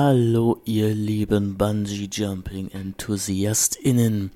Hallo, ihr lieben Bungee-Jumping-EnthusiastInnen.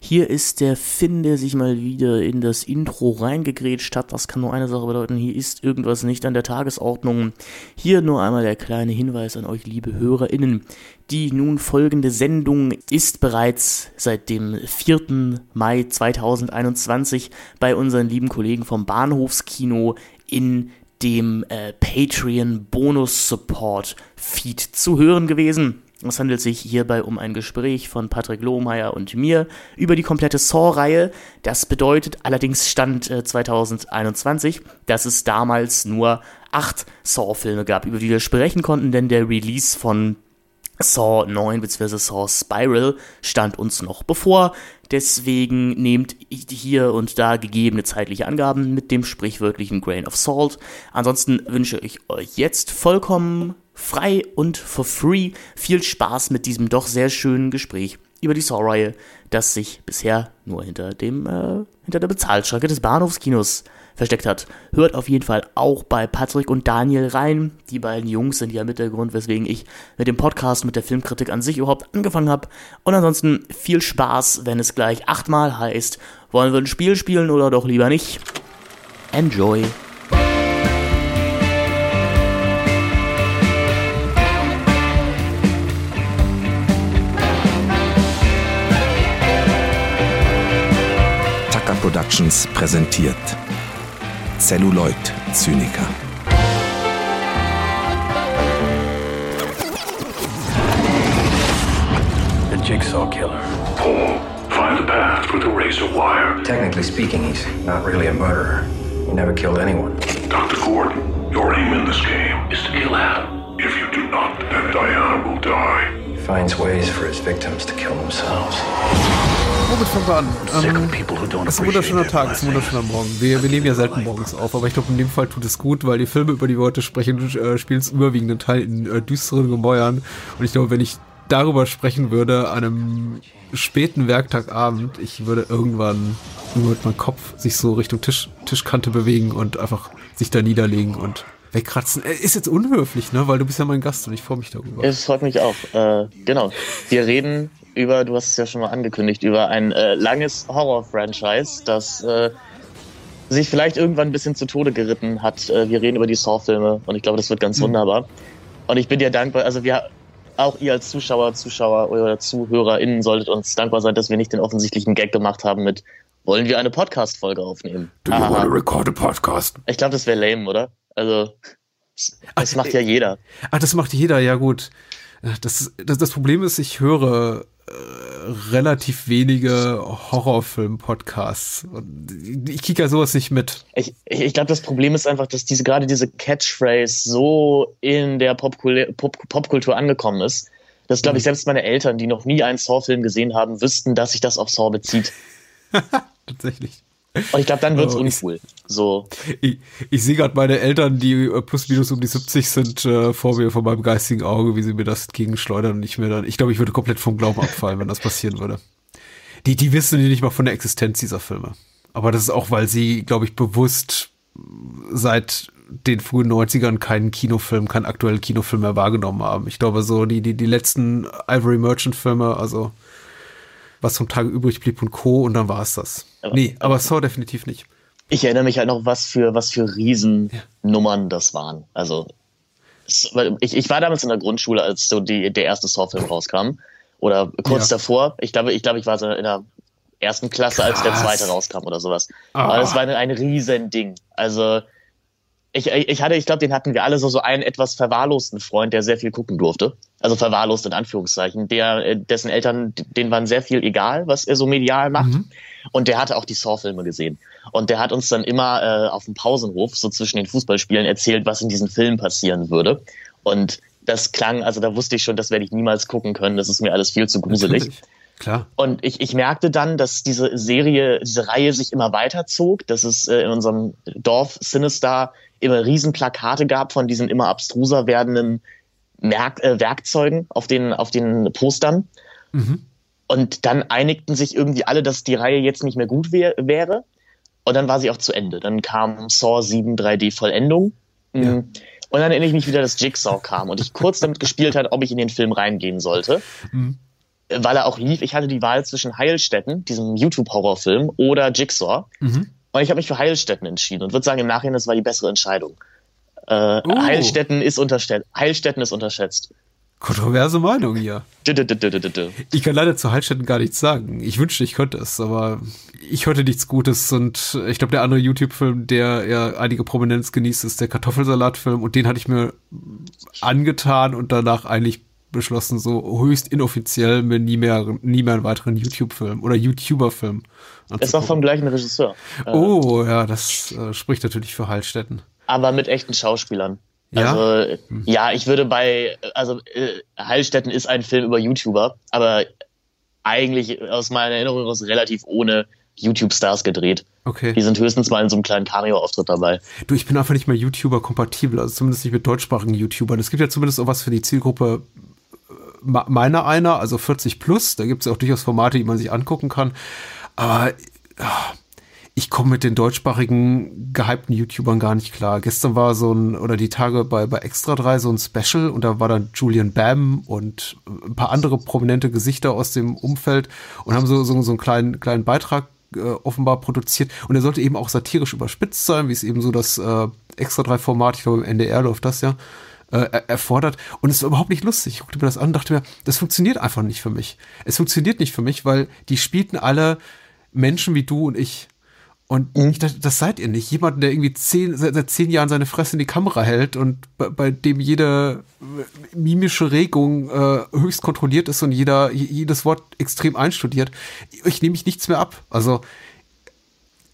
Hier ist der Finn, der sich mal wieder in das Intro reingegrätscht hat. Das kann nur eine Sache bedeuten, hier ist irgendwas nicht an der Tagesordnung. Hier nur einmal der kleine Hinweis an euch, liebe HörerInnen. Die nun folgende Sendung ist bereits seit dem 4. Mai 2021 bei unseren lieben Kollegen vom Bahnhofskino in dem äh, Patreon Bonus Support Feed zu hören gewesen. Es handelt sich hierbei um ein Gespräch von Patrick Lohmeier und mir über die komplette Saw-Reihe. Das bedeutet allerdings Stand äh, 2021, dass es damals nur acht Saw-Filme gab, über die wir sprechen konnten, denn der Release von Saw 9 bzw. Saw Spiral stand uns noch bevor. Deswegen nehmt hier und da gegebene zeitliche Angaben mit dem sprichwörtlichen Grain of Salt. Ansonsten wünsche ich euch jetzt vollkommen frei und for free viel Spaß mit diesem doch sehr schönen Gespräch über die Saw-Reihe, das sich bisher nur hinter dem äh, hinter der Bezahlschranke des Bahnhofskinos versteckt hat. Hört auf jeden Fall auch bei Patrick und Daniel rein. Die beiden Jungs sind ja mit der Grund, weswegen ich mit dem Podcast, mit der Filmkritik an sich überhaupt angefangen habe. Und ansonsten viel Spaß, wenn es gleich achtmal heißt, wollen wir ein Spiel spielen oder doch lieber nicht? Enjoy! Productions präsentiert Celluloid Zyniker. The Jigsaw Killer. Paul, find the path through the razor wire. Technically speaking, he's not really a murderer. He never killed anyone. Dr. Gordon, your aim in this game is to kill Adam. If you do not, then Diana will die. Finds ways for his victims to kill themselves. Womit fangen wir an? Ähm, of people who don't es ist ein wunderschöner Tag, es ist ein wunderschöner Morgen. Wir, wir nehmen ja selten morgens auf, aber ich glaube, in dem Fall tut es gut, weil die Filme, über die wir heute sprechen, äh, spielen zum überwiegenden Teil in äh, düsteren Gemäuern. Und ich glaube, wenn ich darüber sprechen würde, an einem späten Werktagabend, ich würde irgendwann nur mit meinem Kopf sich so Richtung Tisch, Tischkante bewegen und einfach sich da niederlegen und wegkratzen. Äh, Ist jetzt unhöflich, ne? Weil du bist ja mein Gast und ich freue mich darüber. Es freut mich auch. Äh, genau. Wir reden über, du hast es ja schon mal angekündigt, über ein äh, langes Horror-Franchise, das äh, sich vielleicht irgendwann ein bisschen zu Tode geritten hat. Äh, wir reden über die Saw-Filme und ich glaube, das wird ganz wunderbar. Und ich bin dir dankbar, also wir, auch ihr als Zuschauer, Zuschauer oder ZuhörerInnen solltet uns dankbar sein, dass wir nicht den offensichtlichen Gag gemacht haben mit wollen wir eine Podcast-Folge aufnehmen? Do you Aha. want to record a podcast? Ich glaube, das wäre lame, oder? Also, das Ach, macht ja jeder. Ach, das macht jeder, ja gut. Das, das, das Problem ist, ich höre äh, relativ wenige Horrorfilm-Podcasts. Ich kriege ja sowas nicht mit. Ich, ich, ich glaube, das Problem ist einfach, dass diese gerade diese Catchphrase so in der Popkul- Pop Popkultur angekommen ist, dass, glaube ich, selbst meine Eltern, die noch nie einen Saw-Film gesehen haben, wüssten, dass sich das auf Saw bezieht. Tatsächlich. Und ich glaube, dann wird's Oh, ich- uncool. So, Ich, ich sehe gerade meine Eltern, die äh, plus minus um die 70 sind, äh, vor mir, vor meinem geistigen Auge, wie sie mir das entgegenschleudern und ich mir dann, ich glaube, ich würde komplett vom Glauben abfallen, wenn das passieren würde. Die, die wissen nicht mal von der Existenz dieser Filme. Aber das ist auch, weil sie, glaube ich, bewusst seit den frühen 90ern keinen Kinofilm, keinen aktuellen Kinofilm mehr wahrgenommen haben. Ich glaube, so die, die, die letzten Ivory Merchant Filme, also was vom Tage übrig blieb und Co. und dann war es das. Aber- nee, aber Saw definitiv nicht. ich erinnere mich halt noch, was für, was für Riesennummern das waren. Also, ich, ich war damals in der Grundschule, als so die, der erste Saw-Film rauskam. Oder kurz Ja. davor. Ich glaube, ich glaube, ich war so in der ersten Klasse, als der Krass. zweite rauskam oder sowas. Ah. Aber das war ein, ein Riesending. Also, ich, ich hatte, ich glaube, den hatten wir alle so, so einen etwas verwahrlosten Freund, der sehr viel gucken durfte. Also verwahrlost in Anführungszeichen. Der, äh, dessen Eltern, denen waren sehr viel egal, was er so medial macht. Und der hatte auch die Saw-Filme gesehen. Und der hat uns dann immer äh, auf dem Pausenhof, so zwischen den Fußballspielen, erzählt, was in diesen Filmen passieren würde. Und das klang, also da wusste ich schon, das werde ich niemals gucken können. Das ist mir alles viel zu gruselig. Natürlich. Klar. Und ich, ich merkte dann, dass diese Serie, diese Reihe sich immer weiterzog, dass es äh, in unserem Dorf Sinister immer Riesenplakate gab von diesen immer abstruser werdenden Merk äh, Werkzeugen auf den, auf den Postern. Mhm. Und dann einigten sich irgendwie alle, dass die Reihe jetzt nicht mehr gut wär, wäre. Und dann war sie auch zu Ende. Dann kam Saw 7 3D Vollendung. Ja. Mm. Und dann endlich mich wieder das Jigsaw kam und ich kurz damit gespielt hat, ob ich in den Film reingehen sollte. Mhm. Weil er auch lief. Ich hatte die Wahl zwischen Heilstätten, diesem YouTube-Horrorfilm, oder Jigsaw. Mhm. Und ich habe mich für Heilstätten entschieden und würde sagen, im Nachhinein, das war die bessere Entscheidung. Äh, Oh. Heilstätten, ist unterschätzt. Heilstätten ist unterschätzt. Kontroverse Meinung hier. Ich kann leider zu Heilstätten gar nichts sagen. Ich wünschte, ich könnte es, aber ich hörte nichts Gutes und ich glaube, der andere YouTube-Film, der ja einige Prominenz genießt, ist der Kartoffelsalat-Film und den hatte ich mir angetan und danach eigentlich beschlossen, so höchst inoffiziell mir nie mehr, nie mehr einen weiteren YouTube-Film oder YouTuber-Film Es war anzugucken. vom gleichen Regisseur. Äh, Oh, ja, das äh, spricht natürlich für Heilstätten. Aber mit echten Schauspielern. Ja? Also, ja, ich würde bei, also, äh, Heilstätten ist ein Film über YouTuber, aber eigentlich aus meiner Erinnerung aus relativ ohne YouTube-Stars gedreht. Okay. Die sind höchstens mal in so einem kleinen Cameo-Auftritt dabei. Du, ich bin einfach nicht mehr YouTuber-kompatibel, also zumindest nicht mit deutschsprachigen YouTubern. Es gibt ja zumindest auch was für die Zielgruppe äh, meiner einer, also 40 plus. Da gibt es ja auch durchaus Formate, die man sich angucken kann. Aber ah, ich komme mit den deutschsprachigen gehypten YouTubern gar nicht klar. Gestern war so ein, oder die Tage bei, bei Extra 3 so ein Special und da war dann Julian Bam und ein paar andere prominente Gesichter aus dem Umfeld und haben so, so, so einen kleinen, kleinen Beitrag äh, offenbar produziert. Und er sollte eben auch satirisch überspitzt sein, wie es eben so das äh, Extra 3 Format, ich glaube im NDR läuft das ja, äh, er- erfordert. Und es war überhaupt nicht lustig. Ich guckte mir das an und dachte mir, das funktioniert einfach nicht für mich. Es funktioniert nicht für mich, weil die spielten alle Menschen wie du und ich. Und ich dachte, das seid ihr nicht. Jemand, der irgendwie zehn, seit, seit zehn Jahren seine Fresse in die Kamera hält und bei, bei dem jede äh, mimische Regung äh, höchst kontrolliert ist und jeder, je- jedes Wort extrem einstudiert. Ich nehme ich nichts mehr ab. Also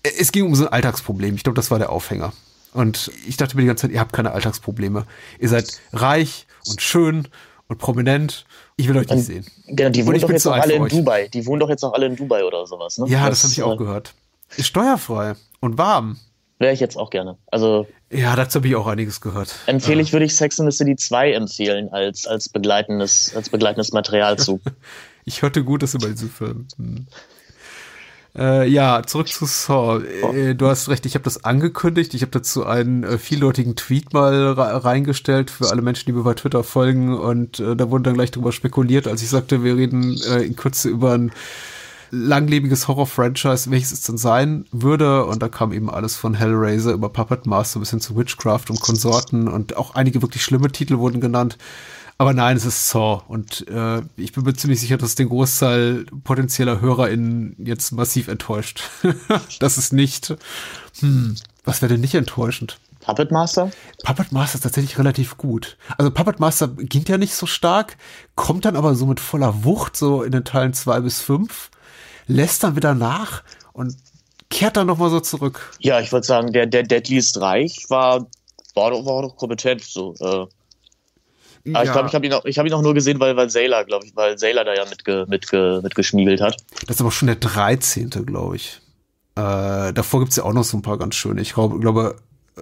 äh, es ging um so ein Alltagsproblem. Ich glaube, das war der Aufhänger. Und ich dachte mir die ganze Zeit, ihr habt keine Alltagsprobleme. Ihr seid reich und schön und prominent. Ich will euch nicht sehen. Genau, die wohnen doch jetzt auch alle in euch. Dubai. Die wohnen doch jetzt auch alle in Dubai oder sowas, ne? Ja, das, habe ich auch gehört. Ist steuerfrei und warm. Wäre ich jetzt auch gerne. Also Ja, dazu habe ich auch einiges gehört. empfehle ich, würde ich Sex in the City 2 empfehlen als, als begleitendes, als begleitendes Material zu. Ich hörte Gutes über diesen Film. Hm. Äh, ja, zurück zu Saw. Äh, du hast recht, ich habe das angekündigt. Ich habe dazu einen äh, vieldeutigen Tweet mal re- reingestellt für alle Menschen, die mir bei Twitter folgen. Und äh, da wurde dann gleich drüber spekuliert, als ich sagte, wir reden äh, in Kürze über ein langlebiges Horror-Franchise, welches es denn sein würde. Und da kam eben alles von Hellraiser über Puppet Master bis hin zu Witchcraft und Konsorten und auch einige wirklich schlimme Titel wurden genannt. Aber nein, es ist Saw. Und äh, ich bin mir ziemlich sicher, dass den Großteil potenzieller HörerInnen jetzt massiv enttäuscht. das ist nicht. Hm, was wäre denn nicht enttäuschend? Puppet Master? Puppet Master ist tatsächlich relativ gut. Also Puppet Master ging ja nicht so stark, kommt dann aber so mit voller Wucht so in den Teilen zwei bis fünf, lässt dann wieder nach und kehrt dann noch mal so zurück. Ja, ich würde sagen, der, der Deadliest Reich war, war, doch, war doch kompetent. So, äh. Aber ich glaube, ich habe ihn, auch- ich hab ihn auch nur gesehen, weil, weil Sailor, glaube ich, weil Sailor da ja mitge, mitge, mitgeschmiegelt hat. Das ist aber schon der 13., glaube ich. Äh, davor gibt's ja auch noch so ein paar ganz schöne. Ich glaube, glaube äh,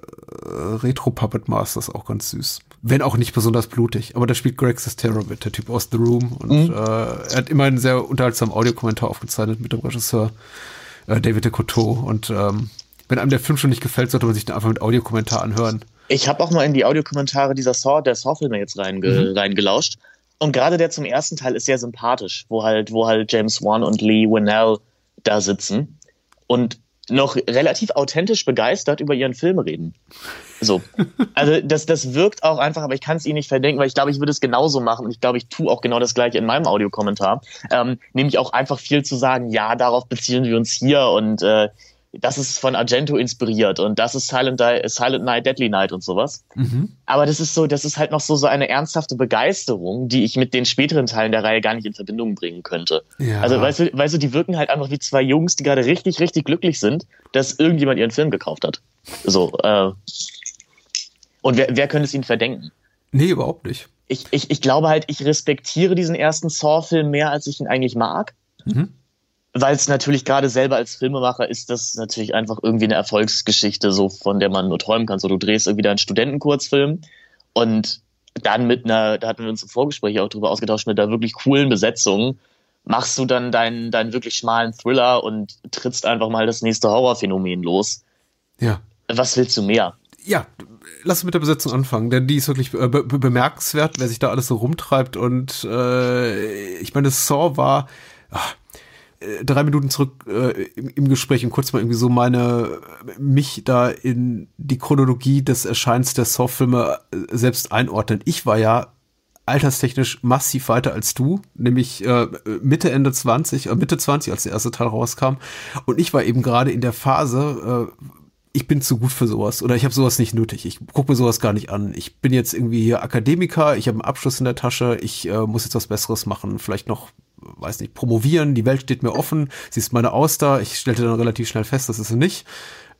Retro Puppet Master ist auch ganz süß. Wenn auch nicht besonders blutig. Aber da spielt Greg Sestero mit, der Typ aus The Room. Und äh, er hat immer einen sehr unterhaltsamen Audiokommentar aufgezeichnet mit dem Regisseur äh, David de Coteau. Und ähm, wenn einem der Film schon nicht gefällt, sollte man sich den einfach mit Audiokommentar anhören. Ich habe auch mal in die Audiokommentare dieser Saw, der Saw-Filme jetzt reinge, Mhm. reingelauscht. Und gerade der zum ersten Teil ist sehr sympathisch, wo halt, wo halt James Wan und Lee Winnell da sitzen und noch relativ authentisch begeistert über ihren Film reden. So. Also das, das wirkt auch einfach, aber ich kann es ihnen nicht verdenken, weil ich glaube, ich würde es genauso machen und ich glaube, ich tue auch genau das gleiche in meinem Audiokommentar. Ähm, nämlich auch einfach viel zu sagen, ja, darauf beziehen wir uns hier und äh, das ist von Argento inspiriert und das ist Silent, Di Silent Night, Deadly Night und sowas. Aber das ist so, das ist halt noch so, so eine ernsthafte Begeisterung, die ich mit den späteren Teilen der Reihe gar nicht in Verbindung bringen könnte. Ja. Also, weißt du, weißt du, die wirken halt einfach wie zwei Jungs, die gerade richtig, richtig glücklich sind, dass irgendjemand ihren Film gekauft hat. So, äh, und wer, wer könnte es ihnen verdenken? Nee, überhaupt nicht. Ich, ich, ich glaube halt, ich respektiere diesen ersten Saw-Film mehr, als ich ihn eigentlich mag. Mhm. Weil es natürlich gerade selber als Filmemacher ist das natürlich einfach irgendwie eine Erfolgsgeschichte, so von der man nur träumen kann. So, du drehst irgendwie deinen Studentenkurzfilm und dann mit einer, da hatten wir uns im Vorgespräch auch drüber ausgetauscht, mit einer wirklich coolen Besetzung, machst du dann deinen, deinen wirklich schmalen Thriller und trittst einfach mal das nächste Horrorphänomen los. Ja. Was willst du mehr? Ja, lass mit der Besetzung anfangen, denn die ist wirklich äh, be bemerkenswert, wer sich da alles so rumtreibt. Und äh, ich meine, Saw war ach, äh, drei Minuten zurück äh, im, im, Gespräch und kurz mal irgendwie so meine mich da in die Chronologie des Erscheins der Saw-Filme äh, selbst einordnen. Ich war ja alterstechnisch massiv weiter als du, nämlich äh, Mitte, Ende 20, äh, Mitte 20, als der erste Teil rauskam. Und ich war eben gerade in der Phase, äh, ich bin zu gut für sowas oder ich habe sowas nicht nötig. Ich gucke mir sowas gar nicht an. Ich bin jetzt irgendwie hier Akademiker, ich habe einen Abschluss in der Tasche, ich äh, muss jetzt was Besseres machen, vielleicht noch, weiß nicht, promovieren, die Welt steht mir offen, sie ist meine Auster, ich stellte dann relativ schnell fest, das ist sie nicht.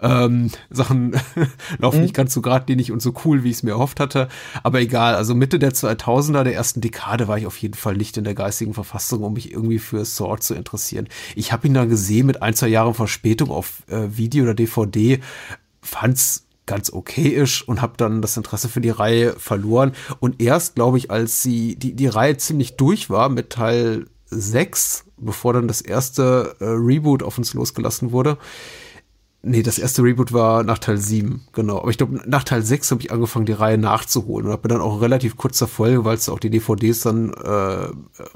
Ähm, Sachen laufen mhm. nicht ganz so geradlinig und so cool, wie ich es mir erhofft hatte. Aber egal, also Mitte der 2000er, der ersten Dekade, war ich auf jeden Fall nicht in der geistigen Verfassung, um mich irgendwie für Sword zu interessieren. Ich habe ihn dann gesehen mit ein, zwei Jahren Verspätung auf äh, Video oder DVD, fand's ganz okayisch und habe dann das Interesse für die Reihe verloren. Und erst, glaube ich, als sie die, die Reihe ziemlich durch war mit Teil 6, bevor dann das erste äh, Reboot auf uns losgelassen wurde, Nee, das erste Reboot war nach Teil 7, genau. Aber ich glaube, nach Teil 6 habe ich angefangen, die Reihe nachzuholen und habe dann auch relativ kurzer Folge, weil es auch die DVDs dann äh,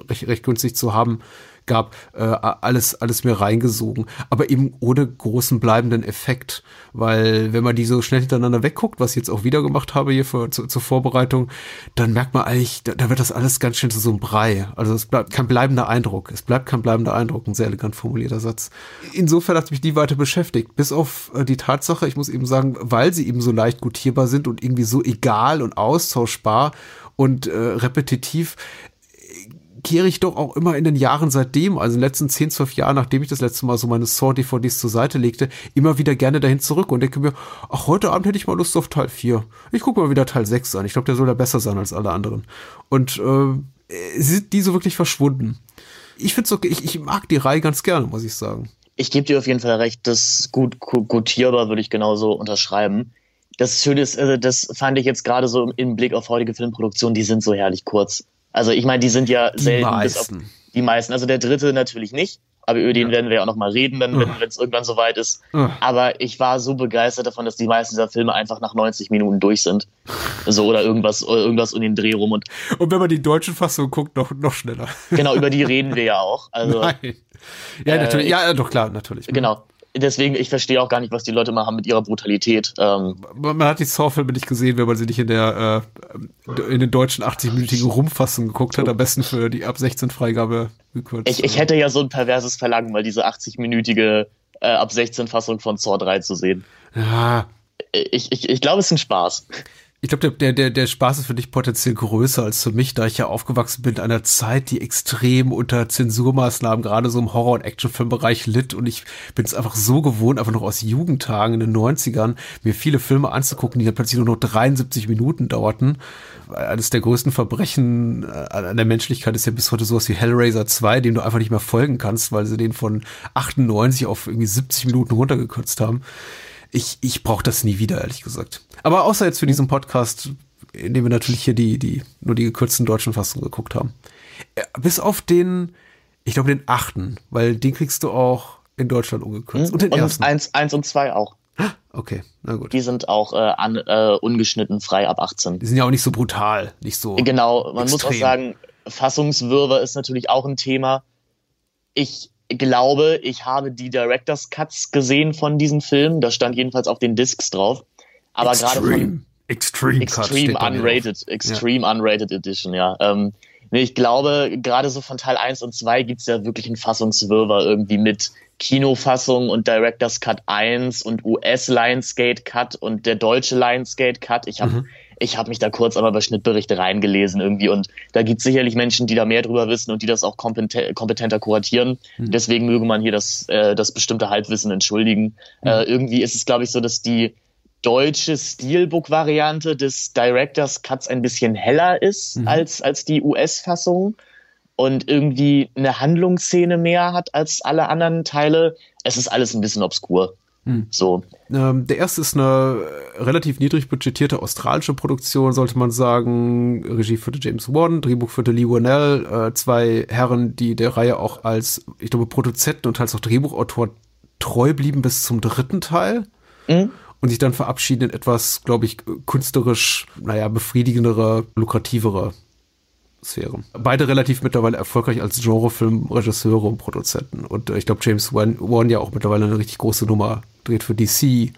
recht, recht günstig zu haben, gab, äh, alles, alles mir reingesogen. Aber eben ohne großen bleibenden Effekt. Weil wenn man die so schnell hintereinander wegguckt, was ich jetzt auch wieder gemacht habe hier für, zu, zur Vorbereitung, dann merkt man eigentlich, da, da wird das alles ganz schnell zu so einem Brei. Also es bleibt kein bleibender Eindruck. Es bleibt kein bleibender Eindruck. Ein sehr elegant formulierter Satz. Insofern hat mich die weiter beschäftigt. Bis auf äh, die Tatsache, ich muss eben sagen, weil sie eben so leicht gutierbar sind und irgendwie so egal und austauschbar und äh, repetitiv, kehre ich doch auch immer in den Jahren seitdem, also in den letzten 10, 12 Jahren, nachdem ich das letzte Mal so meine Saw-DVDs zur Seite legte, immer wieder gerne dahin zurück und denke mir, ach, heute Abend hätte ich mal Lust auf Teil 4. Ich gucke mal wieder Teil 6 an. Ich glaube, der soll ja besser sein als alle anderen. Und äh, sind die so wirklich verschwunden. Ich finde okay, ich, ich mag die Reihe ganz gerne, muss ich sagen. Ich gebe dir auf jeden Fall recht, das gut gutierbar würde ich genauso unterschreiben. Das Schöne ist, also das fand ich jetzt gerade so im Blick auf heutige Filmproduktion, die sind so herrlich kurz. Also ich meine, die sind ja die selten. Meisten. Bis auf die meisten. Also der dritte natürlich nicht. Aber über den ja. werden wir ja auch noch mal reden, dann, wenn es irgendwann soweit ist. Uh. Aber ich war so begeistert davon, dass die meisten dieser Filme einfach nach 90 Minuten durch sind. So oder irgendwas, oder irgendwas um den Dreh rum. Und, und wenn man die deutsche Fassung guckt, noch, noch schneller. Genau, über die reden wir ja auch. Also, Nein. Ja, natürlich. Äh, ja, doch klar, natürlich. Genau deswegen, ich verstehe auch gar nicht, was die Leute mal haben mit ihrer Brutalität. Ähm, man, hat die Saw-Filme nicht gesehen, wenn man sie nicht in der äh, in den deutschen 80-minütigen Rumfassung geguckt hat. Am besten für die ab 16 Freigabe gekürzt. Ich, ich hätte ja so ein perverses Verlangen, mal diese 80-minütige äh, ab 16 Fassung von Saw 3 zu sehen. Ja. Ich, ich, ich glaube, es ist ein Spaß. Ich glaube, der, der, der Spaß ist für dich potenziell größer als für mich, da ich ja aufgewachsen bin in einer Zeit, die extrem unter Zensurmaßnahmen gerade so im Horror- und Actionfilmbereich litt. Und ich bin es einfach so gewohnt, einfach noch aus Jugendtagen in den 90ern, mir viele Filme anzugucken, die dann plötzlich nur noch 73 Minuten dauerten. Eines der größten Verbrechen äh, an der Menschlichkeit ist ja bis heute sowas wie Hellraiser 2, dem du einfach nicht mehr folgen kannst, weil sie den von 98 auf irgendwie 70 Minuten runtergekürzt haben ich, ich brauche das nie wieder, ehrlich gesagt. Aber außer jetzt für diesen Podcast, in dem wir natürlich hier die, die, nur die gekürzten deutschen Fassungen geguckt haben. Äh, bis auf den, ich glaube, den achten, weil den kriegst du auch in Deutschland ungekürzt. Mhm. Und den und ersten. Eins, eins und zwei auch. Okay, na gut. Die sind auch äh, an, äh, ungeschnitten frei ab 18. Die sind ja auch nicht so brutal, nicht so. Genau, man extrem. muss auch sagen, Fassungswirrwarr ist natürlich auch ein Thema. Ich glaube, ich habe die Director's Cuts gesehen von diesem Film. Da stand jedenfalls auf den Discs drauf. Aber gerade von Extreme, Extreme Unrated, Extreme ja. Unrated Edition, ja. Ähm, nee, ich glaube, gerade so von Teil 1 und 2 gibt's ja wirklich einen Fassungswirrwarr irgendwie mit Kinofassung und Director's Cut 1 und US Lionsgate Cut und der deutsche Lionsgate Cut. Ich habe mhm ich habe mich da kurz aber bei Schnittberichte reingelesen irgendwie und da gibt es sicherlich Menschen, die da mehr drüber wissen und die das auch kompeten kompetenter kuratieren. Mhm. Deswegen möge man hier das, äh, das bestimmte Halbwissen entschuldigen. Mhm. Äh, irgendwie ist es, glaube ich, so, dass die deutsche Steelbook-Variante des Directors Cuts ein bisschen heller ist mhm. als, als die US-Fassung und irgendwie eine Handlungsszene mehr hat als alle anderen Teile. Es ist alles ein bisschen obskur. Hm. So. Ähm, der erste ist eine relativ niedrig budgetierte australische Produktion, sollte man sagen. Regie führte James Wan, Drehbuch führte Lee Wannell, äh, zwei Herren, die der Reihe auch als, ich glaube, Produzenten und teils auch Drehbuchautor treu blieben bis zum dritten Teil. Mhm. und sich dann verabschieden in etwas, glaube ich, künstlerisch, naja, befriedigendere, lukrativere Sphären. Beide relativ mittlerweile erfolgreich als Genrefilmregisseure und Produzenten. Und äh, ich glaube, James Wan, Wan ja auch mittlerweile eine richtig große Nummer dreht für DC.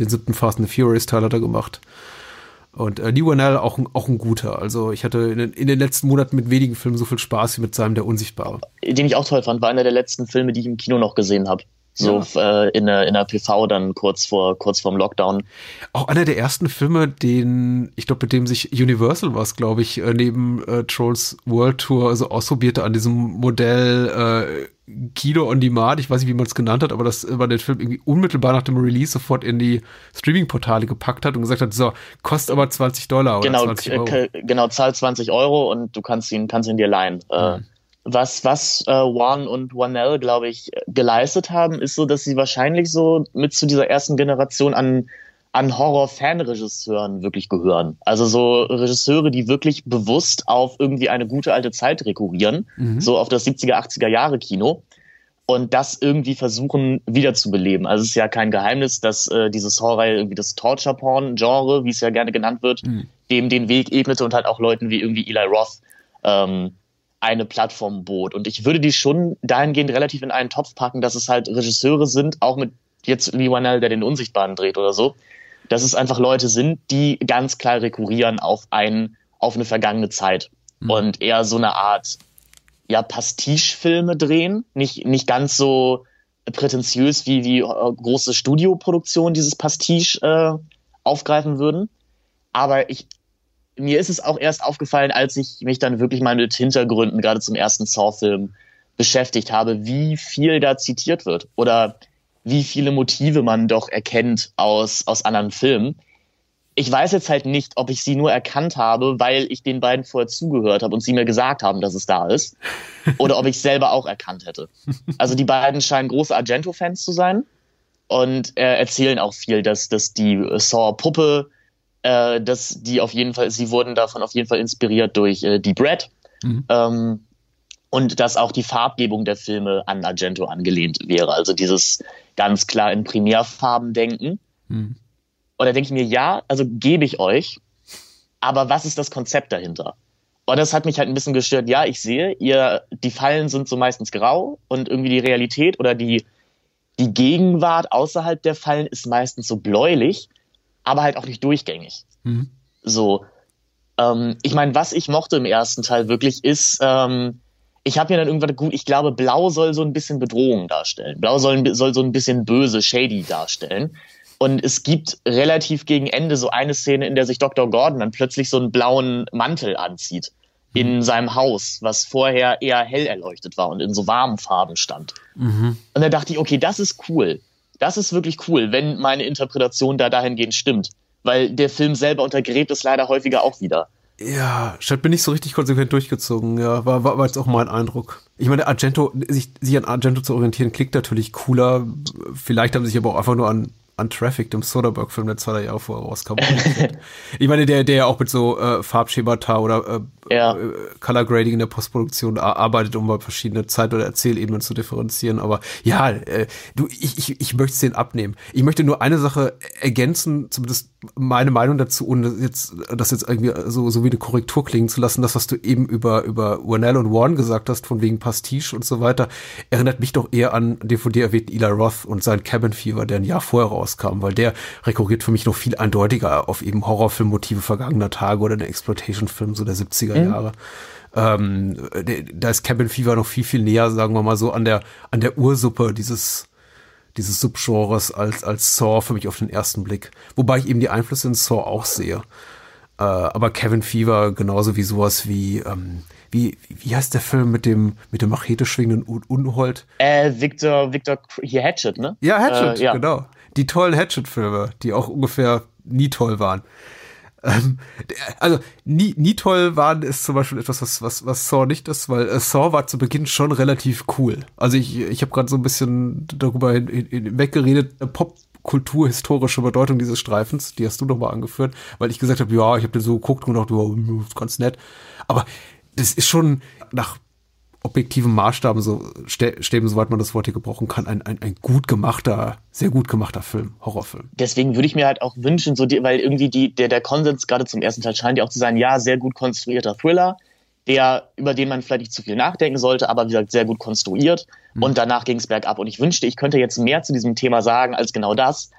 Den siebten Fast and the Furious Teil hat er gemacht. Und äh, Lee Wanell auch, auch ein guter. Also ich hatte in in den letzten Monaten mit wenigen Filmen so viel Spaß wie mit seinem Der Unsichtbare. Den ich auch toll fand, war einer der letzten Filme, die ich im Kino noch gesehen habe. So ja. äh, in, der, in der PV dann kurz vor kurz vorm Lockdown. Auch einer der ersten Filme, den, ich glaube, mit dem sich Universal was, glaube ich, äh, neben äh, Trolls World Tour also ausprobierte an diesem Modell äh, Kino on Demand, ich weiß nicht, wie man es genannt hat, aber das war der Film irgendwie unmittelbar nach dem Release sofort in die Streaming-Portale gepackt hat und gesagt hat, so, kostet aber 20 Dollar oder genau, 20 Euro. Genau, zahl 20 Euro und du kannst ihn, kannst ihn dir leihen. Äh, mhm. Was, was äh, Juan und Wanell, glaube ich, geleistet haben, ist so, dass sie wahrscheinlich so mit zu dieser ersten Generation an, an Horror-Fan-Regisseuren wirklich gehören. Also so Regisseure, die wirklich bewusst auf irgendwie eine gute alte Zeit rekurrieren, mhm. so auf das 70er, 80er Jahre Kino und das irgendwie versuchen wiederzubeleben. Also es ist ja kein Geheimnis, dass äh, dieses Horror irgendwie das Torture-Porn-Genre, wie es ja gerne genannt wird, mhm. dem den Weg ebnete und halt auch Leuten wie irgendwie Eli Roth ähm, eine Plattform bot. Und ich würde die schon dahingehend relativ in einen Topf packen, dass es halt Regisseure sind, auch mit jetzt Lee Wanell, der den Unsichtbaren dreht oder so, dass es einfach Leute sind, die ganz klar rekurrieren auf ein, auf eine vergangene Zeit mhm. und eher so eine Art, ja, Pastiche-Filme drehen, nicht, nicht ganz so prätentiös wie, wie äh, große Studioproduktionen dieses Pastiche äh, aufgreifen würden. Aber ich mir ist es auch erst aufgefallen, als ich mich dann wirklich mal mit Hintergründen gerade zum ersten Saw-Film beschäftigt habe, wie viel da zitiert wird oder wie viele Motive man doch erkennt aus, aus anderen Filmen. Ich weiß jetzt halt nicht, ob ich sie nur erkannt habe, weil ich den beiden vorher zugehört habe und sie mir gesagt haben, dass es da ist, oder ob ich selber auch erkannt hätte. Also die beiden scheinen große Argento-Fans zu sein und äh, erzählen auch viel, dass, dass die Saw-Puppe äh, dass die auf jeden Fall, sie wurden davon auf jeden Fall inspiriert durch äh, die Brad. Mhm. Ähm, und dass auch die Farbgebung der Filme an Argento angelehnt wäre. Also dieses ganz klar in Primärfarben denken. Mhm. Und da denke ich mir, ja, also gebe ich euch, aber was ist das Konzept dahinter? Und das hat mich halt ein bisschen gestört. Ja, ich sehe, ihr, die Fallen sind so meistens grau und irgendwie die Realität oder die, die Gegenwart außerhalb der Fallen ist meistens so bläulich aber halt auch nicht durchgängig. Mhm. So. Ähm, ich meine, was ich mochte im ersten Teil wirklich ist, ähm, ich habe mir dann irgendwann gut, ich glaube, Blau soll so ein bisschen Bedrohung darstellen. Blau soll, soll so ein bisschen böse, shady darstellen. Und es gibt relativ gegen Ende so eine Szene, in der sich Dr. Gordon dann plötzlich so einen blauen Mantel anzieht in mhm. seinem Haus, was vorher eher hell erleuchtet war und in so warmen Farben stand. Mhm. Und da dachte ich, okay, das ist cool. Das ist wirklich cool, wenn meine Interpretation da dahingehend stimmt. Weil der Film selber untergräbt es leider häufiger auch wieder. Ja, statt bin ich so richtig konsequent durchgezogen. Ja, war, war, war jetzt auch mein Eindruck. Ich meine, Argento, sich, sich an Argento zu orientieren, klingt natürlich cooler. Vielleicht haben sie sich aber auch einfach nur an an Traffic, dem Soderbergh-Film, der zwei Jahre vorher rauskam. ich meine, der, der ja auch mit so äh, Farbschemata oder äh, ja. äh, Color Grading in der Postproduktion arbeitet, um mal verschiedene Zeit- oder Erzählebenen zu differenzieren. Aber ja, äh, du, ich, ich, ich möchte es denen abnehmen. Ich möchte nur eine Sache ergänzen, zumindest meine Meinung dazu, ohne jetzt, das jetzt irgendwie so, so wie eine Korrektur klingen zu lassen. Das, was du eben über, über Warnell und Warren gesagt hast, von wegen Pastiche und so weiter, erinnert mich doch eher an den von dir erwähnten Eli Roth und sein Cabin Fever, der ein Jahr vorher rauskam, weil der rekurriert für mich noch viel eindeutiger auf eben Horrorfilmmotive vergangener Tage oder den Exploitation-Film so der 70er mhm. Jahre. Ähm, da ist Cabin Fever noch viel, viel näher, sagen wir mal so, an der, an der Ursuppe dieses, dieses Subgenres als, als Saw für mich auf den ersten Blick. Wobei ich eben die Einflüsse in Saw auch sehe. Äh, aber Kevin Fever genauso wie sowas wie, ähm, wie, wie heißt der Film mit dem, mit dem Machete schwingenden Un Unhold? Äh, Victor, Victor, hier Hatchet, ne? Ja, Hatchet, äh, ja. genau. Die tollen Hatchet-Filme, die auch ungefähr nie toll waren. Ähm, also nie, nie toll waren ist zum Beispiel etwas, was, was, was Saw nicht ist, weil äh, Saw war zu Beginn schon relativ cool. Also ich, ich habe gerade so ein bisschen darüber weggeredet, Popkultur, historische Bedeutung dieses Streifens, die hast du noch mal angeführt, weil ich gesagt habe, ja, ich habe den so geguckt und gedacht, ja, ganz nett. Aber das ist schon nach objektiven Maßstaben so stäben, soweit man das Wort hier gebrauchen kann, ein, ein, ein gut gemachter, sehr gut gemachter Film, Horrorfilm. Deswegen würde ich mir halt auch wünschen, so die, weil irgendwie die, der, der Konsens gerade zum ersten Teil scheint ja auch zu sein, ja, sehr gut konstruierter Thriller, der, über den man vielleicht nicht zu viel nachdenken sollte, aber wie gesagt, sehr gut konstruiert. Mhm. Und danach ging es bergab. Und ich wünschte, ich könnte jetzt mehr zu diesem Thema sagen als genau das.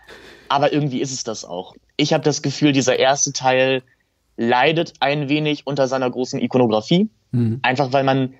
Aber irgendwie ist es das auch. Ich habe das Gefühl, dieser erste Teil leidet ein wenig unter seiner großen Ikonografie. Mhm. Einfach weil man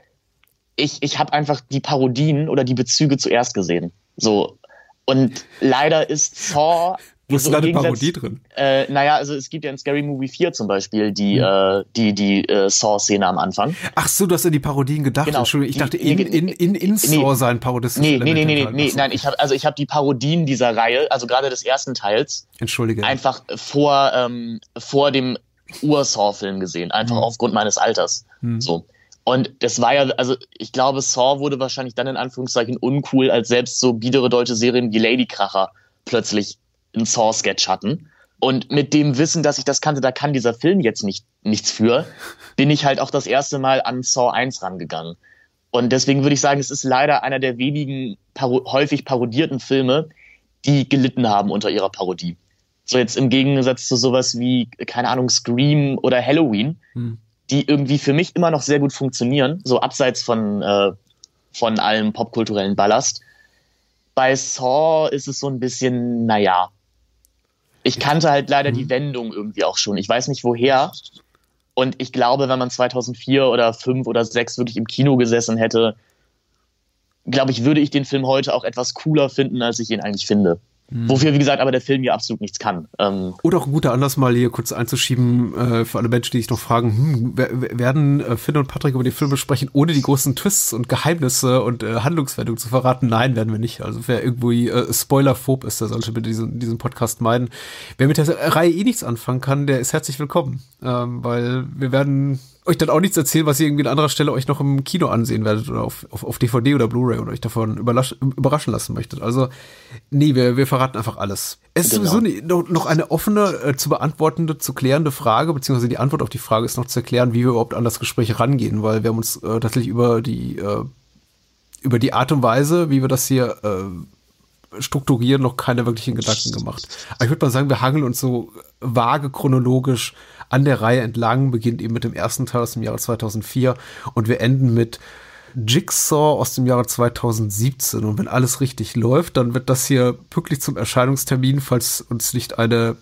ich, ich habe einfach die Parodien oder die Bezüge zuerst gesehen. So. Und leider ist Saw. Wo ist so da eine Parodie drin? Äh, naja, also es gibt ja in Scary Movie 4 zum Beispiel die, mhm. äh, die, die äh, Saw-Szene am Anfang. Ach so, du hast an die Parodien gedacht. Genau, Entschuldigung, ich dachte, in, in, in, in Saw nee, sein parodistisches nee, nee, nee, nee, nee, nee, nein, ich habe also ich habe die Parodien dieser Reihe, also gerade des ersten Teils, Entschuldige. einfach vor, ähm, vor dem Ur-Saw-Film gesehen, einfach mhm. aufgrund meines Alters. Mhm. So. Und das war ja, also ich glaube, Saw wurde wahrscheinlich dann in Anführungszeichen uncool, als selbst so biedere deutsche Serien wie Ladykracher plötzlich einen Saw-Sketch hatten. Und mit dem Wissen, dass ich das kannte, da kann dieser Film jetzt nicht, nichts für, bin ich halt auch das erste Mal an Saw 1 rangegangen. Und deswegen würde ich sagen, es ist leider einer der wenigen paro häufig parodierten Filme, die gelitten haben unter ihrer Parodie. So jetzt im Gegensatz zu sowas wie, keine Ahnung, Scream oder Halloween, hm die irgendwie für mich immer noch sehr gut funktionieren, so abseits von, äh, von allem popkulturellen Ballast. Bei Saw ist es so ein bisschen, naja. Ich kannte halt leider mhm. die Wendung irgendwie auch schon. Ich weiß nicht woher. Und ich glaube, wenn man 2004 oder 5 oder 6 wirklich im Kino gesessen hätte, glaube ich, würde ich den Film heute auch etwas cooler finden, als ich ihn eigentlich finde. Mhm. Wofür, wie gesagt, aber der Film ja absolut nichts kann. Ähm Oder auch ein guter Anlass, mal hier kurz einzuschieben, äh, für alle Menschen, die sich noch fragen, hm, werden äh, Finn und Patrick über den Film besprechen, ohne die großen Twists und Geheimnisse und äh, Handlungswendungen zu verraten? Nein, werden wir nicht. Also wer irgendwie äh, spoilerphob ist, der sollte bitte diesen, diesen Podcast meiden. Wer mit der Reihe eh nichts anfangen kann, der ist herzlich willkommen. Ähm, weil wir werden euch dann auch nichts erzählen, was ihr irgendwie an anderer Stelle euch noch im Kino ansehen werdet oder auf, auf, auf DVD oder Blu-ray und euch davon überraschen lassen möchtet. Also, nee, wir, wir verraten einfach alles. Es genau. ist sowieso noch eine offene, äh, zu beantwortende, zu klärende Frage, beziehungsweise die Antwort auf die Frage ist noch zu erklären, wie wir überhaupt an das Gespräch rangehen, weil wir haben uns äh, tatsächlich über die, äh, über die Art und Weise, wie wir das hier äh, strukturieren, noch keine wirklichen Gedanken gemacht. Aber ich würde mal sagen, wir hangeln uns so vage chronologisch an der Reihe entlang, beginnt eben mit dem ersten Teil aus dem Jahre 2004 und wir enden mit Jigsaw aus dem Jahre 2017. Und wenn alles richtig läuft, dann wird das hier pünktlich zum Erscheinungstermin, falls uns nicht eine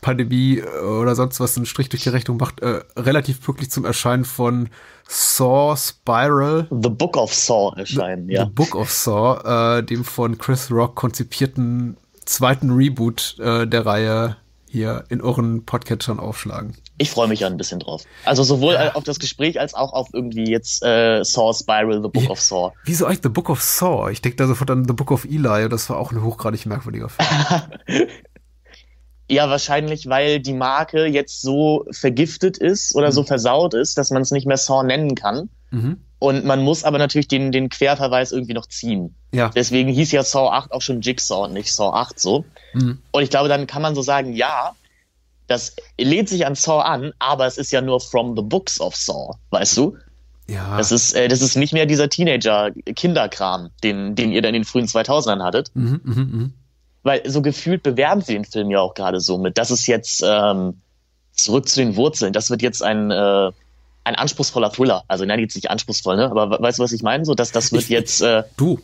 Pandemie äh, oder sonst was einen Strich durch die Rechnung macht, äh, relativ pünktlich zum Erscheinen von Saw Spiral. The Book of Saw erscheinen, The, ja. The Book of Saw, äh, dem von Chris Rock konzipierten zweiten Reboot äh, der Reihe hier in euren Podcatchern aufschlagen. Ich freue mich ja ein bisschen drauf. Also sowohl ja. auf das Gespräch als auch auf irgendwie jetzt äh, Saw Spiral, The Book ja. of Saw. Wieso eigentlich The Book of Saw? Ich denke da sofort an The Book of Eli. Das war auch ein hochgradig merkwürdiger Film. ja, wahrscheinlich, weil die Marke jetzt so vergiftet ist oder mhm. so versaut ist, dass man es nicht mehr Saw nennen kann. Mhm. Und man muss aber natürlich den, den Querverweis irgendwie noch ziehen. Ja. Deswegen hieß ja Saw 8 auch schon Jigsaw und nicht Saw 8 so. Mhm. Und ich glaube, dann kann man so sagen, ja, das lehnt sich an Saw an, aber es ist ja nur from the books of Saw, weißt du? Ja. Das ist, äh, das ist nicht mehr dieser Teenager-Kinderkram, den, den ihr dann in den frühen 2000ern hattet. Mhm, mh, mh. Weil so gefühlt bewerben sie den Film ja auch gerade so mit, das ist jetzt ähm, zurück zu den Wurzeln, das wird jetzt ein äh, ein anspruchsvoller Thriller. Also nein, jetzt nicht anspruchsvoll, ne? Aber weißt du, was ich meine? So, dass das wird ich, jetzt. Äh, du.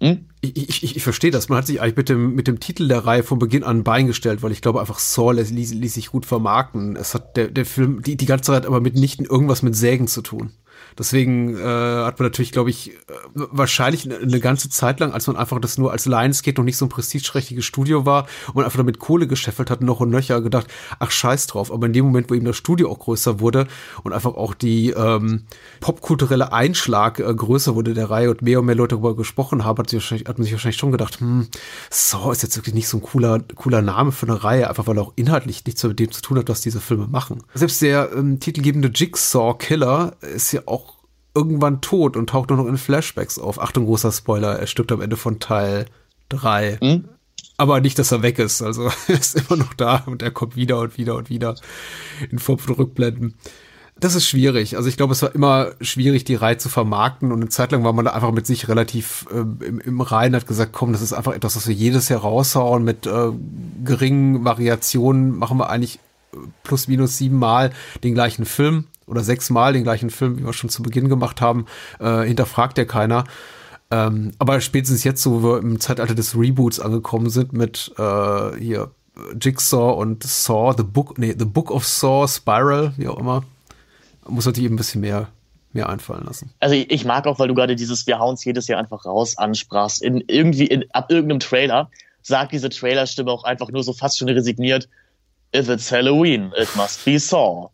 Hm? Ich, ich, ich verstehe das. Man hat sich eigentlich mit dem, mit dem Titel der Reihe von Beginn an beigestellt, weil ich glaube einfach Saw ließ, ließ sich gut vermarkten. Es hat der, der Film die, die ganze Zeit aber mitnichten irgendwas mit Sägen zu tun. Deswegen äh, hat man natürlich, glaube ich, äh, wahrscheinlich eine, eine, ganze Zeit lang, als man einfach das nur als Lionsgate noch nicht so ein prestigeträchtiges Studio war und einfach damit Kohle gescheffelt hat, noch und nöcher gedacht, ach scheiß drauf. Aber in dem Moment, wo eben das Studio auch größer wurde und einfach auch die ähm, popkulturelle Einschlag äh, größer wurde der Reihe und mehr und mehr Leute darüber gesprochen haben, hat, hat man sich wahrscheinlich schon gedacht, hm, Saw ist jetzt wirklich nicht so ein cooler, cooler Name für eine Reihe, einfach weil er auch inhaltlich nichts mit dem zu tun hat, was diese Filme machen. Selbst der ähm, titelgebende Jigsaw Killer ist ja auch irgendwann tot und taucht nur noch in Flashbacks auf. Achtung, großer Spoiler, er stirbt am Ende von Teil 3. Hm? Aber nicht, dass er weg ist. Also er ist immer noch da und er kommt wieder und wieder und wieder in Form von Rückblenden. Das ist schwierig. Also ich glaube, es war immer schwierig, die Reihe zu vermarkten und eine Zeit lang war man da einfach mit sich relativ äh, im, im Reinen, hat gesagt, komm, das ist einfach etwas, was wir jedes Jahr raushauen mit äh, geringen Variationen, machen wir eigentlich äh, plus minus siebenmal den gleichen Film oder sechsmal den gleichen Film, wie wir schon zu Beginn gemacht haben, äh, hinterfragt ja keiner. Ähm, aber spätestens jetzt, wo wir im Zeitalter des Reboots angekommen sind mit äh, hier Jigsaw und Saw, The Book, nee, The Book of Saw, Spiral, wie auch immer, muss sich eben ein bisschen mehr, mehr einfallen lassen. Also ich, ich mag auch, weil du gerade dieses Wir hauen's jedes Jahr einfach raus ansprachst. In irgendwie in, ab irgendeinem Trailer sagt diese Trailerstimme auch einfach nur so fast schon resigniert, If it's Halloween, it must be Saw.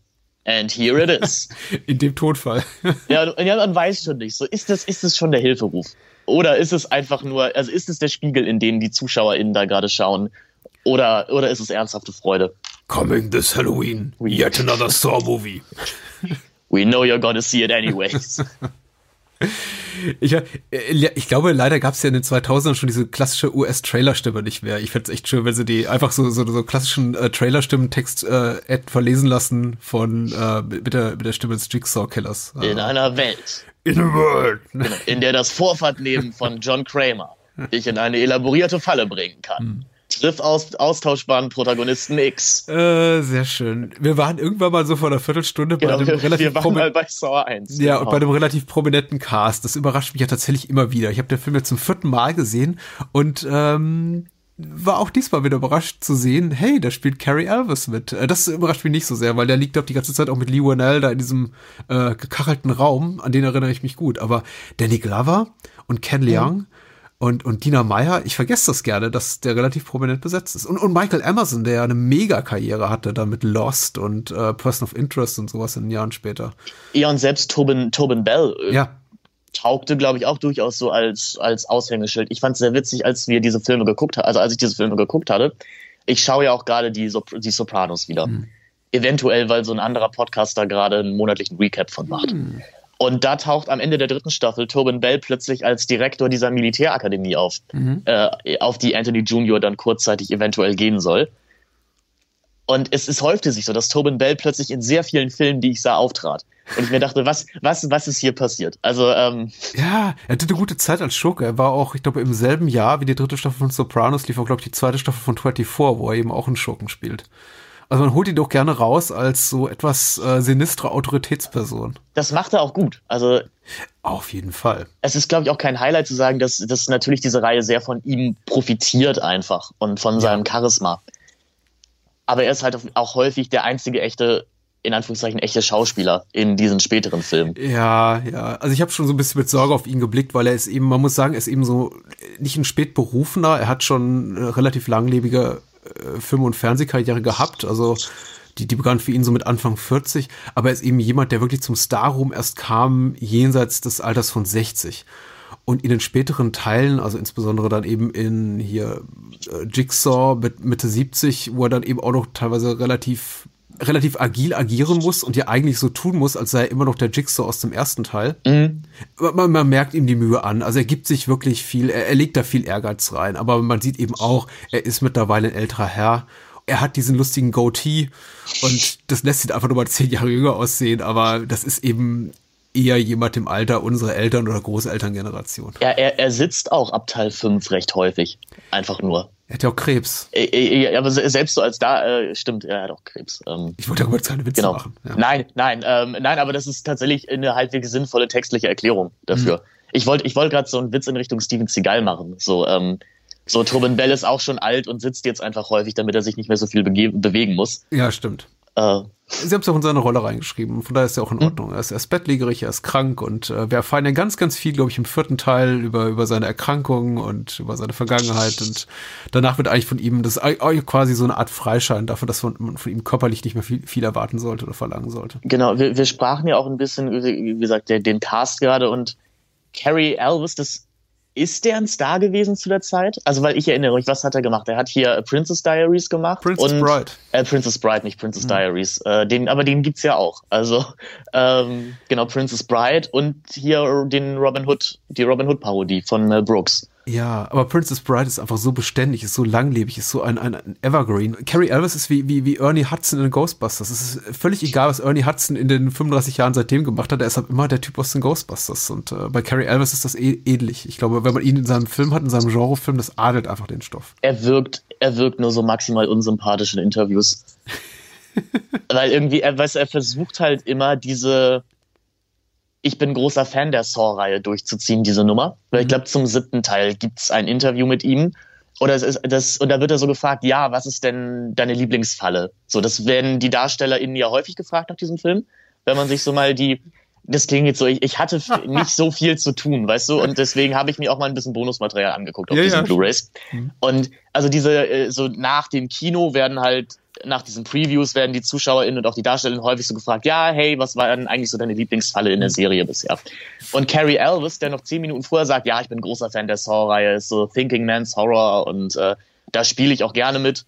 And here it is. In dem Tonfall. ja, ja, man weiß schon nicht. So, ist das, ist das schon der Hilferuf? Oder ist es einfach nur, also ist es der Spiegel, in den die ZuschauerInnen da gerade schauen? Oder, oder ist es ernsthafte Freude? Coming this Halloween, yet another Saw movie. We know you're gonna see it anyways. Ich, äh, ich glaube, leider gab es ja in den 2000ern schon diese klassische US-Trailer-Stimme nicht mehr. Ich fände es echt schön, wenn sie die einfach so, so, so klassischen äh, Trailer-Stimmentext äh, verlesen lassen von äh, mit, der, mit der Stimme des Jigsaw-Killers. In einer Welt, In a world. in der das Vorfahrtleben von John Kramer dich in eine elaborierte Falle bringen kann. Triff aus, austauschbaren Protagonisten X. Äh, sehr schön. Wir waren irgendwann mal so vor einer Viertelstunde bei Genau, einem wir, relativ wir waren mal bei Saw 1. Ja, genau. und bei einem relativ prominenten Cast. Das überrascht mich ja tatsächlich immer wieder. Ich habe den Film jetzt zum vierten Mal gesehen und ähm, war auch diesmal wieder überrascht zu sehen, hey, da spielt Carrie Elvis mit. Äh, Das überrascht mich nicht so sehr, weil der liegt doch die ganze Zeit auch mit Lee Winnell da in diesem äh, gekachelten Raum, an den erinnere ich mich gut. Aber Danny Glover und Ken Leung und, und Dina Meyer, ich vergesse das gerne, dass der relativ prominent besetzt ist. Und, und Michael Emerson, der ja eine Mega-Karriere hatte, da mit Lost und äh, Person of Interest und sowas in den Jahren später. Ja, und selbst Tobin, Tobin Bell äh, Ja, taugte, glaube ich, auch durchaus so als, als Aushängeschild. Ich fand es sehr witzig, als wir diese Filme geguckt haben, also als ich diese Filme geguckt hatte. Ich schaue ja auch gerade die, Sop die Sopranos wieder. Eventuell, weil so ein anderer Podcaster gerade einen monatlichen Recap von macht. Und da taucht am Ende der dritten Staffel Tobin Bell plötzlich als Direktor dieser Militärakademie auf, äh, auf die Anthony Jr. dann kurzzeitig eventuell gehen soll. Und es, es häufte sich so, dass Tobin Bell plötzlich in sehr vielen Filmen, die ich sah, auftrat. Und ich mir dachte, was, was, was ist hier passiert? Also, ähm, Ja, er hatte eine gute Zeit als Schurke. Er war auch, ich glaube, im selben Jahr wie die dritte Staffel von Sopranos lief auch, glaube ich, die zweite Staffel von 24, wo er eben auch einen Schurken spielt. Also man holt ihn doch gerne raus als so etwas äh, sinistre Autoritätsperson. das macht er auch gut. Also, Auf jeden Fall. es ist, glaube ich, auch kein Highlight zu sagen, dass, dass natürlich diese Reihe sehr von ihm profitiert einfach und von seinem Charisma. Aber er ist halt auch häufig der einzige echte, in Anführungszeichen, echte Schauspieler in diesen späteren Filmen. Ja, ja. Also ich habe schon so ein bisschen mit Sorge auf ihn geblickt, weil er ist eben, man muss sagen, er ist eben so nicht ein Spätberufener. Er hat schon eine relativ langlebige äh, Film- und Fernsehkarriere gehabt. Also die, die begann für ihn so mit Anfang 40. Aber er ist eben jemand, der wirklich zum Starruhm erst kam, jenseits des Alters von 60. Und in den späteren Teilen, also insbesondere dann eben in hier äh, Jigsaw mit Mitte 70, wo er dann eben auch noch teilweise relativ relativ agil agieren muss und ja eigentlich so tun muss, als sei er immer noch der Jigsaw aus dem ersten Teil. Man, man merkt ihm die Mühe an. Also er gibt sich wirklich viel, er, er legt da viel Ehrgeiz rein. Aber man sieht eben auch, er ist mittlerweile ein älterer Herr. Er hat diesen lustigen Goatee und das lässt ihn einfach nur mal zehn Jahre jünger aussehen. Aber das ist eben eher jemand im Alter unserer Eltern- oder Großelterngeneration. Er, er, er sitzt auch ab Teil 5 recht häufig. Einfach nur. Er hat ja auch Krebs. Äh, Aber se- selbst so als da, äh, stimmt, er hat auch Krebs. Ähm, Ich wollte darüber jetzt keine Witze Genau. machen. Ja. Nein, nein, ähm, nein, aber das ist tatsächlich eine halbwegs sinnvolle textliche Erklärung dafür. Ich wollte ich wollte gerade so einen Witz in Richtung Steven Seagal machen. So, ähm, so Tobin Bell ist auch schon alt und sitzt jetzt einfach häufig, damit er sich nicht mehr so viel bewegen muss. ja, stimmt. Äh, Sie haben es auch in seine Rolle reingeschrieben. Von daher ist er auch in Ordnung. Er ist, er ist bettlägerig, er ist krank und äh, wir erfahren ja ganz, ganz viel, glaube ich, im vierten Teil über, über seine Erkrankung und über seine Vergangenheit. Und danach wird eigentlich von ihm das quasi so eine Art Freischein dafür, dass man von ihm körperlich nicht mehr viel, viel erwarten sollte oder verlangen sollte. genau, wir, wir sprachen ja auch ein bisschen, wie gesagt, den Cast gerade und Carrie Elvis, das ist der ein Star gewesen zu der Zeit? Also, weil ich erinnere mich, was hat er gemacht? Er hat hier äh, Princess Diaries gemacht. Princess und, Bride. Äh, Princess Bride, nicht Princess Diaries. Äh, den, aber den gibt's ja auch. Also, ähm, genau, Princess Bride und hier den Robin Hood, die Robin Hood Parodie von Mel Brooks. Ja, aber Princess Bride ist einfach so beständig, ist so langlebig, ist so ein, ein, ein Evergreen. Carrie Elvis ist wie, wie, wie Ernie Hudson in den Ghostbusters. Es ist völlig egal, was Ernie Hudson in den 35 Jahren seitdem gemacht hat. Er ist halt immer der Typ aus den Ghostbusters. Und äh, bei Carrie Elvis ist das eh ähnlich. Ich glaube, wenn man ihn in seinem Film hat, in seinem Genrefilm, das adelt einfach den Stoff. Er wirkt, er wirkt nur so maximal unsympathisch in Interviews. Weil irgendwie, er, weiß, er versucht halt immer diese, ich bin großer Fan der Saw-Reihe durchzuziehen, diese Nummer. Weil ich glaube, zum siebten Teil gibt's ein Interview mit ihm. Oder es ist das, und da wird er so gefragt, ja, was ist denn deine Lieblingsfalle? So, das werden die DarstellerInnen ja häufig gefragt nach diesem Film. Wenn man sich so mal die, das klingt jetzt so, ich, ich hatte nicht so viel zu tun, weißt du, und deswegen habe ich mir auch mal ein bisschen Bonusmaterial angeguckt auf Ja, diesen ja. Blu-Rays. Und also diese, äh, so nach dem Kino werden halt, nach diesen Previews werden die ZuschauerInnen und auch die DarstellerInnen häufig so gefragt, ja, hey, was war denn eigentlich so deine Lieblingsfalle in der Serie bisher? Und Carrie Elvis, der noch zehn Minuten vorher sagt, ja, ich bin großer Fan der Saw-Reihe, ist so Thinking Man's Horror und äh, da spiele ich auch gerne mit.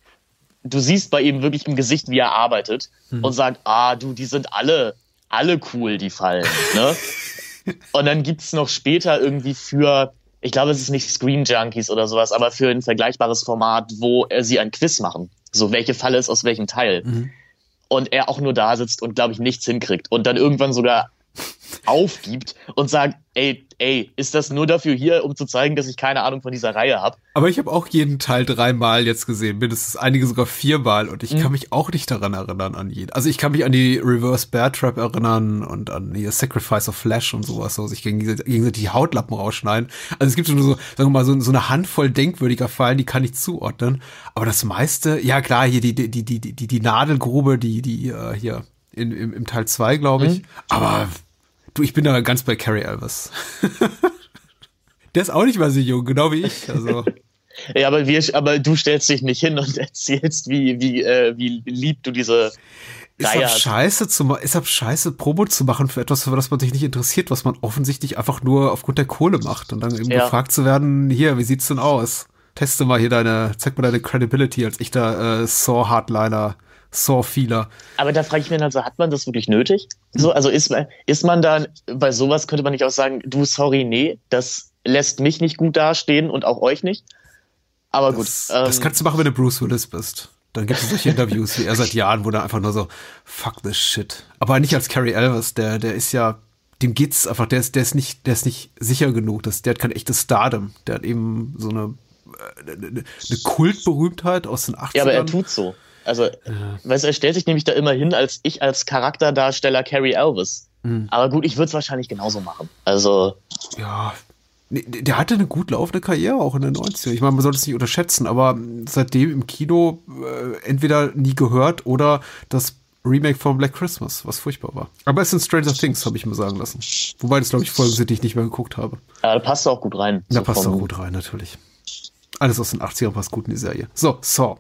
Du siehst bei ihm wirklich im Gesicht, wie er arbeitet und sagt, ah, du, die sind alle, alle cool, die Fallen, ne? Und dann gibt's noch später irgendwie für, ich glaube, es ist nicht Screen Junkies oder sowas, aber für ein vergleichbares Format, wo äh, sie ein Quiz machen. So, welche Falle ist aus welchem Teil. Und er auch nur da sitzt und, glaube ich, nichts hinkriegt. Und dann irgendwann sogar aufgibt und sagt, ey, ey, ist das nur dafür hier, um zu zeigen, dass ich keine Ahnung von dieser Reihe habe? Aber ich habe auch jeden Teil dreimal jetzt gesehen, mindestens einige sogar viermal und ich Mhm. kann mich auch nicht daran erinnern an jeden. Also ich kann mich an die Reverse Bear Trap erinnern und an die Sacrifice of Flesh und sowas, so sich gegen gegenseitig die Hautlappen rausschneiden. Also es gibt nur so, sagen wir mal, so, so eine Handvoll denkwürdiger Fallen, die kann ich zuordnen. Aber das meiste, ja klar, hier die, die, die, die, die, die Nadelgrube, die, die, äh, hier in, im, im Teil zwei, glaube ich. Aber du, ich bin da ganz bei Carrie Elvis. Der ist auch nicht mehr so jung, genau wie ich. Also. Ja, aber, wir, aber du stellst dich nicht hin und erzählst, wie, wie, äh, wie lieb du diese Ist ab scheiße zu ist ab scheiße Promo zu machen für etwas, für das man sich nicht interessiert, was man offensichtlich einfach nur aufgrund der Kohle macht und dann eben Ja. gefragt zu werden, hier, wie sieht's denn aus? Teste mal hier deine, zeig mal deine Credibility als echter äh, Saw Hardliner, Saw Feeler. Aber da frage ich mich dann so, hat man das wirklich nötig? So, also ist, man- ist man da, bei sowas könnte man nicht auch sagen, du, sorry, nee, das lässt mich nicht gut dastehen und auch euch nicht. Aber gut. Das, ähm, das kannst du machen, wenn du Bruce Willis bist. Dann gibt es solche Interviews wie er seit Jahren, wo er einfach nur so, fuck this shit. Aber nicht als Carrie Elvis, der, der ist ja, dem geht's einfach, der ist, der ist nicht, der ist nicht sicher genug. Das, der hat kein echtes Stardom. Der hat eben so eine, äh, eine, eine Kultberühmtheit aus den 80ern. ja, aber er tut so. Also, weißt du, er stellt sich nämlich da immer hin, als ich als Charakterdarsteller Carrie Elvis. Mhm. Aber gut, ich würde es wahrscheinlich genauso machen. Also, Ja. Der hatte eine gut laufende Karriere auch in den 90ern. Ich meine, man sollte es nicht unterschätzen, aber seitdem im Kino äh, entweder nie gehört oder das Remake von Black Christmas, was furchtbar war. Aber es sind Stranger Things, habe ich mir sagen lassen. Wobei das, glaube ich, Folgen sind, die ich nicht mehr geguckt habe. ja, da passt auch gut rein. Da So passt auch gut rein, natürlich. Alles aus den 80ern passt gut in die Serie. So, Saw. So,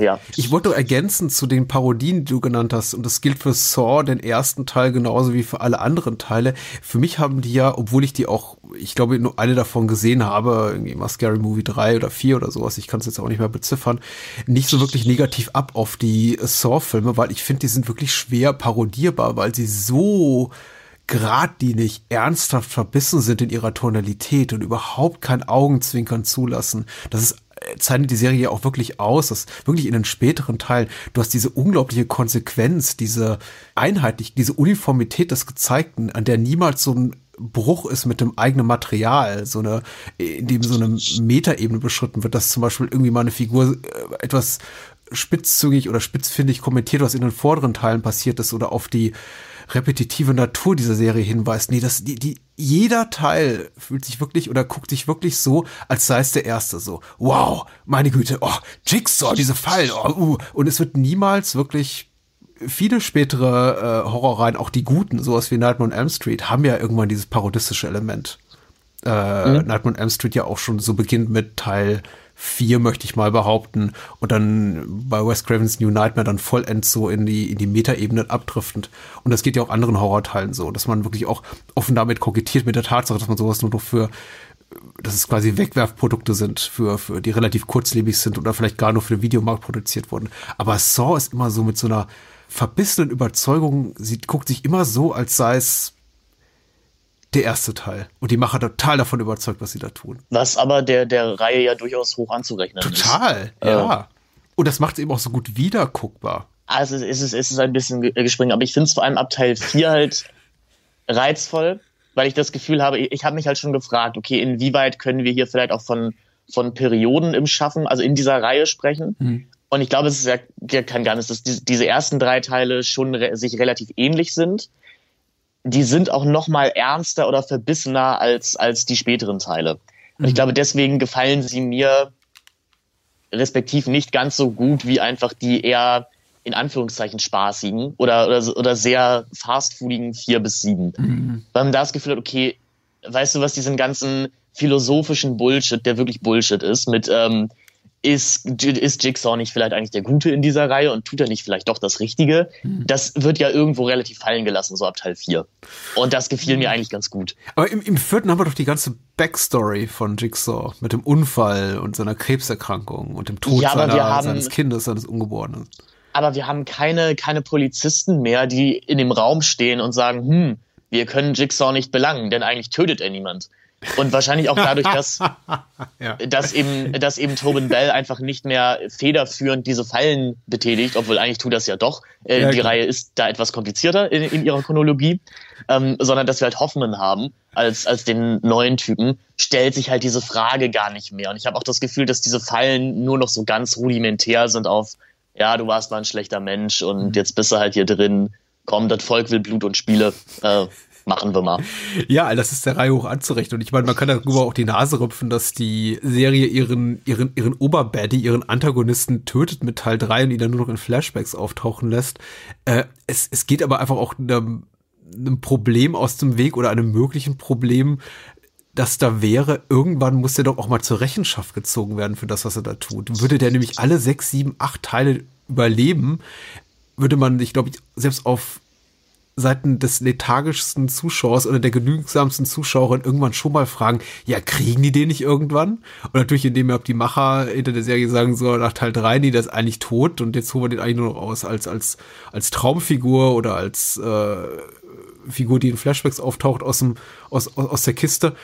ja. Ich wollte nur ergänzen zu den Parodien, die du genannt hast, und das gilt für Saw, den ersten Teil, genauso wie für alle anderen Teile. Für mich haben die ja, obwohl ich die auch, ich glaube, nur eine davon gesehen habe, irgendwie mal Scary Movie 3 oder 4 oder sowas, ich kann es jetzt auch nicht mehr beziffern, nicht so wirklich negativ ab auf die Saw-Filme, weil ich finde, die sind wirklich schwer parodierbar, weil sie so geradlinig, ernsthaft verbissen sind in ihrer Tonalität und überhaupt kein Augenzwinkern zulassen. Das ist zeichnet die Serie auch wirklich aus, dass wirklich in den späteren Teilen, du hast diese unglaubliche Konsequenz, diese Einheitlich, diese Uniformität des Gezeigten, an der niemals so ein Bruch ist mit dem eigenen Material, so eine, in dem so eine Metaebene beschritten wird, dass zum Beispiel irgendwie mal eine Figur äh, etwas spitzzüngig oder spitzfindig kommentiert, was in den vorderen Teilen passiert ist oder auf die repetitive Natur dieser Serie hinweist. Nee, das, die, die, jeder Teil fühlt sich wirklich oder guckt sich wirklich so, als sei es der erste. So, wow, meine Güte, oh, Jigsaw, diese Fallen, oh, uh. Und es wird niemals wirklich viele spätere äh, Horrorreihen, auch die guten, sowas wie Nightmare on Elm Street, haben ja irgendwann dieses parodistische Element. Äh, Nightmare on Elm Street ja auch schon so beginnt mit Teil 4, möchte ich mal behaupten, und dann bei Wes Cravens New Nightmare dann vollends so in die, in die Metaebene abdriftend. Und das geht ja auch anderen Horrorteilen so, dass man wirklich auch offen damit kokettiert mit der Tatsache, dass man sowas nur noch für dass es quasi Wegwerfprodukte sind, für, für die relativ kurzlebig sind oder vielleicht gar nur für den Videomarkt produziert wurden. Aber Saw ist immer so mit so einer verbissenen Überzeugung, sie guckt sich immer so, als sei es der erste Teil. Und die Macher total davon überzeugt, was sie da tun. Was aber der, der Reihe ja durchaus hoch anzurechnen ist. Total, ja. Und das macht es eben auch so gut wiederguckbar. Also es ist, es ist ein bisschen ge- gespringen, aber ich finde es vor allem ab Teil 4 halt reizvoll, weil ich das Gefühl habe, ich, ich habe mich halt schon gefragt, okay, inwieweit können wir hier vielleicht auch von, von Perioden im Schaffen, also in dieser Reihe sprechen. Und ich glaube, es ist ja, ja kein Geheimnis, dass die, diese ersten drei Teile schon re sich relativ ähnlich sind. Die sind auch noch mal ernster oder verbissener als, als die späteren Teile. Und ich glaube, deswegen gefallen sie mir respektiv nicht ganz so gut wie einfach die eher in Anführungszeichen spaßigen oder, oder, oder sehr fastfoodigen vier bis sieben. Weil man da das Gefühl hat, okay, weißt du was, diesen ganzen philosophischen Bullshit, der wirklich Bullshit ist, mit ähm, ist, ist Jigsaw nicht vielleicht eigentlich der Gute in dieser Reihe und tut er nicht vielleicht doch das Richtige? Das wird ja irgendwo relativ fallen gelassen, so ab Teil 4. Und das gefiel mir eigentlich ganz gut. Aber im, im vierten haben wir doch die ganze Backstory von Jigsaw mit dem Unfall und seiner Krebserkrankung und dem Tod Ja, seiner, haben- seines Kindes, seines Ungeborenen. aber wir haben keine, keine Polizisten mehr, die in dem Raum stehen und sagen, hm, wir können Jigsaw nicht belangen, denn eigentlich tötet er niemand. Und wahrscheinlich auch dadurch, dass, Ja. dass eben, dass eben Tobin Bell einfach nicht mehr federführend diese Fallen betätigt, obwohl eigentlich tut das ja doch. Äh, Ja, die klar. Reihe ist da etwas komplizierter in, in ihrer Chronologie, ähm, sondern dass wir halt Hoffman haben als, als den neuen Typen, stellt sich halt diese Frage gar nicht mehr. Und ich habe auch das Gefühl, dass diese Fallen nur noch so ganz rudimentär sind auf, ja, du warst mal ein schlechter Mensch und Mhm. jetzt bist du halt hier drin, komm, das Volk will Blut und Spiele, äh, machen wir mal. Ja, das ist der Reihe hoch anzurechnen. Und ich meine, man kann darüber auch die Nase rüpfen, dass die Serie ihren, ihren, ihren Oberbaddy, ihren Antagonisten tötet mit Teil 3 und ihn dann nur noch in Flashbacks auftauchen lässt. Äh, es, es geht aber einfach auch einem, einem Problem aus dem Weg oder einem möglichen Problem, das da wäre, irgendwann muss der doch auch mal zur Rechenschaft gezogen werden für das, was er da tut. Würde der nämlich alle sechs, sieben, acht Teile überleben, würde man sich, glaube ich, selbst auf Seiten des lethargischsten Zuschauers oder der genügsamsten Zuschauerin irgendwann schon mal fragen, ja, kriegen die den nicht irgendwann? Und natürlich, indem wir die Macher hinter der Serie sagen, so nach Teil 3, nee, der ist eigentlich tot und jetzt holen wir den eigentlich nur noch aus als, als, als Traumfigur oder als äh, Figur, die in Flashbacks auftaucht aus, dem, aus, aus, aus der Kiste.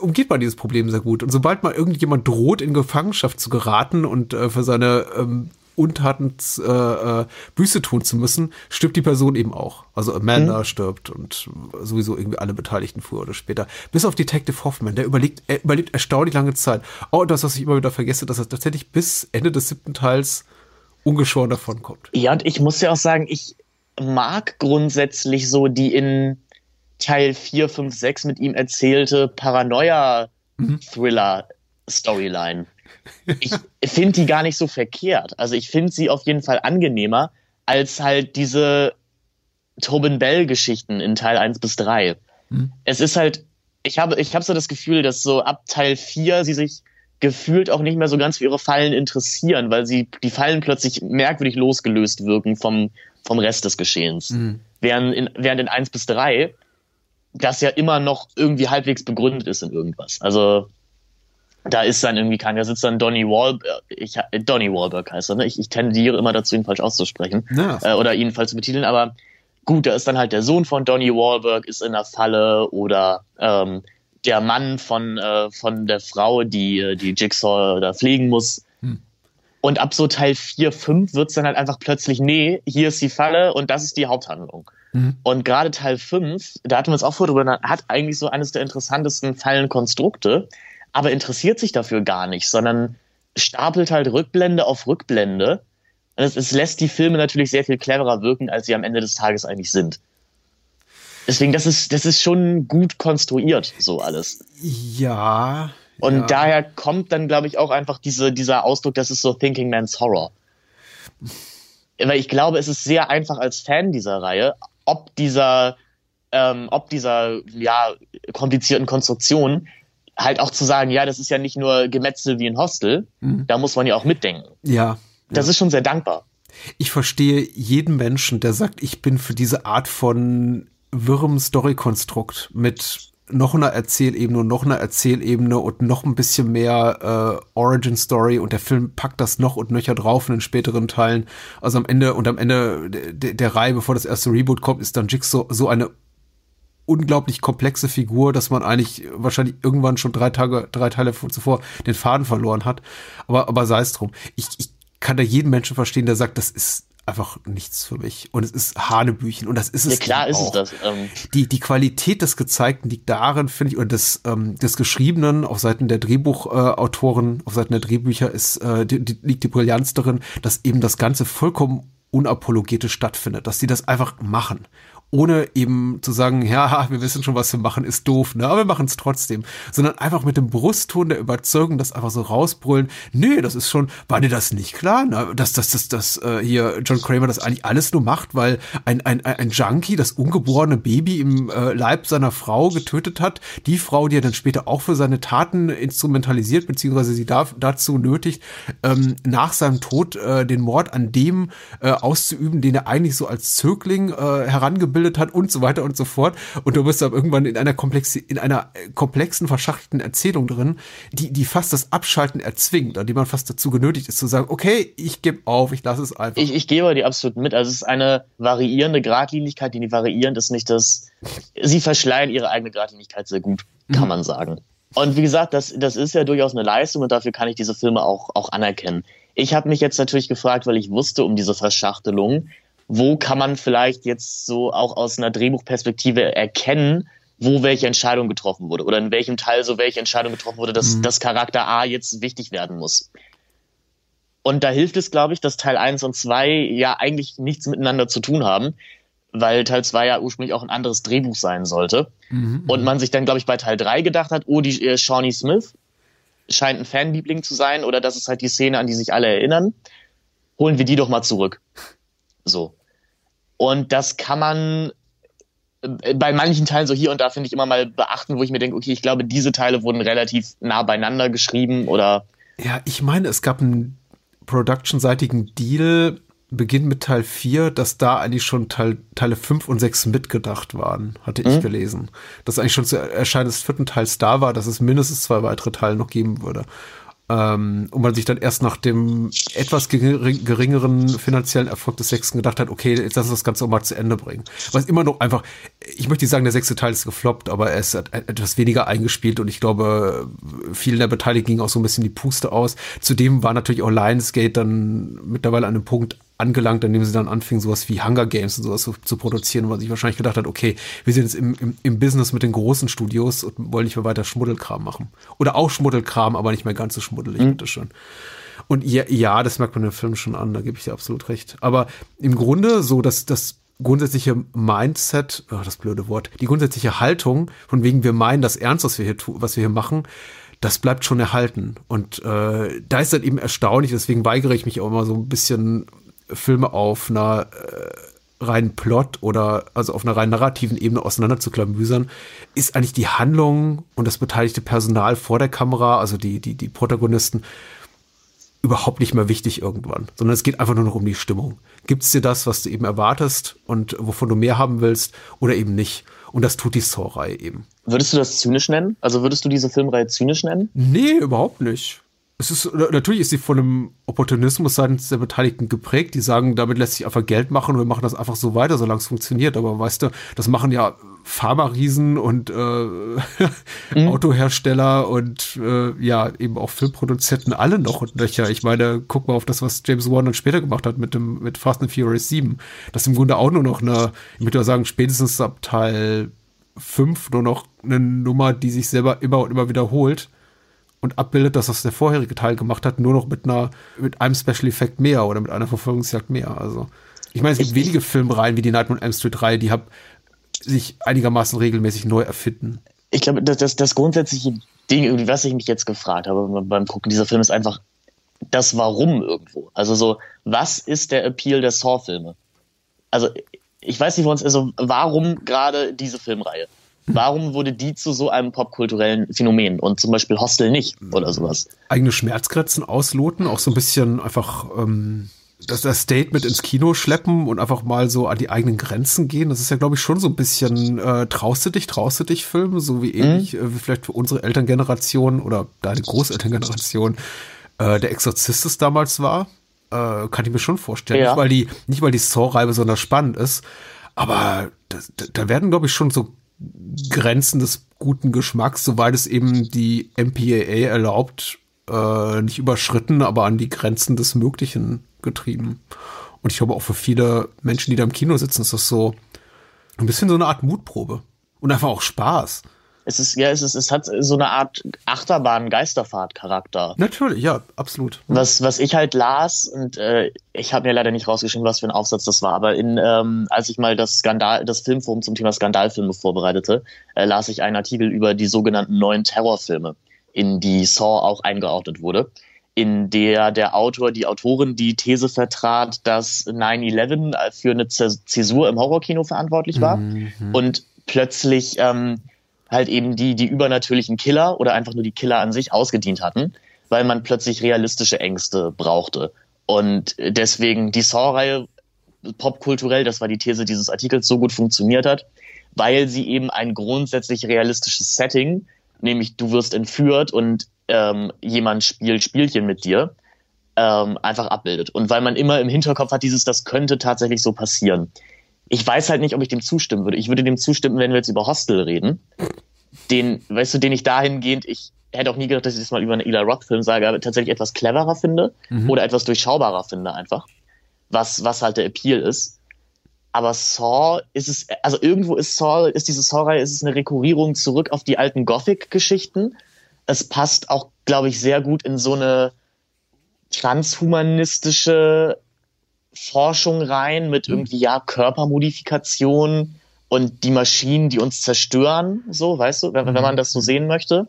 Umgeht man dieses Problem sehr gut. Und sobald mal irgendjemand droht, in Gefangenschaft zu geraten und äh, für seine ähm, Untaten äh, äh, Büße tun zu müssen, stirbt die Person eben auch. Also Amanda stirbt und sowieso irgendwie alle Beteiligten früher oder später. Bis auf Detective Hoffman, der überlegt, er überlebt erstaunlich lange Zeit. Oh, und das, was ich immer wieder vergesse, dass er tatsächlich bis Ende des siebten Teils ungeschoren davon kommt. Ja, und ich muss ja auch sagen, ich mag grundsätzlich so die in Teil 4, 5, 6 mit ihm erzählte Paranoia-Thriller-Storyline. Ich finde die gar nicht so verkehrt. Also ich finde sie auf jeden Fall angenehmer als halt diese Tobin Bell-Geschichten in Teil 1 bis 3. Es ist halt, ich habe, ich habe so das Gefühl, dass so ab Teil 4 sie sich gefühlt auch nicht mehr so ganz für ihre Fallen interessieren, weil sie die Fallen plötzlich merkwürdig losgelöst wirken vom, vom Rest des Geschehens. Während, in, während in 1 bis 3 das ja immer noch irgendwie halbwegs begründet ist in irgendwas. Also da ist dann irgendwie kein, da sitzt dann Donny Wahlberg, ich, äh, Donny Wahlberg heißt er, ne? ich, ich tendiere immer dazu, ihn falsch auszusprechen Ja. äh, oder ihn falsch zu betiteln, aber gut, da ist dann halt der Sohn von Donny Wahlberg ist in der Falle oder ähm, der Mann von, äh, von der Frau, die äh, die Jigsaw da pflegen muss. Und ab so Teil 4, 5 wird's dann halt einfach plötzlich, nee, hier ist die Falle und das ist die Haupthandlung. Und gerade Teil 5, da hatten wir uns auch vor drüber, hat eigentlich so eines der interessantesten Fallenkonstrukte, aber interessiert sich dafür gar nicht, sondern stapelt halt Rückblende auf Rückblende. Und es, es lässt die Filme natürlich sehr viel cleverer wirken, als sie am Ende des Tages eigentlich sind. Deswegen, das ist, das ist schon gut konstruiert, so alles. Ja. Und ja. daher kommt dann, glaube ich, auch einfach diese, dieser Ausdruck, das ist so Thinking Man's Horror. Weil ich glaube, es ist sehr einfach als Fan dieser Reihe, ob dieser, ähm, ob dieser, ja, komplizierten Konstruktion halt auch zu sagen, ja, das ist ja nicht nur Gemetzel wie ein Hostel, da muss man ja auch mitdenken. Ja. Das ist schon sehr dankbar. Ich verstehe jeden Menschen, der sagt, ich bin für diese Art von wirrem Story-Konstrukt mit noch einer Erzählebene und noch einer Erzählebene und noch ein bisschen mehr äh, Origin-Story und der Film packt das noch und nöcher drauf in den späteren Teilen. Also am Ende und am Ende der, der Reihe, bevor das erste Reboot kommt, ist dann Jigsaw so eine unglaublich komplexe Figur, dass man eigentlich wahrscheinlich irgendwann schon drei Tage, drei Teile zuvor den Faden verloren hat. Aber, aber sei es drum. Ich, ich kann da jeden Menschen verstehen, der sagt, das ist einfach nichts für mich. Und es ist Hanebüchen. Und das ist es. Ja, klar ist es das. Ähm, Die, die Qualität des Gezeigten liegt darin, finde ich, und des, ähm, des Geschriebenen auf Seiten der Drehbuchautoren, äh, auf Seiten der Drehbücher ist, äh, die, die, liegt die Brillanz darin, dass eben das Ganze vollkommen unapologetisch stattfindet, dass sie das einfach machen ohne eben zu sagen, ja, wir wissen schon, was wir machen, ist doof, ne? Aber wir machen es trotzdem. Sondern einfach mit dem Brustton der Überzeugung, das einfach so rausbrüllen, nee, das ist schon, war dir das nicht klar, ne? Dass das, das, das, äh, hier John Kramer das eigentlich alles nur macht, weil ein, ein, ein Junkie das ungeborene Baby im äh, Leib seiner Frau getötet hat, die Frau, die er dann später auch für seine Taten instrumentalisiert, beziehungsweise sie da, dazu nötigt, ähm, nach seinem Tod äh, den Mord an dem äh, auszuüben, den er eigentlich so als Zögling äh, herangebildet hat und so weiter und so fort. Und du bist dann irgendwann in einer komplexi in einer äh, komplexen, verschachtelten Erzählung drin, die, die fast das Abschalten erzwingt, an die man fast dazu genötigt ist, zu sagen, okay, ich gebe auf, ich lasse es einfach. ich, ich gebe dir absolut mit. Also es ist eine variierende Gradlinigkeit, die nicht variierend ist nicht das. Sie verschleiern ihre eigene Gradlinigkeit sehr gut, kann man sagen. Und wie gesagt, das, das ist ja durchaus eine Leistung und dafür kann ich diese Filme auch, auch anerkennen. Ich habe mich jetzt natürlich gefragt, weil ich wusste um diese Verschachtelung, wo kann man vielleicht jetzt so auch aus einer Drehbuchperspektive erkennen, wo welche Entscheidung getroffen wurde oder in welchem Teil so welche Entscheidung getroffen wurde, dass, dass Charakter A jetzt wichtig werden muss. Und da hilft es, glaube ich, dass Teil 1 und 2 ja eigentlich nichts miteinander zu tun haben, weil Teil 2 ja ursprünglich auch ein anderes Drehbuch sein sollte. Und man sich dann, glaube ich, bei Teil 3 gedacht hat, oh, die äh, Shawnee Smith scheint ein Fanliebling zu sein oder das ist halt die Szene, an die sich alle erinnern. Holen wir die doch mal zurück. So. Und das kann man äh, bei manchen Teilen so hier und da finde ich immer mal beachten, wo ich mir denke, okay, ich glaube, diese Teile wurden relativ nah beieinander geschrieben oder Ja, ich meine, es gab einen production-seitigen Deal, Beginn mit Teil 4, dass da eigentlich schon Teil, Teile 5 und 6 mitgedacht waren, hatte ich gelesen. Dass eigentlich schon zu Erscheinen des vierten Teils da war, dass es mindestens zwei weitere Teile noch geben würde. Ähm, und man sich dann erst nach dem etwas gering- geringeren finanziellen Erfolg des sechsten gedacht hat, okay, jetzt lass uns das Ganze auch mal zu Ende bringen. Was immer noch einfach, ich möchte nicht sagen, der sechste Teil ist gefloppt, aber er ist et- etwas weniger eingespielt und ich glaube, vielen der Beteiligten ging auch so ein bisschen die Puste aus. Zudem war natürlich auch Lionsgate dann mittlerweile an einem Punkt angelangt, an dem sie dann anfingen, sowas wie Hunger Games und sowas zu, zu produzieren, wo man sich wahrscheinlich gedacht hat, okay, wir sind jetzt im, im, im Business mit den großen Studios und wollen nicht mehr weiter Schmuddelkram machen. Oder auch Schmuddelkram, aber nicht mehr ganz so schmuddelig, bitteschön. Und ja, ja, das merkt man im Film schon an, da gebe ich dir absolut recht. Aber im Grunde so, dass das grundsätzliche Mindset, oh, das blöde Wort, die grundsätzliche Haltung, von wegen wir meinen das ernst, was wir hier tu, was wir hier machen, das bleibt schon erhalten. Und äh, da ist dann eben erstaunlich, deswegen weigere ich mich auch immer so ein bisschen Filme auf einer äh, reinen Plot oder also auf einer rein narrativen Ebene auseinander zu klamüsern, ist eigentlich die Handlung und das beteiligte Personal vor der Kamera, also die, die, die Protagonisten, überhaupt nicht mehr wichtig irgendwann, sondern es geht einfach nur noch um die Stimmung. Gibt es dir das, was du eben erwartest und wovon du mehr haben willst oder eben nicht? Und das tut die Saw-Reihe eben. Würdest du das zynisch nennen? Also würdest du diese Filmreihe zynisch nennen? Nee, überhaupt nicht. Es ist, natürlich ist sie von einem Opportunismus seitens der Beteiligten geprägt. Die sagen, damit lässt sich einfach Geld machen und wir machen das einfach so weiter, solange es funktioniert. Aber weißt du, das machen ja Pharma-Riesen und äh, Autohersteller und äh, ja, eben auch Filmproduzenten alle noch und Löcher. Ich meine, guck mal auf das, was James Wan dann später gemacht hat mit dem mit Fast and Furious 7. Das ist im Grunde auch nur noch eine, ich würde sagen, spätestens ab Teil 5 nur noch eine Nummer, die sich selber immer und immer wiederholt und abbildet, das, was der vorherige Teil gemacht hat, nur noch mit einer, mit einem Special Effekt mehr oder mit einer Verfolgungsjagd mehr. Also, ich meine, es gibt Ich- wenige Filmreihen wie die Nightmare on Elm Street Reihe, die hab, sich einigermaßen regelmäßig neu erfinden. Ich glaube, das, das, das grundsätzliche Ding, was ich mich jetzt gefragt habe beim Gucken dieser Film, ist einfach das Warum irgendwo. Also so, was ist der Appeal der Saw-Filme? Also, ich weiß nicht, wo uns, also warum gerade diese Filmreihe? Warum wurde die zu so einem popkulturellen Phänomen und zum Beispiel Hostel nicht oder sowas? Eigene Schmerzgrenzen ausloten, auch so ein bisschen einfach ähm, das, das Statement ins Kino schleppen und einfach mal so an die eigenen Grenzen gehen. Das ist ja, glaube ich, schon so ein bisschen äh, traust du dich, traust du dich Film, so wie ähnlich äh, wie vielleicht für unsere Elterngeneration oder deine Großelterngeneration äh, der Exorzist es damals war. Äh, kann ich mir schon vorstellen. Ja. Nicht, weil die, nicht weil die Saw-Reihe besonders spannend ist, aber da- da werden, glaube ich, schon so Grenzen des guten Geschmacks, soweit es eben die MPAA erlaubt, äh, nicht überschritten, aber an die Grenzen des Möglichen getrieben. Und ich glaube auch für viele Menschen, die da im Kino sitzen, ist das so ein bisschen so eine Art Mutprobe. Und einfach auch Spaß. Es ist, ja, es ist, es hat so eine Art Achterbahn-Geisterfahrt-Charakter. Natürlich, ja, absolut. Was, was ich halt las, und äh, ich habe mir leider nicht rausgeschrieben, was für ein Aufsatz das war, aber in, ähm, als ich mal das Skandal, das Filmforum zum Thema Skandalfilme vorbereitete, äh, las ich einen Artikel über die sogenannten neuen Terrorfilme, in die Saw auch eingeordnet wurde in der der Autor, die Autorin die These vertrat, dass 9-11 für eine Zäsur im Horrorkino verantwortlich war mhm. und plötzlich ähm, halt eben die, die übernatürlichen Killer oder einfach nur die Killer an sich ausgedient hatten, weil man plötzlich realistische Ängste brauchte. Und deswegen die Saw-Reihe popkulturell, das war die These dieses Artikels, so gut funktioniert hat, weil sie eben ein grundsätzlich realistisches Setting, nämlich du wirst entführt und ähm, jemand spielt Spielchen mit dir, ähm, einfach abbildet. Und weil man immer im Hinterkopf hat, dieses, das könnte tatsächlich so passieren. Ich weiß halt nicht, ob ich dem zustimmen würde. Ich würde dem zustimmen, wenn wir jetzt über Hostel reden. Den, weißt du, den ich dahingehend, ich hätte auch nie gedacht, dass ich das mal über einen Eli Roth-Film sage, aber tatsächlich etwas cleverer finde mhm. oder etwas durchschaubarer finde einfach. Was, was halt der Appeal ist. Aber Saw ist es, also irgendwo ist Saw, ist diese Saw-Reihe, ist es eine Rekurrierung zurück auf die alten Gothic-Geschichten es passt auch, glaube ich, sehr gut in so eine transhumanistische Forschung rein mit mhm. irgendwie, ja, Körpermodifikation und die Maschinen, die uns zerstören, so, weißt du, wenn, wenn man mhm. das so sehen möchte.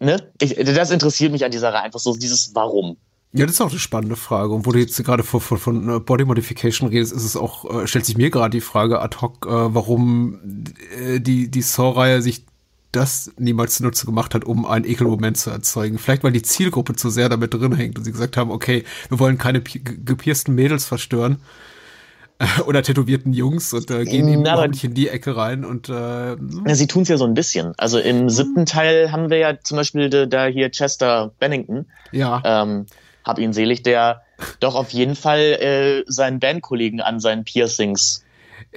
Ne? Ich, das interessiert mich an dieser Reihe einfach so, dieses Warum. Ja, das ist auch eine spannende Frage. Und wo du jetzt gerade von, von, von äh, Body Modification redest, ist es auch, äh, stellt sich mir gerade die Frage ad hoc, äh, warum äh, die, die Saw-Reihe sich das niemals zunutze gemacht hat, um einen Ekelmoment zu erzeugen. Vielleicht, weil die Zielgruppe zu sehr damit drin hängt und sie gesagt haben, okay, wir wollen keine gepiersten Mädels verstören oder tätowierten Jungs und äh, gehen eben überhaupt nicht in die Ecke rein und äh, ja, sie tun es ja so ein bisschen. Also im siebten Teil haben wir ja zum Beispiel da, da hier Chester Bennington. Ja. Ähm, hab ihn selig, der doch auf jeden Fall äh, seinen Bandkollegen an seinen Piercings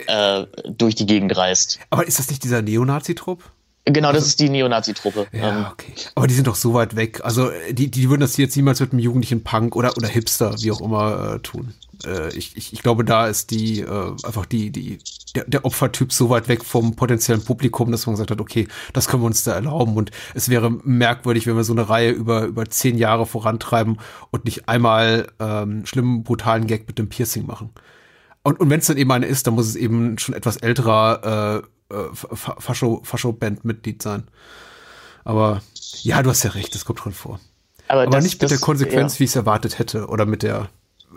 äh, durch die Gegend reist. Aber ist das nicht dieser Neonazi-Trupp? Genau, das ist die Neonazi-Truppe. Ja, ähm, okay. Aber die sind doch so weit weg. Also die, die würden das jetzt niemals mit einem jugendlichen Punk oder, oder Hipster, wie auch immer, äh, tun. Äh, ich, ich, ich glaube, da ist die äh, einfach die, die, der, der Opfertyp so weit weg vom potenziellen Publikum, dass man gesagt hat, okay, das können wir uns da erlauben. Und es wäre merkwürdig, wenn wir so eine Reihe über, über zehn Jahre vorantreiben und nicht einmal ähm, schlimmen, brutalen Gag mit dem Piercing machen. Und, und wenn es dann eben eine ist, dann muss es eben schon etwas älterer äh, äh, Fascho-Band-Mitglied sein. Aber ja, du hast ja recht, das kommt schon vor. Aber, Aber das, nicht mit das, der Konsequenz, ja. wie ich es erwartet hätte. Oder mit der.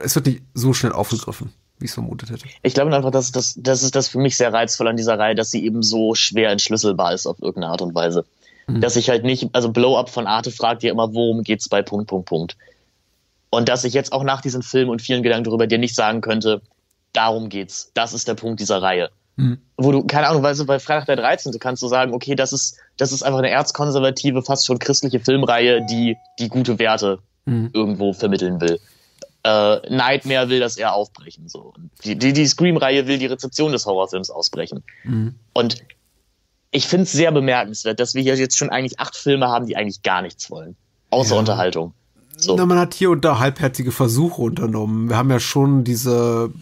Es wird nicht so schnell aufgegriffen, wie ich es vermutet hätte. Ich glaube einfach, dass das, das ist das für mich sehr reizvoll an dieser Reihe, dass sie eben so schwer entschlüsselbar ist auf irgendeine Art und Weise. Mhm. Dass ich halt nicht, also Blow-Up von Arte fragt ja immer, worum geht's bei Punkt, Punkt, Punkt. Und dass ich jetzt auch nach diesem Film und vielen Gedanken darüber dir nicht sagen könnte, darum geht's. Das ist der Punkt dieser Reihe. Mhm. Wo du, keine Ahnung, weißt du, bei Freitag der 13. kannst du sagen, okay, das ist, das ist einfach eine erzkonservative, fast schon christliche Filmreihe, die, die gute Werte mhm. irgendwo vermitteln will. Äh, Nightmare will das eher aufbrechen, so. Die, die, die Scream-Reihe will die Rezeption des Horrorfilms ausbrechen. Mhm. Und ich finde es sehr bemerkenswert, dass wir hier jetzt schon eigentlich acht Filme haben, die eigentlich gar nichts wollen. Außer ja. Unterhaltung. So. Na, man hat hier und da halbherzige Versuche unternommen. Wir haben ja schon diese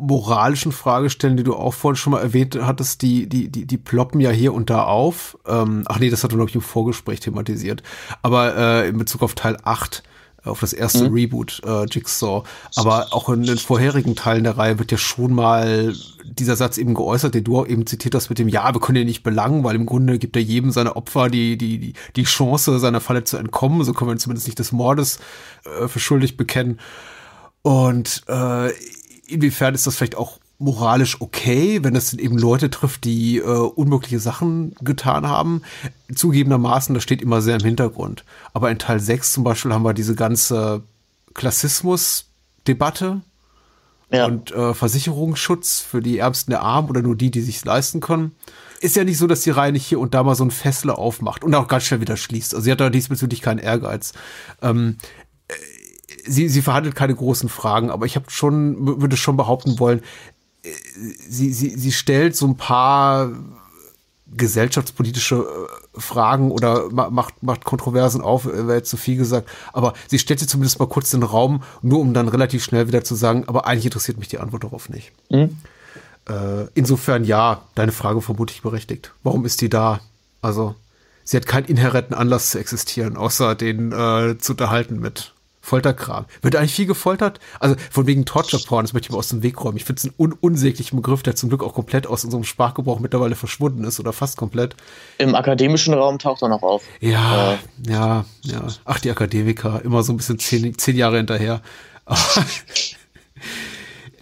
moralischen Fragestellen, die du auch vorhin schon mal erwähnt hattest, die, die, die, die ploppen ja hier und da auf. Ähm, ach nee, das hat du, glaube ich, im Vorgespräch thematisiert. Aber äh, in Bezug auf Teil 8, auf das erste mhm. Reboot, äh, Jigsaw. Aber auch in den vorherigen Teilen der Reihe wird ja schon mal dieser Satz eben geäußert, den du auch eben zitiert hast mit dem, ja, wir können ihn nicht belangen, weil im Grunde gibt er jedem seine Opfer die, die, die, Chance, seiner Falle zu entkommen. So können wir zumindest nicht des Mordes äh, für schuldig bekennen. Und äh, inwiefern ist das vielleicht auch moralisch okay, wenn es eben Leute trifft, die äh, unmögliche Sachen getan haben. Zugegebenermaßen, das steht immer sehr im Hintergrund. Aber in Teil 6 zum Beispiel haben wir diese ganze Klassismus-Debatte ja. und äh, Versicherungsschutz für die Ärmsten der Armen oder nur die, die sich leisten können. Ist ja nicht so, dass die Reihe nicht hier und da mal so ein Fessler aufmacht und auch ganz schnell wieder schließt. Also sie hat da diesbezüglich keinen Ehrgeiz. Ähm, sie, sie verhandelt keine großen Fragen, aber ich habe schon, würde schon behaupten wollen, sie, sie, sie stellt so ein paar gesellschaftspolitische äh, Fragen oder macht, macht Kontroversen auf, äh, wäre jetzt zu viel gesagt, aber sie stellt sie zumindest mal kurz in den Raum, nur um dann relativ schnell wieder zu sagen, aber eigentlich interessiert mich die Antwort darauf nicht. Mhm. Äh, insofern ja, deine Frage vermutlich berechtigt. Warum ist die da? Also, sie hat keinen inhärenten Anlass zu existieren, außer den äh, zu unterhalten mit Folterkram. Wird eigentlich viel gefoltert? Also von wegen Torture Porn, das möchte ich mal aus dem Weg räumen. Ich finde es einen un unsäglichen Begriff, der zum Glück auch komplett aus unserem Sprachgebrauch mittlerweile verschwunden ist oder fast komplett. Im akademischen Raum taucht er noch auf. Ja, äh. ja, ja. Ach, die Akademiker, immer so ein bisschen zehn, zehn Jahre hinterher.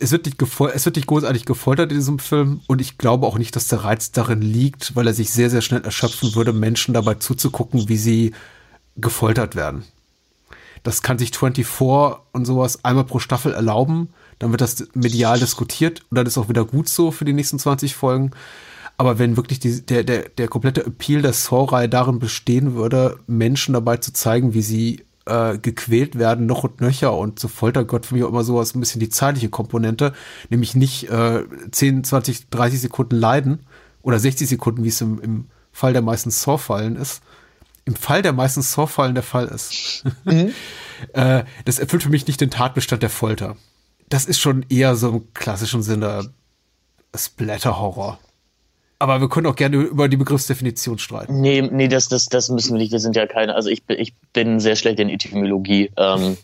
es wird, nicht es wird nicht großartig gefoltert in diesem Film und ich glaube auch nicht, dass der Reiz darin liegt, weil er sich sehr, sehr schnell erschöpfen würde, Menschen dabei zuzugucken, wie sie gefoltert werden. Das kann sich 24 und sowas einmal pro Staffel erlauben. Dann wird das medial diskutiert und dann ist auch wieder gut so für die nächsten 20 Folgen. Aber wenn wirklich die, der, der, der komplette Appeal der Saw-Reihe darin bestehen würde, Menschen dabei zu zeigen, wie sie äh, gequält werden, noch und nöcher und so Folter Gott für mich auch immer sowas ein bisschen die zeitliche Komponente, nämlich nicht äh, 10, 20, 30 Sekunden leiden oder 60 Sekunden, wie es im, im Fall der meisten Saw-Fallen ist, im Fall der meisten Saw-Fallen der Fall ist. Mhm. äh, das erfüllt für mich nicht den Tatbestand der Folter. Das ist schon eher so im klassischen Sinne Splatter-Horror. Aber wir können auch gerne über die Begriffsdefinition streiten. Nee, nee, das, das, das müssen wir nicht. Wir sind ja keine, also ich, ich bin sehr schlecht in Etymologie. Ähm,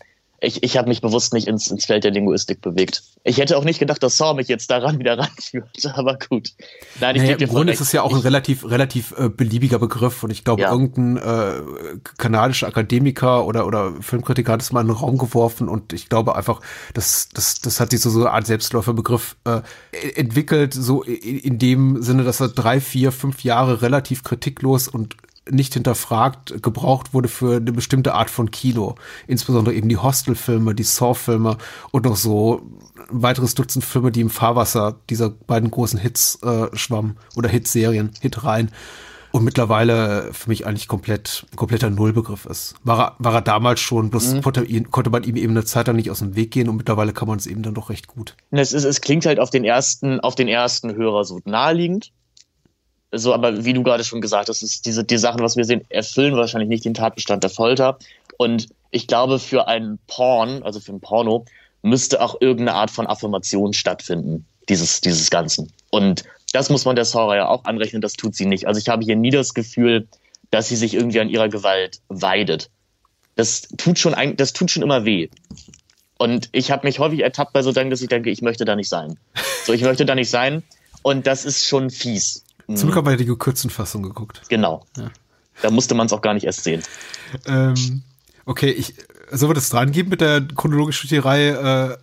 ich, ich habe mich bewusst nicht ins, ins Feld der Linguistik bewegt. Ich hätte auch nicht gedacht, dass Saw mich jetzt daran wieder ranführt, aber gut. Nein, ich naja, Im Grunde ist es ja auch ein relativ, relativ äh, beliebiger Begriff und ich glaube, ja. irgendein äh, kanadischer Akademiker oder, oder Filmkritiker hat es mal in den Raum geworfen und ich glaube einfach, das, das, das hat sich so, so eine Art Selbstläuferbegriff äh, entwickelt, so in, in dem Sinne, dass er drei, vier, fünf Jahre relativ kritiklos und nicht hinterfragt gebraucht wurde für eine bestimmte Art von Kino. Insbesondere eben die Hostel-Filme, die Saw-Filme und noch so ein weiteres Dutzend Filme, die im Fahrwasser dieser beiden großen Hits äh, schwammen oder Hitserien, Hitreihen. Und mittlerweile für mich eigentlich komplett, kompletter Nullbegriff ist. War er, war er damals schon, bloß mhm. konnte, konnte, man ihm eben eine Zeit lang nicht aus dem Weg gehen und mittlerweile kann man es eben dann doch recht gut. Es, ist, es klingt halt auf den ersten, auf den ersten Hörer so naheliegend so, aber wie du gerade schon gesagt hast, ist diese, die Sachen, was wir sehen, erfüllen wahrscheinlich nicht den Tatbestand der Folter. Und ich glaube, für einen Porn, also für ein Porno, müsste auch irgendeine Art von Affirmation stattfinden, dieses, dieses Ganzen. Und das muss man der Saura ja auch anrechnen, das tut sie nicht. Also ich habe hier nie das Gefühl, dass sie sich irgendwie an ihrer Gewalt weidet. Das tut schon, ein, das tut schon immer weh. Und ich habe mich häufig ertappt bei so Dingen, dass ich denke, ich möchte da nicht sein. So, ich möchte da nicht sein. Und das ist schon fies. Zum Glück haben wir die gekürzten Fassung geguckt. Genau. Ja. Da musste man es auch gar nicht erst sehen. Ähm, okay, ich, soll wir das dran geben mit der chronologischen Reihe äh,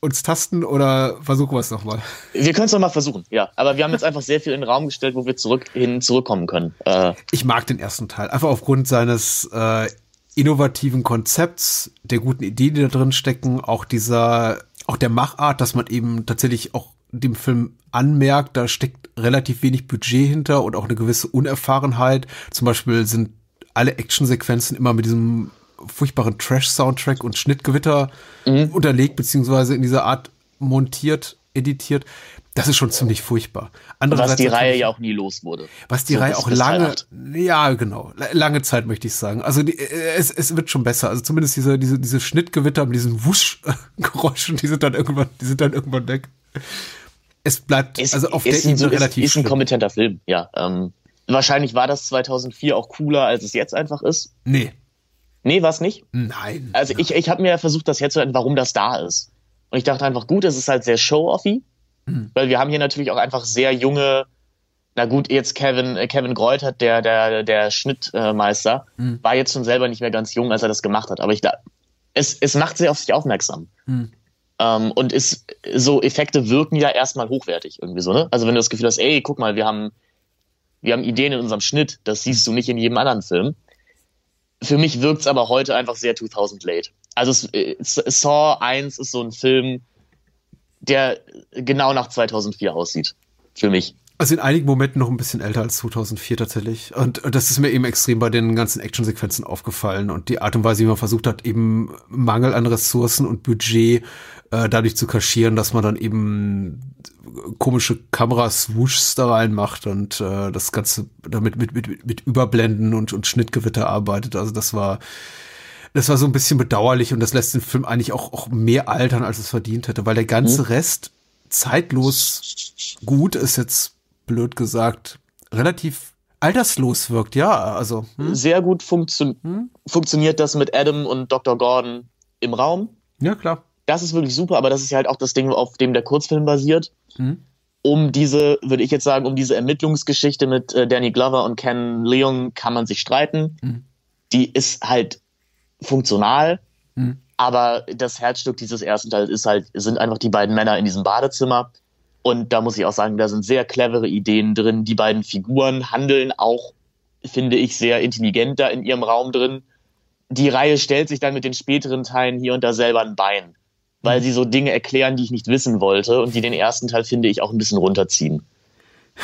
uns tasten oder versuchen wir es nochmal? Wir können es nochmal versuchen, ja. Aber wir haben jetzt einfach sehr viel in den Raum gestellt, wo wir zurück hin zurückkommen können. Äh, ich mag den ersten Teil, einfach aufgrund seines äh, innovativen Konzepts, der guten Ideen, die da drin stecken, auch dieser, auch der Machart, dass man eben tatsächlich auch dem Film anmerkt, da steckt relativ wenig Budget hinter und auch eine gewisse Unerfahrenheit. Zum Beispiel sind alle Actionsequenzen immer mit diesem furchtbaren Trash-Soundtrack und Schnittgewitter mhm. unterlegt, beziehungsweise in dieser Art montiert, editiert. Das ist schon ziemlich furchtbar. was die Reihe ja auch nie los wurde. Was die so Reihe auch lange, ja genau, lange Zeit möchte ich sagen. Also die, äh, es, es wird schon besser. Also zumindest diese, diese, diese Schnittgewitter mit diesen Wusch-Geräuschen, die sind dann irgendwann, die sind dann irgendwann weg es bleibt ist, also auf der Ebene so, relativ ist, ist ein kompetenter Film, ja. Ähm, wahrscheinlich war das 2004 auch cooler, als es jetzt einfach ist. Nee. Nee, war es nicht? Nein. Also ich, ich habe mir versucht, das jetzt zu warum das da ist. Und ich dachte einfach, gut, es ist halt sehr show-offy, hm. weil wir haben hier natürlich auch einfach sehr junge, na gut, jetzt Kevin, äh, Kevin Greutert, der, der, der Schnittmeister, hm. war jetzt schon selber nicht mehr ganz jung, als er das gemacht hat. Aber ich da, es, es macht sehr auf sich aufmerksam. Hm. Ähm, und ist, so Effekte wirken ja erstmal hochwertig irgendwie so, ne? Also wenn du das Gefühl hast, ey, guck mal, wir haben, wir haben Ideen in unserem Schnitt, das siehst du nicht in jedem anderen Film. Für mich wirkt's aber heute einfach sehr 2000 late. Also Saw 1 ist so ein Film, der genau nach 2004 aussieht. Für mich. Also in einigen Momenten noch ein bisschen älter als 2004 tatsächlich. Und, und das ist mir eben extrem bei den ganzen Actionsequenzen aufgefallen und die Art und Weise, wie man versucht hat, eben Mangel an Ressourcen und Budget äh, dadurch zu kaschieren, dass man dann eben komische Kameraswooshs da reinmacht und äh, das Ganze damit mit, mit, mit Überblenden und, und Schnittgewitter arbeitet. Also das war, das war so ein bisschen bedauerlich und das lässt den Film eigentlich auch, auch mehr altern, als es verdient hätte, weil der ganze mhm. Rest zeitlos gut ist jetzt blöd gesagt relativ alterslos wirkt, ja, also hm? sehr gut funktio hm? funktioniert das mit Adam und Dr. Gordon im Raum. Ja, klar. Das ist wirklich super, aber das ist ja halt auch das Ding, auf dem der Kurzfilm basiert. Hm? Um diese, würde ich jetzt sagen, um diese Ermittlungsgeschichte mit äh, Danny Glover und Ken Leon kann man sich streiten. Hm. Die ist halt funktional, hm. aber das Herzstück dieses ersten Teils ist halt, sind einfach die beiden Männer in diesem Badezimmer. Und da muss ich auch sagen, da sind sehr clevere Ideen drin. Die beiden Figuren handeln auch, finde ich, sehr intelligent da in ihrem Raum drin. Die Reihe stellt sich dann mit den späteren Teilen hier und da selber ein Bein, weil sie so Dinge erklären, die ich nicht wissen wollte und die den ersten Teil, finde ich, auch ein bisschen runterziehen.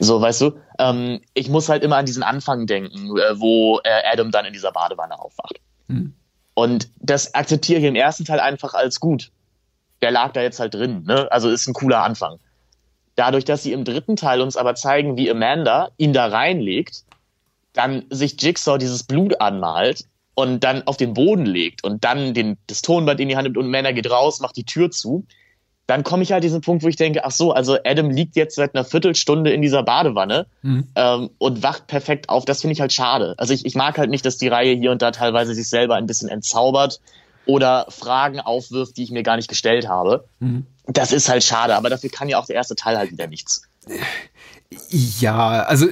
So, weißt du, ähm, ich muss halt immer an diesen Anfang denken, äh, wo äh, Adam dann in dieser Badewanne aufwacht. Mhm. Und das akzeptiere ich im ersten Teil einfach als gut. Der lag da jetzt halt drin, ne? Also ist ein cooler Anfang. Dadurch, dass sie im dritten Teil uns aber zeigen, wie Amanda ihn da reinlegt, dann sich Jigsaw dieses Blut anmalt und dann auf den Boden legt und dann den, das Tonband in die Hand nimmt und Amanda geht raus, macht die Tür zu dann komme ich halt diesen Punkt, wo ich denke, ach so, also Adam liegt jetzt seit einer Viertelstunde in dieser Badewanne mhm. ähm, und wacht perfekt auf. Das finde ich halt schade. Also ich, ich mag halt nicht, dass die Reihe hier und da teilweise sich selber ein bisschen entzaubert oder Fragen aufwirft, die ich mir gar nicht gestellt habe. Mhm. Das ist halt schade, aber dafür kann ja auch der erste Teil halt wieder nichts. Ja, also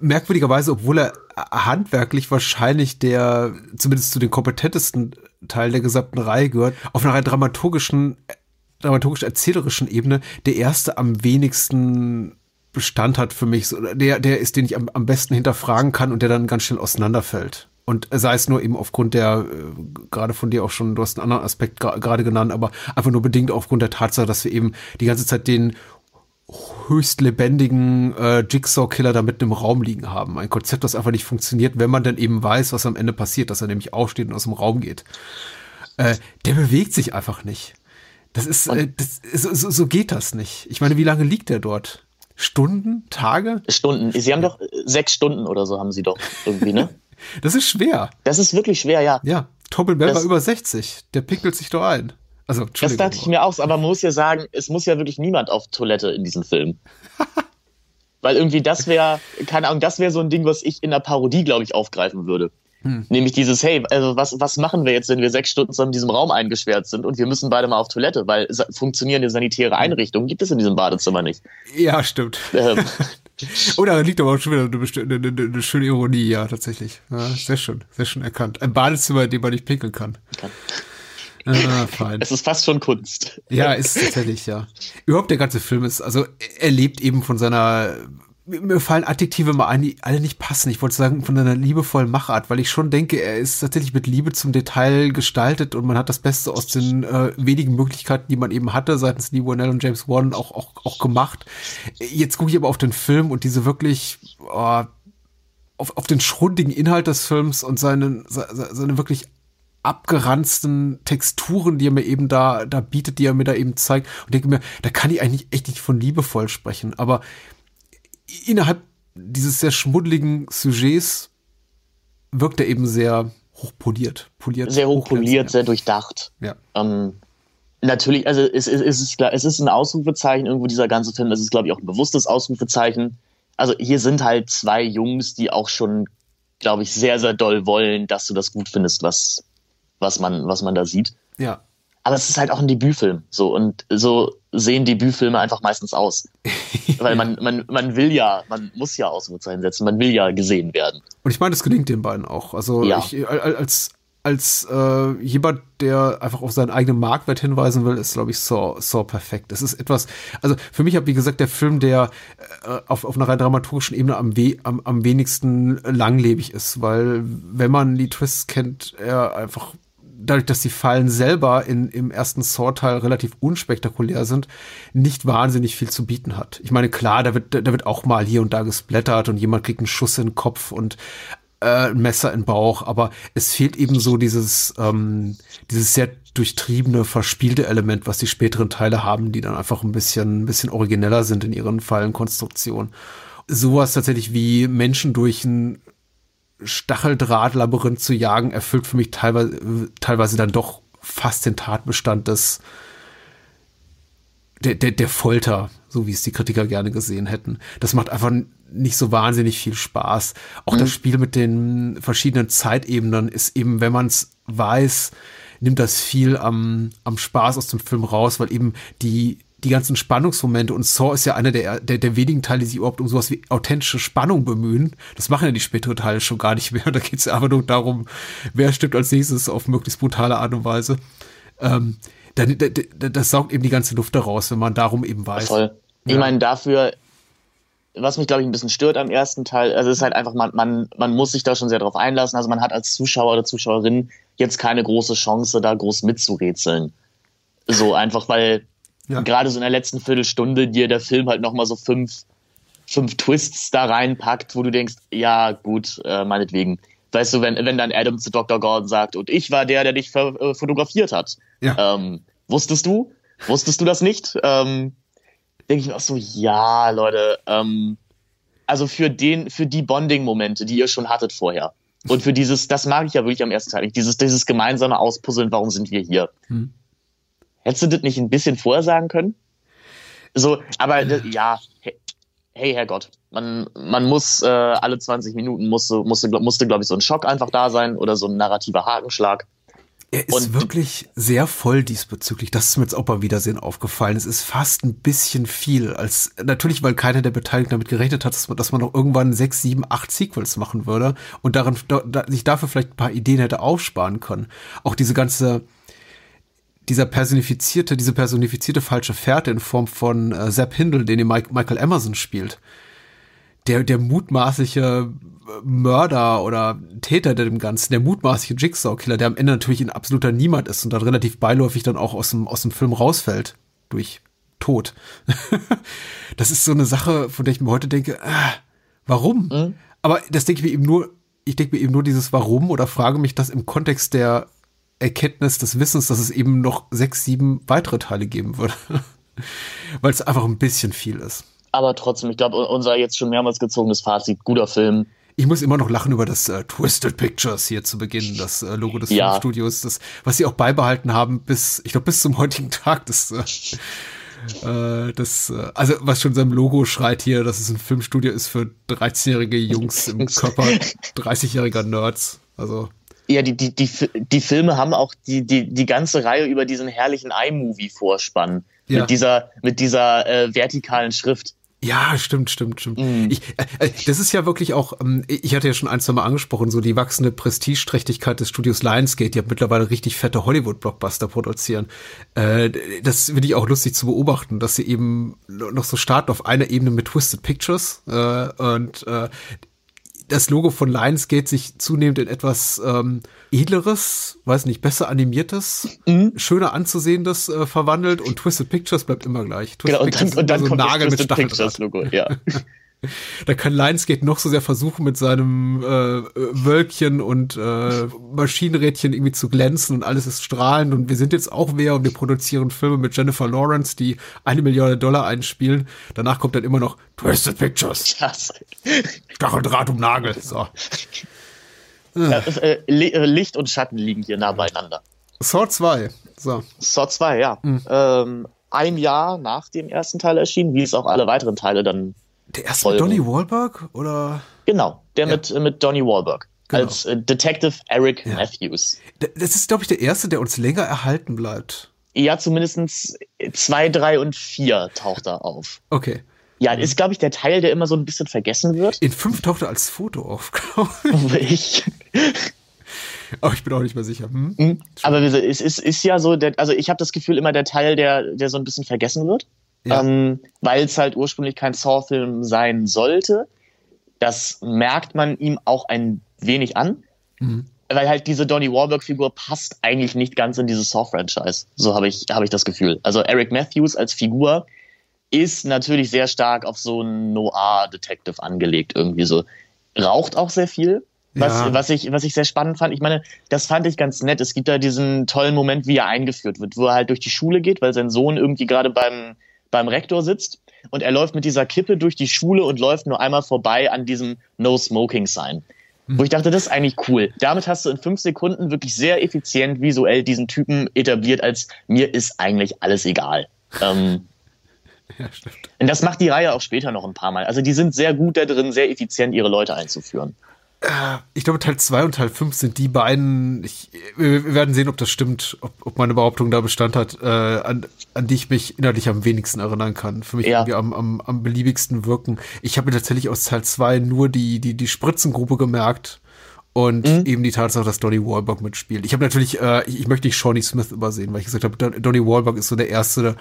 merkwürdigerweise, obwohl er handwerklich wahrscheinlich der, zumindest zu den kompetentesten Teil der gesamten Reihe gehört, auf einer dramaturgischen, dramaturgisch-erzählerischen Ebene der erste am wenigsten Bestand hat für mich. Der, der ist, den ich am, am besten hinterfragen kann und der dann ganz schnell auseinanderfällt. Und sei es nur eben aufgrund der, äh, gerade von dir auch schon, du hast einen anderen Aspekt gerade genannt, aber einfach nur bedingt aufgrund der Tatsache, dass wir eben die ganze Zeit den höchst lebendigen äh, Jigsaw-Killer da mitten im Raum liegen haben. Ein Konzept, das einfach nicht funktioniert, wenn man dann eben weiß, was am Ende passiert, dass er nämlich aufsteht und aus dem Raum geht. Äh, der bewegt sich einfach nicht. Das ist, äh, das, so, so geht das nicht. Ich meine, wie lange liegt der dort? Stunden? Tage? Stunden. Sie haben doch äh, sechs Stunden oder so haben sie doch irgendwie, ne? das ist schwer. Das ist wirklich schwer, ja. Ja. Tobin Bell war über 60. Der pickelt sich doch ein. Also, das dachte ich mir auch, aber man muss ja sagen, es muss ja wirklich niemand auf Toilette in diesem Film. Weil irgendwie das wäre, keine Ahnung, das wäre so ein Ding, was ich in der Parodie, glaube ich, aufgreifen würde. Hm. Nämlich dieses, hey, also was, was machen wir jetzt, wenn wir sechs Stunden zusammen in diesem Raum eingesperrt sind und wir müssen beide mal auf Toilette, weil funktionierende sanitäre Einrichtungen gibt es in diesem Badezimmer nicht. Ja, stimmt. Ähm. Oder liegt aber auch schon wieder eine, eine, eine, eine schöne Ironie, ja, tatsächlich. Ja, sehr schön, sehr schön erkannt. Ein Badezimmer, in dem man nicht pinkeln kann. kann. Ah, fein. Es ist fast schon Kunst. Ja, ist tatsächlich, ja. Überhaupt der ganze Film ist, also er lebt eben von seiner, mir fallen Adjektive mal ein, die alle nicht passen. Ich wollte sagen, von einer liebevollen Machart, weil ich schon denke, er ist tatsächlich mit Liebe zum Detail gestaltet und man hat das Beste aus den äh, wenigen Möglichkeiten, die man eben hatte, seitens Lee Whannell und James Wan auch, auch, auch gemacht. Jetzt gucke ich aber auf den Film und diese wirklich, oh, auf, auf den schrundigen Inhalt des Films und seinen, seine wirklich abgeranzten Texturen, die er mir eben da, da bietet, die er mir da eben zeigt. Und denke mir, da kann ich eigentlich echt nicht von liebevoll sprechen. Aber innerhalb dieses sehr schmuddeligen Sujets wirkt er eben sehr hochpoliert. Poliert, sehr hochpoliert, sehr durchdacht. Ja. Ähm, natürlich, also es, es, es, ist, es ist ein Ausrufezeichen, irgendwo dieser ganze Film, es ist, glaube ich, auch ein bewusstes Ausrufezeichen. Also hier sind halt zwei Jungs, die auch schon, glaube ich, sehr, sehr doll wollen, dass du das gut findest, was, was man, was man da sieht. Ja. Aber es ist halt auch ein Debütfilm. So, und so sehen Debütfilme einfach meistens aus. Weil man, man, man will ja, man muss ja Ausrufezeichen setzen, man will ja gesehen werden. Und ich meine, das gelingt den beiden auch. Also ja. ich, als, als äh, jemand, der einfach auf seinen eigenen Marktwert hinweisen will, ist, glaube ich, Saw, Saw perfekt. Es ist etwas, also für mich hat, wie gesagt, der Film, der äh, auf, auf einer rein dramaturgischen Ebene am, we am, am wenigsten langlebig ist, weil wenn man die Twists kennt, er einfach dadurch, dass die Fallen selber in, im ersten Saw-Teil relativ unspektakulär sind, nicht wahnsinnig viel zu bieten hat. Ich meine, klar, da wird, da wird auch mal hier und da gesplattert und jemand kriegt einen Schuss in den Kopf und äh, ein Messer im Bauch, aber es fehlt eben so dieses, ähm, dieses sehr durchtriebene, verspielte Element, was die späteren Teile haben, die dann einfach ein bisschen, ein bisschen origineller sind in ihren Fallenkonstruktionen. Sowas tatsächlich wie Menschen durch ein Stacheldrahtlabyrinth zu jagen, erfüllt für mich teilweise, teilweise dann doch fast den Tatbestand des, der, der, der Folter, so wie es die Kritiker gerne gesehen hätten. Das macht einfach nicht so wahnsinnig viel Spaß. Auch mhm. das Spiel mit den verschiedenen Zeitebenen ist eben, wenn man es weiß, nimmt das viel am, am Spaß aus dem Film raus, weil eben die, die ganzen Spannungsmomente und Saw ist ja einer der, der, der wenigen Teile, die sich überhaupt um sowas wie authentische Spannung bemühen. Das machen ja die späteren Teile schon gar nicht mehr. Da geht es ja einfach nur darum, wer stirbt als nächstes auf möglichst brutale Art und Weise. Ähm, da, da, da, das saugt eben die ganze Luft daraus, wenn man darum eben weiß. Voll. Ich ja. meine, dafür, was mich, glaube ich, ein bisschen stört am ersten Teil, also es ist halt einfach, man, man, man muss sich da schon sehr drauf einlassen. Also man hat als Zuschauer oder Zuschauerin jetzt keine große Chance, da groß mitzurätseln. So einfach, weil ja. gerade so in der letzten Viertelstunde dir der Film halt nochmal so fünf, fünf Twists da reinpackt, wo du denkst, ja, gut, äh, meinetwegen. Weißt du, wenn, wenn dann Adam zu Dr. Gordon sagt, und ich war der, der dich äh, fotografiert hat. Ja. Ähm, wusstest du? Wusstest du das nicht? Ähm, denke ich mir auch so, ja, Leute, ähm, also für den, für die Bonding-Momente, die ihr schon hattet vorher. Und für dieses, das mag ich ja wirklich am ersten Teil, dieses, dieses gemeinsame Auspuzzeln, warum sind wir hier? Hm. Hättest du das nicht ein bisschen vorher sagen können? So, aber ja, hey, Herrgott, man, man muss äh, alle 20 Minuten musste, musste, musste glaube ich, so ein Schock einfach da sein oder so ein narrativer Hakenschlag. Er ist und wirklich sehr voll diesbezüglich. Das ist mir jetzt auch beim Wiedersehen aufgefallen. Es ist fast ein bisschen viel. Als natürlich, weil keiner der Beteiligten damit gerechnet hat, dass man, dass man noch irgendwann sechs, sieben, acht Sequels machen würde und darin da, sich dafür vielleicht ein paar Ideen hätte aufsparen können. Auch diese ganze dieser personifizierte, diese personifizierte falsche Fährte in Form von äh, Sepp Hindle, den Mike, Michael Emerson spielt. Der, der mutmaßliche Mörder oder Täter dem Ganzen, der mutmaßliche Jigsaw-Killer, der am Ende natürlich ein absoluter Niemand ist und dann relativ beiläufig dann auch aus dem, aus dem Film rausfällt. Durch Tod. das ist so eine Sache, von der ich mir heute denke, äh, warum? Mhm. Aber das denke ich mir eben nur, ich denke mir eben nur dieses Warum oder frage mich das im Kontext der Erkenntnis des Wissens, dass es eben noch sechs, sieben weitere Teile geben würde. Weil es einfach ein bisschen viel ist. Aber trotzdem, ich glaube, unser jetzt schon mehrmals gezogenes Fazit, guter Film. Ich muss immer noch lachen über das äh, Twisted Pictures hier zu Beginn, das äh, Logo des ja. Filmstudios, das, was sie auch beibehalten haben bis, ich glaube, bis zum heutigen Tag. Das, äh, äh das, äh, also was schon seinem Logo schreit hier, dass es ein Filmstudio ist für 13-jährige Jungs im Körper 30-jähriger Nerds. Also ja, die, die, die, die Filme haben auch die, die, die ganze Reihe über diesen herrlichen iMovie-Vorspann. Ja. Mit dieser, mit dieser äh, vertikalen Schrift. Ja, stimmt, stimmt, stimmt. Mm. Ich, äh, äh, das ist ja wirklich auch, ähm, ich hatte ja schon ein, zwei Mal angesprochen, so die wachsende Prestigeträchtigkeit des Studios Lionsgate, die ja mittlerweile richtig fette Hollywood-Blockbuster produzieren. Äh, das finde ich auch lustig zu beobachten, dass sie eben noch so starten auf einer Ebene mit Twisted Pictures äh, und äh, das Logo von Lionsgate sich zunehmend in etwas ähm, edleres, weiß nicht, besser animiertes, mhm. schöner anzusehendes äh, verwandelt und Twisted Pictures bleibt immer gleich. Twisted genau, und dann, und dann so kommt Nagel das Twisted Pictures Logo, ja. da kann Lionsgate noch so sehr versuchen, mit seinem äh, Wölkchen und äh, Maschinenrädchen irgendwie zu glänzen und alles ist strahlend und wir sind jetzt auch wer und wir produzieren Filme mit Jennifer Lawrence, die eine Milliarde Dollar einspielen. Danach kommt dann immer noch Twisted Pictures. Stacheldraht um Nagel. So. Ja, äh, äh, Licht und Schatten liegen hier nah beieinander. Saw 2. So. Saw 2, ja. Mhm. Ähm, ein Jahr nach dem ersten Teil erschienen, wie es auch alle weiteren Teile dann der erste Folgen. mit Donny Wahlberg oder? Genau, der ja. mit, mit Donny Wahlberg. Genau. Als äh, Detective Eric ja. Matthews. Das ist, glaube ich, der erste, der uns länger erhalten bleibt. Ja, zumindest zwei, drei und vier taucht er auf. Okay. Ja, das ist, glaube ich, der Teil, der immer so ein bisschen vergessen wird. In fünf taucht er als Foto auf, glaube ich. Aber ich bin auch nicht mehr sicher. Hm? Mhm. Aber es ist, ist ja so, der, also ich habe das Gefühl, immer der Teil, der, der so ein bisschen vergessen wird ja. ähm, weil es halt ursprünglich kein Saw-Film sein sollte. Das merkt man ihm auch ein wenig an, mhm. weil halt diese Donnie Wahlberg-Figur passt eigentlich nicht ganz in dieses Saw-Franchise. So habe ich, hab ich das Gefühl. Also Eric Matthews als Figur ist natürlich sehr stark auf so einen Noir-Detective angelegt irgendwie so. Raucht auch sehr viel. Was, Ja. was, ich, was ich sehr spannend fand, ich meine, das fand ich ganz nett. Es gibt da diesen tollen Moment, wie er eingeführt wird, wo er halt durch die Schule geht, weil sein Sohn irgendwie gerade beim, beim Rektor sitzt und er läuft mit dieser Kippe durch die Schule und läuft nur einmal vorbei an diesem No-Smoking-Sign. Wo ich dachte, das ist eigentlich cool. Damit hast du in fünf Sekunden wirklich sehr effizient visuell diesen Typen etabliert, als mir ist eigentlich alles egal. Ähm, Ja, stimmt. und das macht die Reihe auch später noch ein paar Mal. Also die sind sehr gut da drin, sehr effizient ihre Leute einzuführen. Ich glaube, Teil 2 und Teil 5 sind die beiden, ich, wir werden sehen, ob das stimmt, ob, ob meine Behauptung da Bestand hat, äh, an, an die ich mich innerlich am wenigsten erinnern kann. Für mich Ja. irgendwie am, am, am beliebigsten wirken. Ich habe mir tatsächlich aus Teil 2 nur die, die, die Spritzengrube gemerkt und eben die Tatsache, dass Donny Wahlberg mitspielt. Ich habe natürlich, äh, ich, ich möchte nicht Shawnee Smith übersehen, weil ich gesagt habe, Don- Donny Wahlberg ist so der erste,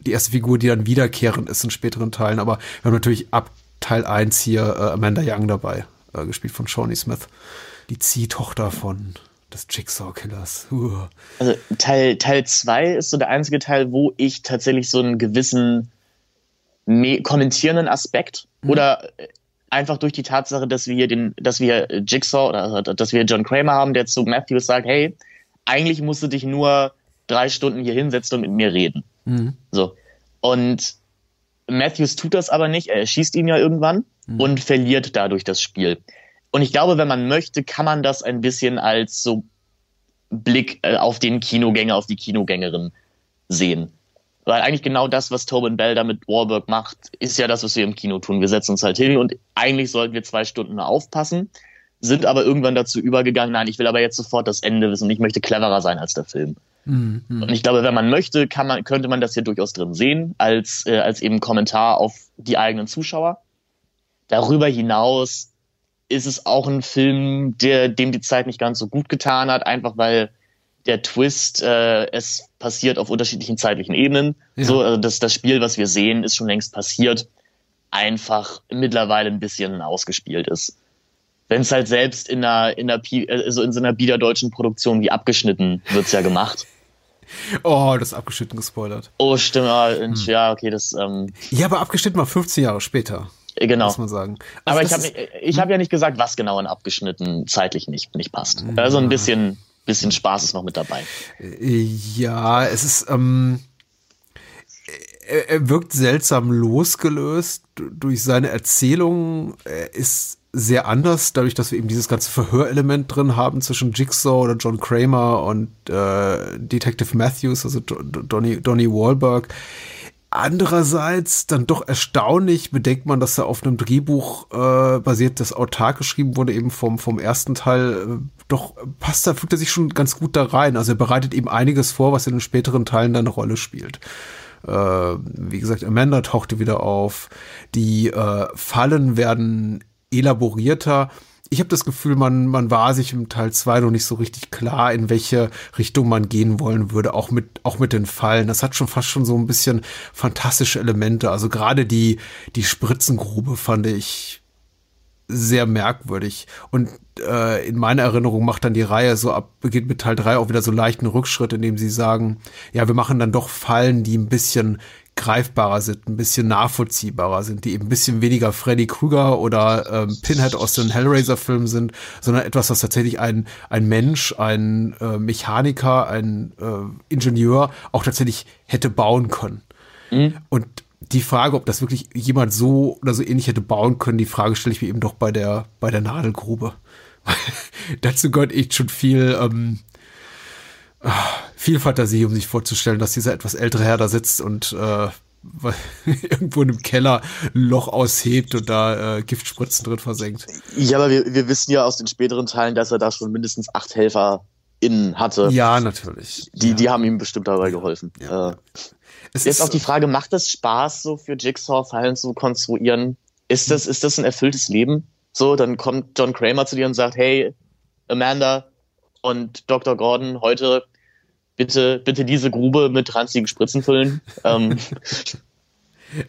die erste Figur, die dann wiederkehrend ist in späteren Teilen. Aber wir haben natürlich ab Teil 1 hier äh, Amanda Young dabei, äh, gespielt von Shawnee Smith. Die Ziehtochter von des Jigsaw-Killers. Uh. Also Teil Teil zwei ist so der einzige Teil, wo ich tatsächlich so einen gewissen me kommentierenden Aspekt oder äh, einfach durch die Tatsache, dass wir hier den, dass wir Jigsaw oder äh, dass wir John Kramer haben, der zu Matthews sagt, hey, eigentlich musst du dich nur drei Stunden hier hinsetzen und mit mir reden. So. Und Matthews tut das aber nicht. Er erschießt ihn ja irgendwann und verliert dadurch das Spiel. Und ich glaube, wenn man möchte, kann man das ein bisschen als so Blick äh, auf den Kinogänger, auf die Kinogängerin sehen. Weil eigentlich genau das, was Tobin Bell da mit Warburg macht, ist ja das, was wir im Kino tun. Wir setzen uns halt hin und eigentlich sollten wir zwei Stunden aufpassen, sind aber irgendwann dazu übergegangen, nein, ich will aber jetzt sofort das Ende wissen und ich möchte cleverer sein als der Film. Und ich glaube, wenn man möchte, kann man, könnte man das hier durchaus drin sehen, als, äh, als eben Kommentar auf die eigenen Zuschauer. Darüber hinaus ist es auch ein Film, der dem die Zeit nicht ganz so gut getan hat, einfach weil der Twist, äh, es passiert auf unterschiedlichen zeitlichen Ebenen. Ja. So, also das, das Spiel, was wir sehen, ist schon längst passiert, einfach mittlerweile ein bisschen ausgespielt ist. Wenn es halt selbst in einer, in einer, Pi- also in so einer biederdeutschen Produktion wie abgeschnitten wird's ja gemacht. Oh, das ist abgeschnitten gespoilert. Oh, stimmt, ah, Hm. ja, okay, das, ähm, Ja, aber abgeschnitten mal 15 Jahre später, genau. muss man sagen. Also Aber ich habe ich hab ja nicht gesagt, was genau in abgeschnitten zeitlich nicht, nicht passt. Also ein bisschen, bisschen Spaß ist noch mit dabei. Ja, es ist, ähm, er, wirkt seltsam losgelöst durch seine Erzählung. Er ist sehr anders, dadurch, dass wir eben dieses ganze Verhörelement drin haben zwischen Jigsaw oder John Kramer und äh, Detective Matthews, also Do- Donny, Donny Wahlberg. Andererseits dann doch erstaunlich, bedenkt man, dass er auf einem Drehbuch äh, basiert, das autark geschrieben wurde, eben vom, vom ersten Teil. Äh, doch passt da, fügt er sich schon ganz gut da rein. Also er bereitet eben einiges vor, was in den späteren Teilen dann eine Rolle spielt. Äh, wie gesagt, Amanda tauchte wieder auf. Die äh, Fallen werden elaborierter. Ich habe das Gefühl, man, man war sich im Teil 2 noch nicht so richtig klar, in welche Richtung man gehen wollen würde, auch mit, auch mit den Fallen. Das hat schon fast schon so ein bisschen fantastische Elemente. Also gerade die, die Spritzengrube fand ich sehr merkwürdig. Und äh, in meiner Erinnerung macht dann die Reihe so ab, beginnt mit Teil 3 auch wieder so leichten Rückschritt, indem sie sagen, ja, wir machen dann doch Fallen, die ein bisschen greifbarer sind, ein bisschen nachvollziehbarer sind, die eben ein bisschen weniger Freddy Krueger oder ähm, Pinhead aus den Hellraiser-Filmen sind, sondern etwas, was tatsächlich ein, ein Mensch, ein äh, Mechaniker, ein äh, Ingenieur auch tatsächlich hätte bauen können. Und die Frage, ob das wirklich jemand so oder so ähnlich hätte bauen können, die Frage stelle ich mir eben doch bei der, bei der Nadelgrube. Dazu gehört echt schon viel, ähm, viel Fantasie, um sich vorzustellen, dass dieser etwas ältere Herr da sitzt und äh, irgendwo in einem Keller ein Loch aushebt und da äh, Giftspritzen drin versenkt. Ja, aber wir, wir wissen ja aus den späteren Teilen, dass er da schon mindestens acht Helfer innen hatte. Ja, natürlich. Die, ja. die haben ihm bestimmt dabei geholfen. Ja. Äh, es Jetzt ist auch die Frage, macht es Spaß, so für Jigsaw-Fallen zu konstruieren? Ist das, ist das ein erfülltes Leben? So, dann kommt John Kramer zu dir und sagt, hey, Amanda und Dr. Gordon, heute bitte, bitte diese Grube mit ranzigen Spritzen füllen. ähm,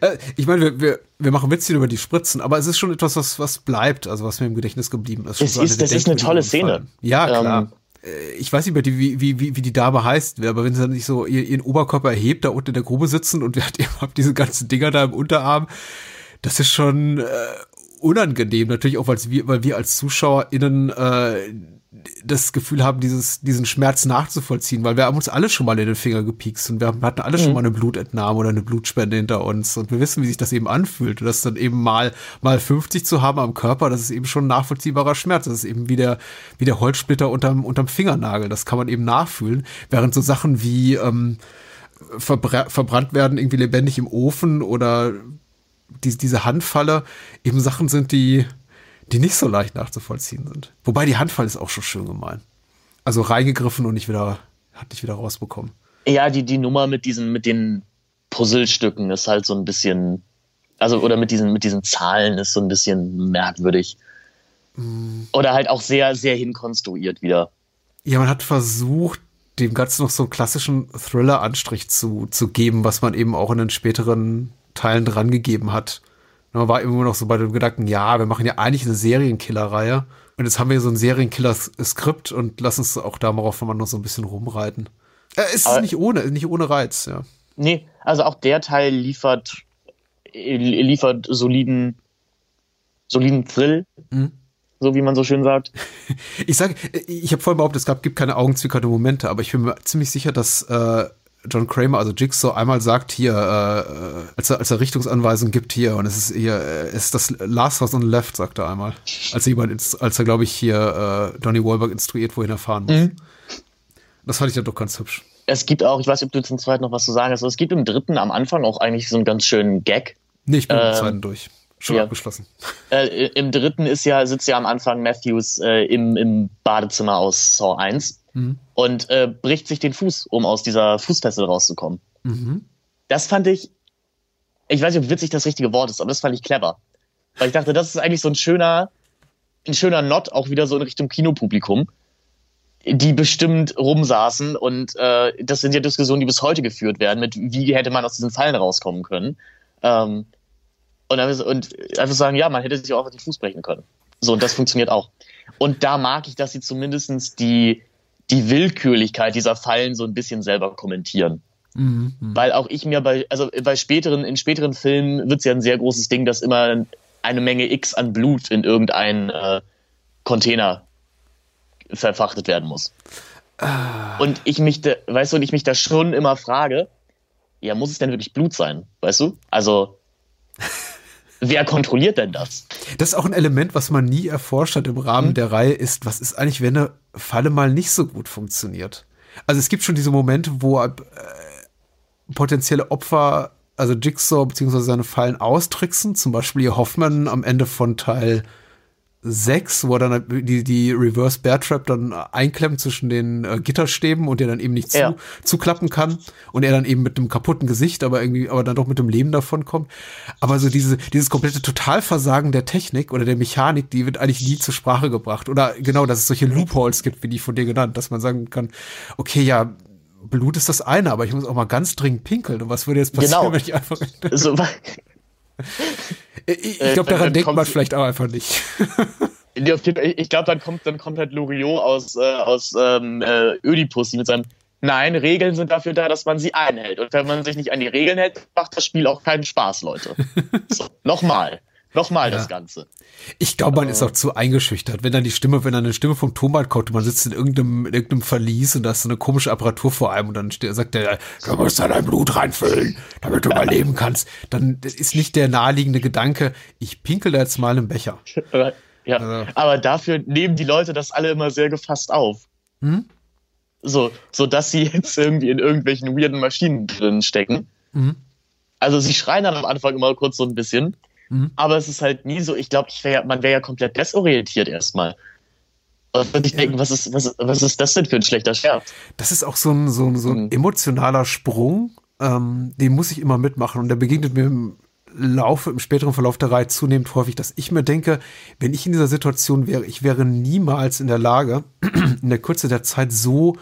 Äh, ich meine, wir, wir, wir machen Witze über die Spritzen, aber es ist schon etwas, was, was bleibt, also was mir im Gedächtnis geblieben ist. Es so ist- das ist eine tolle Szene. Ja, klar. Ähm, Äh, ich weiß nicht mehr, die, wie, wie, wie, wie die Dame heißt, aber wenn sie dann nicht so ihr- ihren Oberkörper erhebt, da unten in der Grube sitzen und wir hat eben diese ganzen Dinger da im Unterarm, das ist schon äh, unangenehm, natürlich auch, weil wir, weil wir als ZuschauerInnen äh, das Gefühl haben, dieses, diesen Schmerz nachzuvollziehen, weil wir haben uns alle schon mal in den Finger gepiekst und wir hatten alle schon mal eine Blutentnahme oder eine Blutspende hinter uns und wir wissen, wie sich das eben anfühlt und das dann eben mal, mal 50 zu haben am Körper, das ist eben schon ein nachvollziehbarer Schmerz. Das ist eben wie der, wie der Holzsplitter unterm, unterm Fingernagel. Das kann man eben nachfühlen. Während so Sachen wie, ähm, verbra verbrannt werden, irgendwie lebendig im Ofen oder die, diese Handfalle eben Sachen sind, die, die nicht so leicht nachzuvollziehen sind. Wobei die Handfalle ist auch schon schön gemein. Also reingegriffen und nicht wieder, hat nicht wieder rausbekommen. Ja, die, die Nummer mit diesen, mit den Puzzlestücken ist halt so ein bisschen, also, oder mit diesen, mit diesen Zahlen ist so ein bisschen merkwürdig. Oder halt auch sehr, sehr hinkonstruiert wieder. Ja, man hat versucht, dem Ganzen noch so einen klassischen Thriller-Anstrich zu, zu geben, was man eben auch in den späteren Teilen dran gegeben hat. Man war immer noch so bei dem Gedanken, ja, wir machen ja eigentlich eine Serienkiller-Reihe. Und jetzt haben wir so ein Serienkiller-Skript und lassen uns auch darauf mal noch so ein bisschen rumreiten. Äh, es ist Aber- nicht ohne, nicht ohne Reiz, ja. Nee, also auch der Teil liefert, äh, liefert soliden, soliden Thrill, Mhm. so wie man so schön sagt. Ich sage, ich habe vorhin behauptet, es gab, gibt keine augenzwinkernden Momente, aber ich bin mir ziemlich sicher, dass äh, John Kramer, also Jigsaw, einmal sagt hier, äh, als, er, als er Richtungsanweisung gibt hier, und es ist hier, äh, es ist das Last House on the Left, sagt er einmal. Als er jemand, als er, glaube ich, hier äh, Donny Wahlberg instruiert, wohin er fahren muss. Das fand ich dann doch ganz hübsch. Es gibt auch, ich weiß nicht, ob du zum zweiten noch was zu sagen hast, aber es gibt im dritten am Anfang auch eigentlich so einen ganz schönen Gag. Nee, ich bin Ähm, zweiten durch. Schon ja. abgeschlossen. Äh, Im dritten ist ja, sitzt ja am Anfang Matthews äh, im, im Badezimmer aus Saw 1 Mhm. und äh, bricht sich den Fuß, um aus dieser Fußfessel rauszukommen. Mhm. Das fand ich, ich weiß nicht, ob witzig das richtige Wort ist, aber das fand ich clever. Weil ich dachte, das ist eigentlich so ein schöner, ein schöner Not, auch wieder so in Richtung Kinopublikum, die bestimmt rumsaßen und äh, das sind ja Diskussionen, die bis heute geführt werden, mit wie hätte man aus diesen Fallen rauskommen können. Ähm, und, und einfach sagen, ja, man hätte sich auch auf den Fuß brechen können. So, und das funktioniert auch. Und da mag ich, dass sie zumindestens die, die Willkürlichkeit dieser Fallen so ein bisschen selber kommentieren. Mhm. Weil auch ich mir bei, also bei späteren, in späteren Filmen wird es ja ein sehr großes Ding, dass immer eine Menge X an Blut in irgendeinen äh, Container verfrachtet werden muss. Und ich mich, da, weißt du, und ich mich da schon immer frage, ja, muss es denn wirklich Blut sein? Weißt du? Also, wer kontrolliert denn das? Das ist auch ein Element, was man nie erforscht hat im Rahmen der Reihe, ist, was ist eigentlich, wenn eine Falle mal nicht so gut funktioniert? Also es gibt schon diese Momente, wo äh, potenzielle Opfer, also Jigsaw bzw. seine Fallen austricksen, zum Beispiel ihr Hoffmann am Ende von Teil 6, wo er dann die, die Reverse Bear Trap dann einklemmt zwischen den äh, Gitterstäben und der dann eben nicht zu, Ja. zuklappen kann und er dann eben mit einem kaputten Gesicht, aber irgendwie, aber dann doch mit dem Leben davon kommt. Aber so diese, dieses komplette Totalversagen der Technik oder der Mechanik, die wird eigentlich nie zur Sprache gebracht. Oder genau, dass es solche Loopholes gibt, wie die von dir genannt, dass man sagen kann, okay, ja, Blut ist das eine, aber ich muss auch mal ganz dringend pinkeln. Und was würde jetzt passieren, Genau. wenn ich einfach. So, Ich, ich glaube, Äh, daran dann denkt man vielleicht auch einfach nicht. Ich glaube, dann kommt, dann kommt halt Loriot aus, äh, aus ähm, äh, Ödipus mit seinem Nein, Regeln sind dafür da, dass man sie einhält. Und wenn man sich nicht an die Regeln hält, macht das Spiel auch keinen Spaß, Leute. So, nochmal. Nochmal das Ganze. Ich glaube, man ist auch zu eingeschüchtert, wenn dann die Stimme, wenn dann eine Stimme vom Tonband kommt und man sitzt in irgendeinem, in irgendeinem Verlies und da ist so eine komische Apparatur vor einem und dann sagt der, du musst da dein Blut reinfüllen, damit du überleben kannst. Dann ist nicht der naheliegende Gedanke, ich pinkel da jetzt mal einen Becher. Aber, ja. Also- Aber dafür nehmen die Leute das alle immer sehr gefasst auf. Hm? So, so dass sie jetzt irgendwie in irgendwelchen weirden Maschinen drin stecken. Mhm. Also sie schreien dann am Anfang immer kurz so ein bisschen. Mhm. Aber es ist halt nie so, ich glaube, ich wär, ja- man wäre ja komplett desorientiert erstmal. Und würde ich denken, was ist, was, was ist das denn für ein schlechter Scherz? Das ist auch so ein, so ein, so ein Mhm. emotionaler Sprung, ähm, den muss ich immer mitmachen und der begegnet mir im Laufe, im späteren Verlauf der Reihe zunehmend häufig, dass ich mir denke, wenn ich in dieser Situation wäre, ich wäre niemals in der Lage, in der Kürze der Zeit so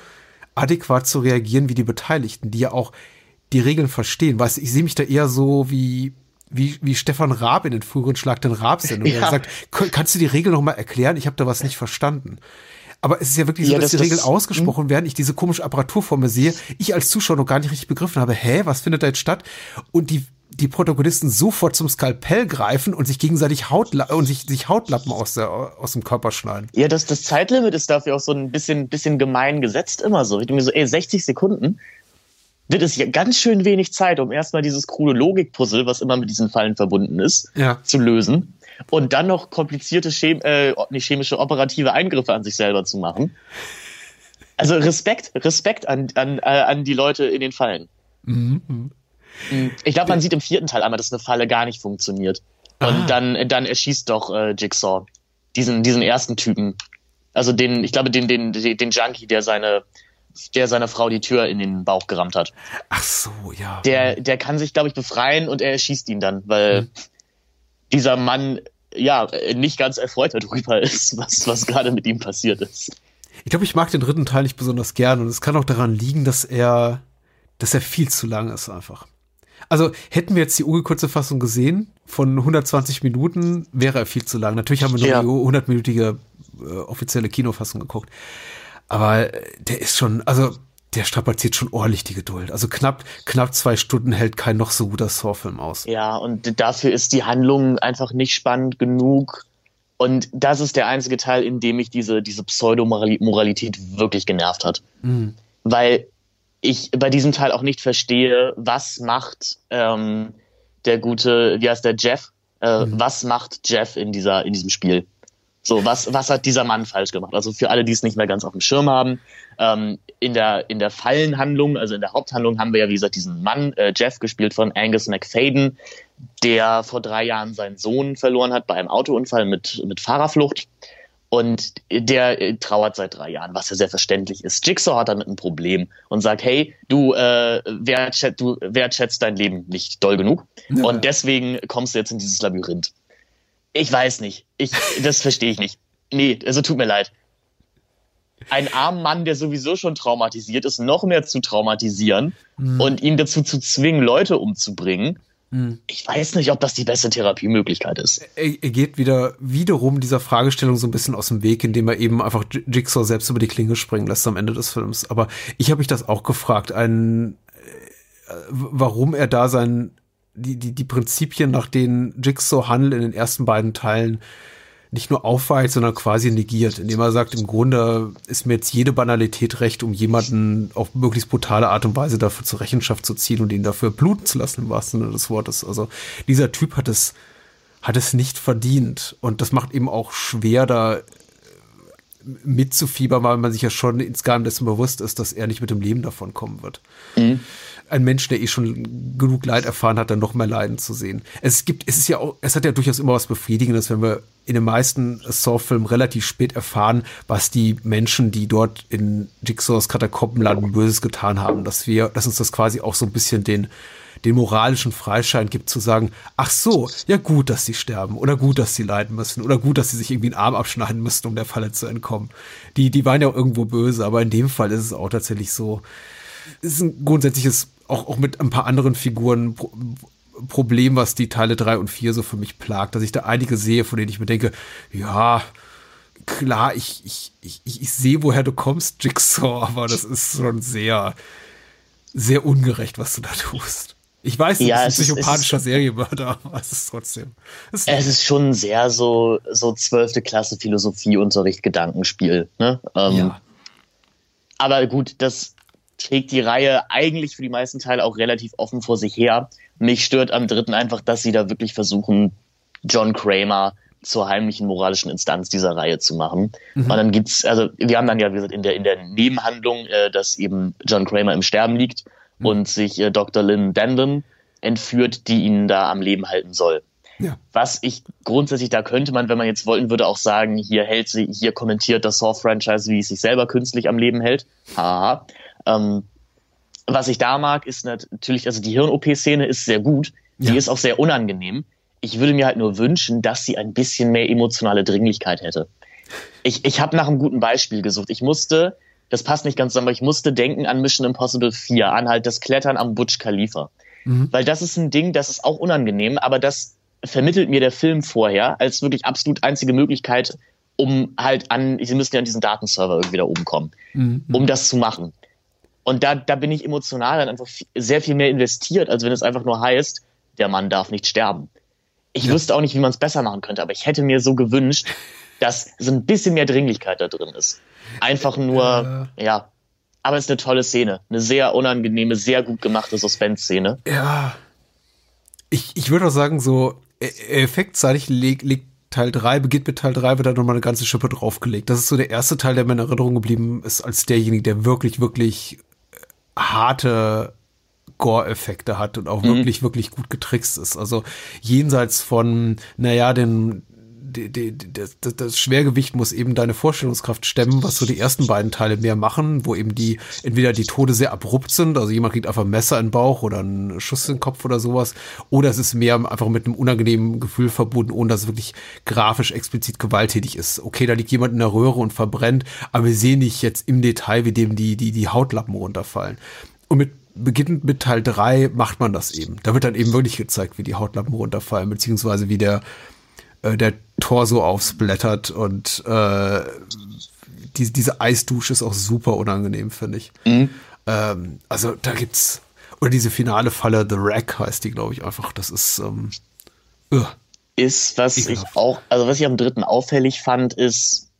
adäquat zu reagieren wie die Beteiligten, die ja auch die Regeln verstehen. Weißt du, ich sehe mich da eher so wie, wie, wie Stefan Raab in den früheren Schlag den Raab-Sendungen. Ja. Er sagt, "K- kannst du die Regel noch mal erklären? Ich habe da was nicht verstanden. Aber es ist ja wirklich so, Ja, dass das- die Regeln das- ausgesprochen werden, ich diese komische Apparatur vor mir sehe, ich als Zuschauer noch gar nicht richtig begriffen habe, hä, was findet da jetzt statt? Und die die Protagonisten sofort zum Skalpell greifen und sich gegenseitig Hautla und sich, sich Hautlappen aus, der, aus dem Körper schneiden. Ja, das, das Zeitlimit ist dafür auch so ein bisschen, bisschen gemein gesetzt immer so. Ich denke mir so, ey, 60 Sekunden, das ist ja ganz schön wenig Zeit, um erstmal dieses krude Logikpuzzle, was immer mit diesen Fallen verbunden ist, Ja. zu lösen. Und dann noch komplizierte Chem äh, nicht chemische operative Eingriffe an sich selber zu machen. Also Respekt, Respekt an, an, äh, an die Leute in den Fallen. Mhm. Ich glaube, man sieht im vierten Teil einmal, dass eine Falle gar nicht funktioniert. Und Ah. dann, dann erschießt doch äh, Jigsaw diesen, diesen ersten Typen. Also den, ich glaube, den, den, den Junkie, der seine, der seiner Frau die Tür in den Bauch gerammt hat. Ach so, ja. Der, der kann sich, glaube ich, befreien und er erschießt ihn dann, weil Mhm. dieser Mann ja nicht ganz erfreut darüber ist, was, was gerade mit ihm passiert ist. Ich glaube, ich mag den dritten Teil nicht besonders gern und es kann auch daran liegen, dass er, dass er viel zu lang ist einfach. Also hätten wir jetzt die urkurze Fassung gesehen von 120 Minuten, wäre er viel zu lang. Natürlich haben wir nur Ja. die 100-minütige äh, offizielle Kinofassung geguckt. Aber äh, der ist schon, also der strapaziert schon ordentlich die Geduld. Also knapp, knapp zwei Stunden hält kein noch so guter Saw-Film aus. Ja, und dafür ist die Handlung einfach nicht spannend genug. Und das ist der einzige Teil, in dem mich diese, diese Pseudomoralität wirklich genervt hat. Weil ich bei diesem Teil auch nicht verstehe, was macht ähm, der gute, wie heißt der, Jeff? Äh, Was macht Jeff in dieser, in diesem Spiel? So, was, was hat dieser Mann falsch gemacht? Also für alle, die es nicht mehr ganz auf dem Schirm haben, ähm, in der, in der Fallenhandlung, also in der Haupthandlung haben wir ja, wie gesagt, diesen Mann, äh, Jeff, gespielt von Angus McFadden, der vor drei Jahren seinen Sohn verloren hat bei einem Autounfall mit, mit Fahrerflucht. Und der äh, trauert seit drei Jahren, was ja sehr verständlich ist. Jigsaw hat damit ein Problem und sagt, hey, du, äh, wertschätzt, du wertschätzt dein Leben nicht doll genug. Und deswegen kommst du jetzt in dieses Labyrinth. Ich weiß nicht. Ich, das verstehe ich nicht. Nee, also tut mir leid. Ein armer Mann, der sowieso schon traumatisiert ist, noch mehr zu traumatisieren und ihn dazu zu zwingen, Leute umzubringen. Ich weiß nicht, ob das die beste Therapiemöglichkeit ist. er, er geht wieder wiederum dieser Fragestellung so ein bisschen aus dem Weg, indem er eben einfach Jigsaw selbst über die Klinge springen lässt am Ende des Films. Aber ich habe mich das auch gefragt, ein, äh, warum er da sein die, die, die Prinzipien, nach denen Jigsaw handelt in den ersten beiden Teilen, nicht nur aufweicht, sondern quasi negiert, indem er sagt, im Grunde ist mir jetzt jede Banalität recht, um jemanden auf möglichst brutale Art und Weise dafür zur Rechenschaft zu ziehen und ihn dafür bluten zu lassen, im wahrsten Sinne des Wortes. Also dieser Typ hat es, hat es nicht verdient. Und das macht eben auch schwer, da mitzufiebern, weil man sich ja schon insgesamt dessen bewusst ist, dass er nicht mit dem Leben davon kommen wird. Ein Mensch, der eh schon genug Leid erfahren hat, dann noch mehr Leiden zu sehen. Es gibt, es ist ja auch, es hat ja durchaus immer was Befriedigendes, wenn wir in den meisten Saw-Filmen relativ spät erfahren, was die Menschen, die dort in Jigsaws Katakomben landen, Böses getan haben, dass wir, dass uns das quasi auch so ein bisschen den, den moralischen Freischein gibt, zu sagen, ach so, ja gut, dass sie sterben oder gut, dass sie leiden müssen oder gut, dass sie sich irgendwie einen Arm abschneiden müssten, um der Falle zu entkommen. Die, die waren ja auch irgendwo böse, aber in dem Fall ist es auch tatsächlich so, es ist ein grundsätzliches, auch, auch mit ein paar anderen Figuren Pro Problem, was die Teile drei und vier so für mich plagt, dass ich da einige sehe, von denen ich mir denke, ja, klar, ich, ich, ich, ich sehe, woher du kommst, Jigsaw, aber das ist schon sehr, sehr ungerecht, was du da tust. Ich weiß, du Ja, bist es ein ist- psychopathischer Serienmörder, aber es ist trotzdem. Es ist, Es ist schon sehr so, so zwölfte Klasse Philosophieunterricht, Gedankenspiel. Ne? Ähm, ja. Aber gut, das trägt die Reihe eigentlich für die meisten Teile auch relativ offen vor sich her. Mich stört am dritten einfach, dass sie da wirklich versuchen, John Kramer zur heimlichen moralischen Instanz dieser Reihe zu machen. Und dann gibt's, also wir haben dann ja, wie gesagt, in der, in der Nebenhandlung, äh, dass eben John Kramer im Sterben liegt und sich äh, Dr. Lynn Dandon entführt, die ihn da am Leben halten soll. ja. Was ich grundsätzlich, da könnte man, wenn man jetzt wollen würde, auch sagen, hier hält sie, hier kommentiert das Saw-Franchise, wie es sich selber künstlich am Leben hält. Haha. Ähm, was ich da mag, ist natürlich, also die Hirn-OP-Szene ist sehr gut, die Ja. ist auch sehr unangenehm. Ich würde mir halt nur wünschen, dass sie ein bisschen mehr emotionale Dringlichkeit hätte. Ich, ich habe nach einem guten Beispiel gesucht. Ich musste, das passt nicht ganz zusammen, aber ich musste denken an Mission Impossible 4, an halt das Klettern am Butch Khalifa. Weil das ist ein Ding, das ist auch unangenehm, aber das vermittelt mir der Film vorher als wirklich absolut einzige Möglichkeit, um halt an, sie müssen ja an diesen Datenserver irgendwie da oben kommen, um das zu machen. Und da, da bin ich emotional dann einfach viel- sehr viel mehr investiert, als wenn es einfach nur heißt, der Mann darf nicht sterben. Ich wüsste auch nicht, wie man es besser machen könnte, aber ich hätte mir so gewünscht, dass so ein bisschen mehr Dringlichkeit da drin ist. Einfach nur, ja. Aber es ist eine tolle Szene. Eine sehr unangenehme, sehr gut gemachte Suspense-Szene. Ja. Ich, ich würde auch sagen, so e- effektseitig legt leg Teil 3, beginnt mit Teil 3, wird da nochmal eine ganze Schippe draufgelegt. Das ist so der erste Teil, der mir in Erinnerung geblieben ist, als derjenige, der wirklich, wirklich äh, harte Gore-Effekte hat und auch wirklich, wirklich gut getrickst ist. Also jenseits von, naja, den, die, die, das- das Schwergewicht muss eben deine Vorstellungskraft stemmen, was so die ersten beiden Teile mehr machen, wo eben die, entweder die Tode sehr abrupt sind, also jemand kriegt einfach ein Messer in den Bauch oder einen Schuss in den Kopf oder sowas, oder es ist mehr einfach mit einem unangenehmen Gefühl verbunden, ohne dass es wirklich grafisch explizit gewalttätig ist. Okay, da liegt jemand in der Röhre und verbrennt, aber wir sehen nicht jetzt im Detail, wie dem die, die, die Hautlappen runterfallen. Und mit beginnend mit Teil 3 macht man das eben. Da wird dann eben wirklich gezeigt, wie die Hautlappen runterfallen, beziehungsweise wie der, äh, der Torso aufsblättert und äh, die, diese Eisdusche ist auch super unangenehm, finde ich. Ähm, also da gibt's, oder diese finale Falle, The Rack heißt die, glaube ich, einfach. Das ist, ähm, ugh. ist, was Ekelhaft. ich auch, also was ich am dritten auffällig fand, ist,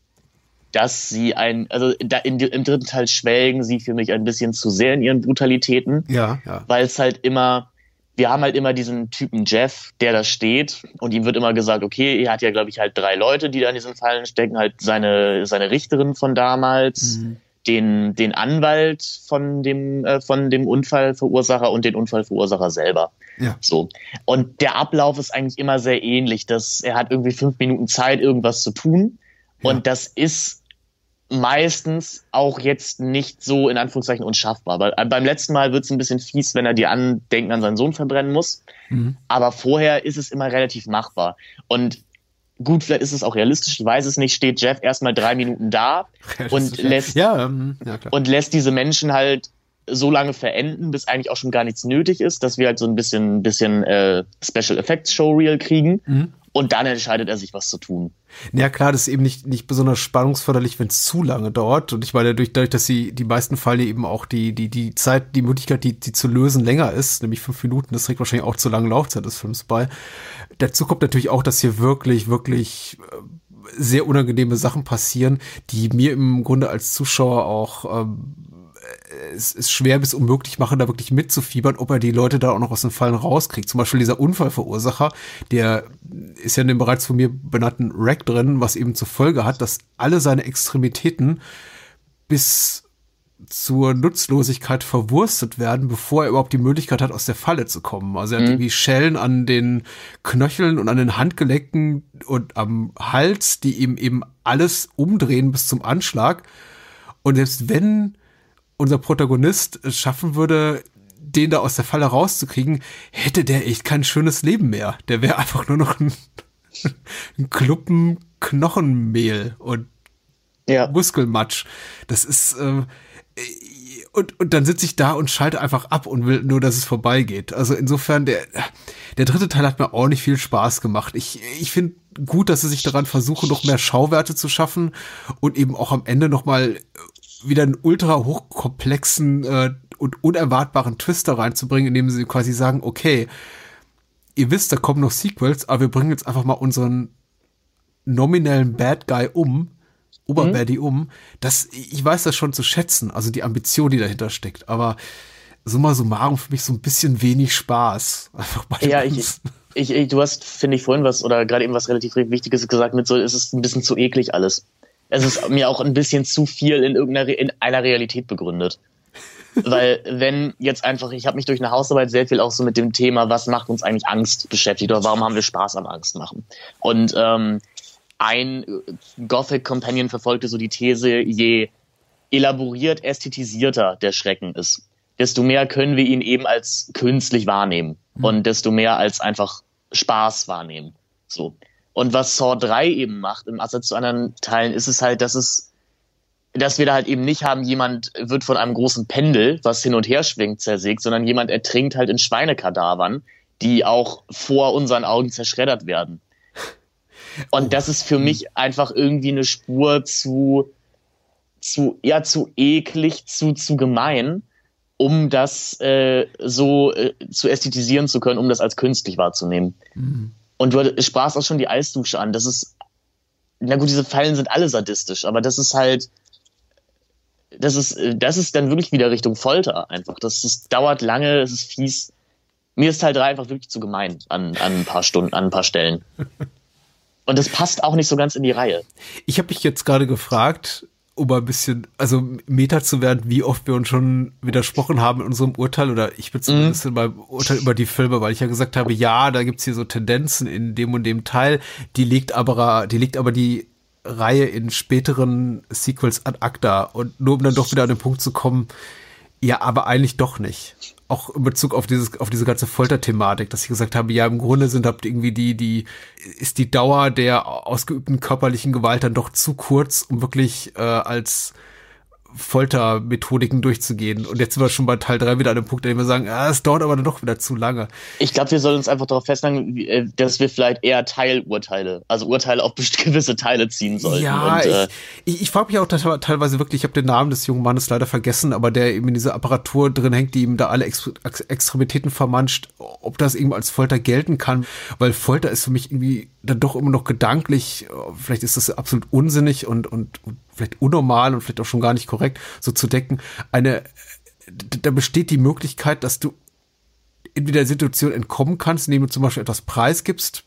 dass sie ein, also da in, im dritten Teil schwelgen sie für mich ein bisschen zu sehr in ihren Brutalitäten, ja, ja. weil es halt immer, wir haben halt immer diesen Typen Jeff, der da steht und ihm wird immer gesagt, okay, er hat ja, glaube ich, halt drei Leute, die da in diesen Fallen stecken, halt seine, seine Richterin von damals, den, den Anwalt von dem, äh, von dem Unfallverursacher und den Unfallverursacher selber. Ja. So. Und der Ablauf ist eigentlich immer sehr ähnlich, dass er hat irgendwie fünf Minuten Zeit, irgendwas zu tun. Und das ist meistens auch jetzt nicht so in Anführungszeichen unschaffbar. Weil äh, beim letzten Mal wird es ein bisschen fies, wenn er die Andenken an seinen Sohn verbrennen muss. Aber vorher ist es immer relativ machbar. Und gut, vielleicht ist es auch realistisch, ich weiß es nicht, steht Jeff erstmal drei Minuten da und lässt ja, ähm, ja, und lässt diese Menschen halt so lange verenden, bis eigentlich auch schon gar nichts nötig ist, dass wir halt so ein bisschen, bisschen äh, Special Effects Showreel kriegen. Mhm. Und dann entscheidet er sich, was zu tun. Ja klar, das ist eben nicht, nicht besonders spannungsförderlich, wenn es zu lange dauert. Und ich meine, dadurch, dadurch, dass sie die meisten Fälle eben auch die, die, die Zeit, die Möglichkeit, die, die zu lösen, länger ist, nämlich fünf Minuten, das trägt wahrscheinlich auch zur langen Laufzeit des Films bei. Dazu kommt natürlich auch, dass hier wirklich, wirklich äh, sehr unangenehme Sachen passieren, die mir im Grunde als Zuschauer auch ähm, es ist schwer bis unmöglich machen, da wirklich mitzufiebern, ob er die Leute da auch noch aus den Fallen rauskriegt. Zum Beispiel dieser Unfallverursacher, der ist ja in dem bereits von mir benannten Rack drin, was eben zur Folge hat, dass alle seine Extremitäten bis zur Nutzlosigkeit verwurstet werden, bevor er überhaupt die Möglichkeit hat, aus der Falle zu kommen. Also er hat irgendwie Schellen an den Knöcheln und an den Handgelenken und am Hals, die ihm eben alles umdrehen bis zum Anschlag. Und selbst wenn unser Protagonist schaffen würde, den da aus der Falle rauszukriegen, hätte der echt kein schönes Leben mehr. Der wäre einfach nur noch ein, ein Kluppen Knochenmehl und Ja. Muskelmatsch. Das ist äh, und, und dann sitze ich da und schalte einfach ab und will nur, dass es vorbeigeht. Also insofern, der, der dritte Teil hat mir auch nicht viel Spaß gemacht. Ich, ich finde gut, dass sie sich daran versuchen, noch mehr Schauwerte zu schaffen und eben auch am Ende noch mal wieder einen ultra hochkomplexen äh, und unerwartbaren Twist da reinzubringen, indem sie quasi sagen, okay, ihr wisst, da kommen noch Sequels, aber wir bringen jetzt einfach mal unseren nominellen Bad Guy um, Oberbaddy um. Das, ich weiß das schon zu schätzen, also die Ambition, die dahinter steckt, aber summa summarum für mich so ein bisschen wenig Spaß. Einfach bei Ja, ich, ich, ich, du hast, finde ich, vorhin was, oder gerade eben was relativ Wichtiges gesagt mit so, es ist ein bisschen zu eklig alles. Es ist mir auch ein bisschen zu viel in irgendeiner, Re- in einer Realität begründet. Weil wenn jetzt einfach, ich habe mich durch eine Hausarbeit sehr viel auch so mit dem Thema, was macht uns eigentlich Angst beschäftigt oder warum haben wir Spaß am Angst machen. Und ähm, ein äh, Gothic Companion verfolgte so die These, je elaboriert, ästhetisierter der Schrecken ist, desto mehr können wir ihn eben als künstlich wahrnehmen und desto mehr als einfach Spaß wahrnehmen. So. Und was Saw 3 eben macht, im Ansatz zu anderen Teilen, ist es halt, dass es, dass wir da halt eben nicht haben, jemand wird von einem großen Pendel, was hin und her schwingt, zersägt, sondern jemand ertrinkt halt in Schweinekadavern, die auch vor unseren Augen zerschreddert werden. Und das ist für mich einfach irgendwie eine Spur zu, zu, ja, zu eklig, zu, zu gemein. um das äh, so äh, zu ästhetisieren zu können, um das als künstlich wahrzunehmen. Mhm. Und du sprachst auch schon die Eisdusche an. Das ist, na gut, diese Fallen sind alle sadistisch, aber das ist halt, das ist, das ist dann wirklich wieder Richtung Folter einfach. Das, das dauert lange, es ist fies. Mir ist Teil 3 einfach wirklich zu gemein an, an ein paar Stunden, an ein paar Stellen. Und das passt auch nicht so ganz in die Reihe. Ich habe mich jetzt gerade gefragt, um ein bisschen, also Meta zu werden, wie oft wir uns schon widersprochen haben in unserem Urteil, oder ich bin zumindest mhm. in meinem Urteil über die Filme, weil ich ja gesagt habe, ja, da gibt's hier so Tendenzen in dem und dem Teil, die liegt aber, die liegt aber die Reihe in späteren Sequels ad acta. Und nur um dann doch wieder an den Punkt zu kommen, ja, aber eigentlich doch nicht. Auch in Bezug auf dieses, auf diese ganze Folterthematik, dass ich gesagt habe, ja, im Grunde sind habt irgendwie die, die, ist die Dauer der ausgeübten körperlichen Gewalt dann doch zu kurz, um wirklich äh, als Foltermethodiken durchzugehen. Und jetzt sind wir schon bei Teil 3 wieder an dem Punkt, an dem wir sagen, ah, es dauert aber dann doch wieder zu lange. Ich glaube, wir sollen uns einfach darauf festhalten, äh, dass wir vielleicht eher Teilurteile, also Urteile auf gewisse Teile ziehen sollten. Ja, Und, äh, ich, ich, ich frage mich auch teilweise wirklich, ich habe den Namen des jungen Mannes leider vergessen, aber der eben in dieser Apparatur drin hängt, die ihm da alle Ex Extremitäten vermanscht, ob das irgendwie als Folter gelten kann, weil Folter ist für mich irgendwie dann doch immer noch gedanklich, vielleicht ist das absolut unsinnig und, und, und vielleicht unnormal und vielleicht auch schon gar nicht korrekt, so zu decken, eine, da besteht die Möglichkeit, dass du in der Situation entkommen kannst, indem du zum Beispiel etwas preisgibst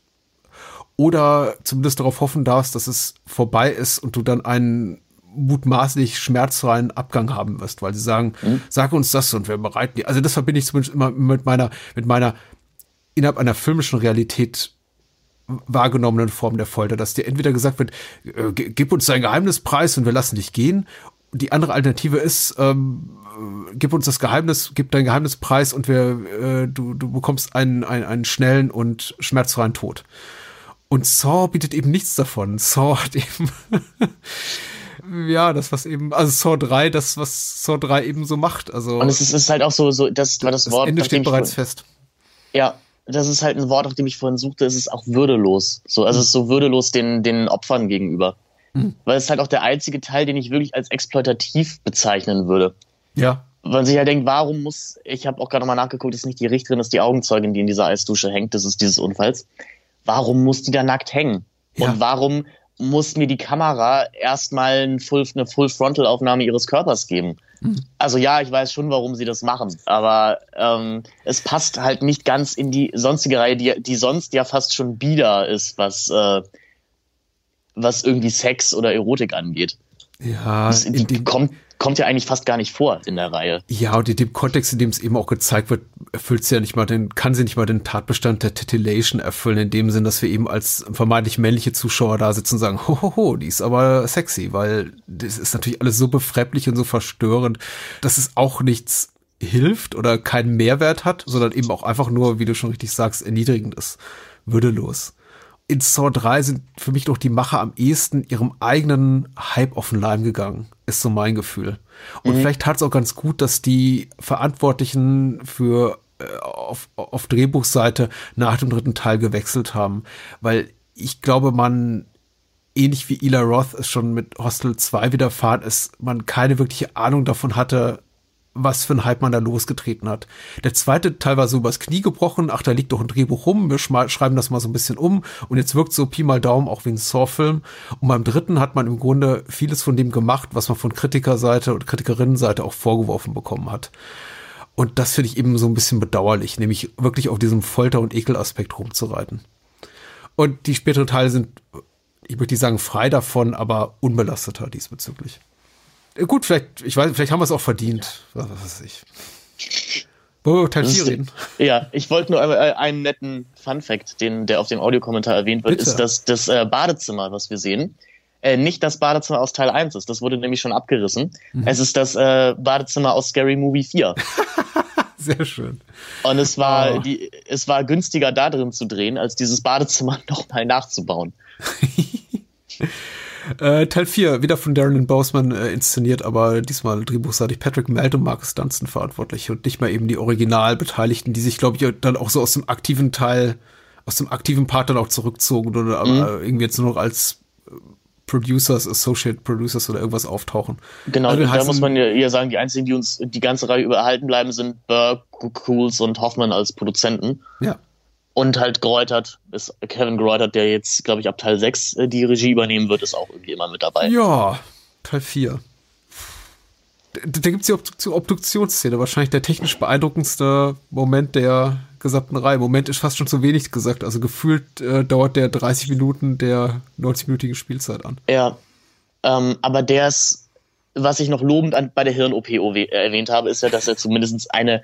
oder zumindest darauf hoffen darfst, dass es vorbei ist und du dann einen mutmaßlich schmerzfreien Abgang haben wirst, weil sie sagen, mhm. sag uns das und wir bereiten die. Also das verbinde ich zumindest immer mit meiner, mit meiner innerhalb einer filmischen Realität wahrgenommenen Form der Folter, dass dir entweder gesagt wird, äh, gib uns dein Geheimnispreis und wir lassen dich gehen. Die andere Alternative ist, ähm, gib uns das Geheimnis, gib dein Geheimnispreis und wir, äh, du, du bekommst einen, einen, einen schnellen und schmerzfreien Tod. Und Saw bietet eben nichts davon. Saw hat eben, ja, das was eben, also Saw 3, das was Saw 3 eben so macht. Also und es ist, es ist halt auch so, so das war das, das Wort. Ende steht bereits fest. Ja, das ist halt ein Wort, auf dem ich vorhin suchte, es ist auch würdelos. So, also es ist so würdelos den, den Opfern gegenüber. Mhm. Weil es ist halt auch der einzige Teil, den ich wirklich als exploitativ bezeichnen würde. Ja. Weil man sich ja halt denkt, warum muss, ich habe auch gerade mal nachgeguckt, ist nicht die Richterin, ist die Augenzeugin, die in dieser Eisdusche hängt, das ist dieses Unfalls. Warum muss die da nackt hängen? Ja. Und warum muss mir die Kamera erstmal eine Full-Frontal-Aufnahme ihres Körpers geben? Also ja, ich weiß schon, warum sie das machen, aber ähm, es passt halt nicht ganz in die sonstige Reihe, die, die sonst ja fast schon bieder ist, was, äh, was irgendwie Sex oder Erotik angeht. Ja, das, die kommt, kommt ja eigentlich fast gar nicht vor in der Reihe. Ja, und in dem Kontext, in dem es eben auch gezeigt wird, erfüllt sie ja nicht mal den, kann sie nicht mal den Tatbestand der Titillation erfüllen, in dem Sinn, dass wir eben als vermeintlich männliche Zuschauer da sitzen und sagen, hohoho, die ist aber sexy, weil das ist natürlich alles so befremdlich und so verstörend, dass es auch nichts hilft oder keinen Mehrwert hat, sondern eben auch einfach nur, wie du schon richtig sagst, erniedrigend ist, würdelos in Saw 3 sind für mich doch die Macher am ehesten ihrem eigenen Hype auf den Leim gegangen, ist so mein Gefühl. Und mhm. vielleicht hat es auch ganz gut, dass die Verantwortlichen für äh, auf, auf Drehbuchseite nach dem dritten Teil gewechselt haben, weil ich glaube, man ähnlich wie Ela Roth es schon mit Hostel 2 widerfahren ist, man keine wirkliche Ahnung davon hatte, was für ein Hype man da losgetreten hat. Der zweite Teil war so übers Knie gebrochen, ach, da liegt doch ein Drehbuch rum, wir schreiben das mal so ein bisschen um und jetzt wirkt so Pi mal Daumen auch wie ein Saw-Film. Und beim dritten hat man im Grunde vieles von dem gemacht, was man von Kritikerseite und Kritikerinnenseite auch vorgeworfen bekommen hat. Und das finde ich eben so ein bisschen bedauerlich, nämlich wirklich auf diesem Folter- und Ekelaspekt rumzureiten. Und die späteren Teile sind, ich möchte nicht sagen frei davon, aber unbelasteter diesbezüglich. Gut, vielleicht, ich weiß, vielleicht haben wir es auch verdient. Was weiß ich. Wollen wir Teil 4 reden? Ja, ich wollte nur äh, einen netten Fun-Fact, den, der auf dem Audiokommentar erwähnt wird, Bitte. ist, dass das äh, Badezimmer, was wir sehen, äh, nicht das Badezimmer aus Teil 1 ist. Das wurde nämlich schon abgerissen. Mhm. Es ist das äh, Badezimmer aus Scary Movie 4. Sehr schön. Und es war, oh. die, es war günstiger da drin zu drehen, als dieses Badezimmer nochmal nachzubauen. Äh, Teil 4, wieder von Darren Boseman äh, inszeniert, aber diesmal drehbuchseitig Patrick Melt und Marcus Dunstan verantwortlich und nicht mehr eben die Originalbeteiligten, die sich, glaube ich, dann auch so aus dem aktiven Teil, aus dem aktiven Part dann auch zurückzogen oder mhm. aber irgendwie jetzt nur noch als äh, Producers, Associate Producers oder irgendwas auftauchen. Genau, Also da muss man ja eher sagen, die einzigen, die uns die ganze Reihe überhalten bleiben, sind Burke, Cools und Hoffman als Produzenten. Ja. Und halt Greutert ist Kevin Greutert, der jetzt, glaube ich, ab Teil 6 äh, die Regie übernehmen wird, ist auch irgendwie immer mit dabei. Ja, Teil 4. Da, da gibt es die Obduktion, Obduktionsszene, wahrscheinlich der technisch beeindruckendste Moment der gesamten Reihe. Moment ist fast schon zu wenig gesagt. Also gefühlt äh, dauert der 30 Minuten der 90-minütigen Spielzeit an. Ja. Ähm, aber der ist, was ich noch lobend an, bei der Hirn-OP erwähnt habe, ist ja, dass er zumindest eine,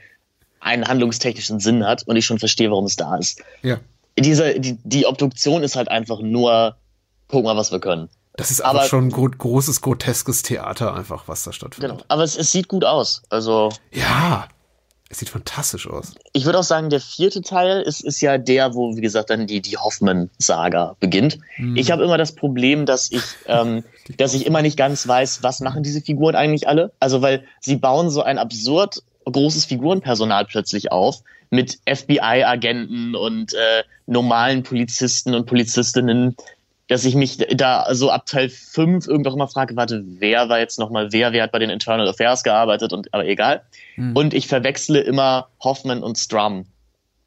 einen handlungstechnischen Sinn hat und ich schon verstehe, warum es da ist. Ja. Diese, die, die Obduktion ist halt einfach nur, guck mal, was wir können. Das ist Aber- schon ein gro großes, groteskes Theater einfach, was da stattfindet. Genau. Aber es, es sieht gut aus. Also, Ja, es sieht fantastisch aus. ich würde auch sagen, der vierte Teil ist, ist ja der, wo, wie gesagt, dann die, die Hoffman-Saga beginnt. Ich habe immer das Problem, dass ich, ähm, dass ich immer nicht ganz weiß, was machen diese Figuren eigentlich alle. Also, weil sie bauen so ein absurd großes Figurenpersonal plötzlich auf mit FBI-Agenten und äh, normalen Polizisten und Polizistinnen, dass ich mich da so ab Teil 5 irgendwann immer frage, warte, wer war jetzt nochmal wer, wer hat bei den Internal Affairs gearbeitet und aber egal. Und ich verwechsle immer Hoffman und Strum.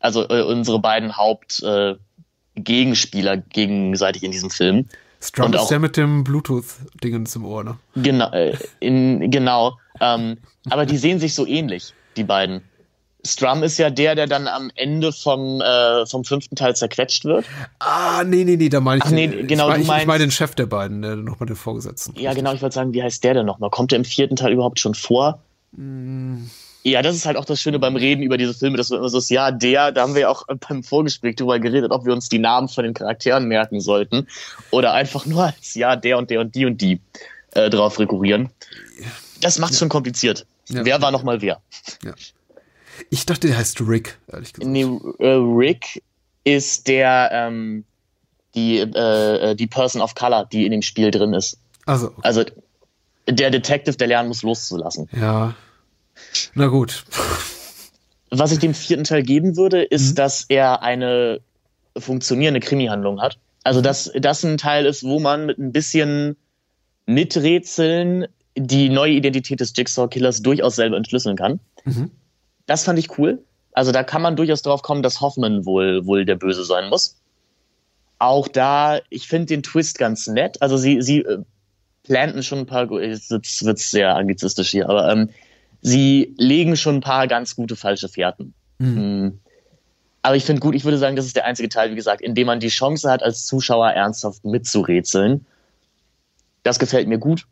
Also äh, unsere beiden Hauptgegenspieler äh, Gegenspieler gegenseitig in diesem Film. Strum Und ist auch- der mit dem Bluetooth-Dingens im Ohr, ne? Genau, in, genau. Ähm, aber die sehen sich so ähnlich, die beiden. Strum ist ja der, der dann am Ende vom, äh, vom fünften Teil zerquetscht wird. Ah, nee, nee, nee, da meine ich, Ach, nee, den- genau, ich, mein, ich, ich meinst- meine den Chef der beiden, der nochmal den Vorgesetzten. Ja, genau, ich wollte sagen, wie heißt der denn nochmal? Kommt der im vierten Teil überhaupt schon vor? Ja, das ist halt auch das Schöne beim Reden über diese Filme, dass wir immer so ist, ja, der, da haben wir ja auch beim Vorgespräch drüber geredet, ob wir uns die Namen von den Charakteren merken sollten oder einfach nur als, ja, der und der und die und die äh, drauf rekurrieren. Das macht schon kompliziert. Ja. Wer war nochmal wer? Ich dachte, der heißt Rick, ehrlich gesagt. Nee, äh, Rick ist der, ähm, die, äh, die Person of Color, die in dem Spiel drin ist. Also, okay. Also der Detective, der lernen muss, loszulassen. ja. Na gut. Was ich dem vierten Teil geben würde, ist, dass er eine funktionierende Krimi-Handlung hat. Also, dass das ein Teil ist, wo man mit ein bisschen Miträtseln die neue Identität des Jigsaw-Killers durchaus selber entschlüsseln kann. Mhm. Das fand ich cool. Also, da kann man durchaus drauf kommen, dass Hoffman wohl, wohl der Böse sein muss. Auch da, ich finde den Twist ganz nett. Also, sie, sie äh, planten schon ein paar, jetzt wird's sehr anglizistisch hier, aber ähm, sie legen schon ein paar ganz gute falsche Fährten. Mm. Aber ich finde gut, ich würde sagen, das ist der einzige Teil, wie gesagt, in dem man die Chance hat, als Zuschauer ernsthaft mitzurätseln. Das gefällt mir gut.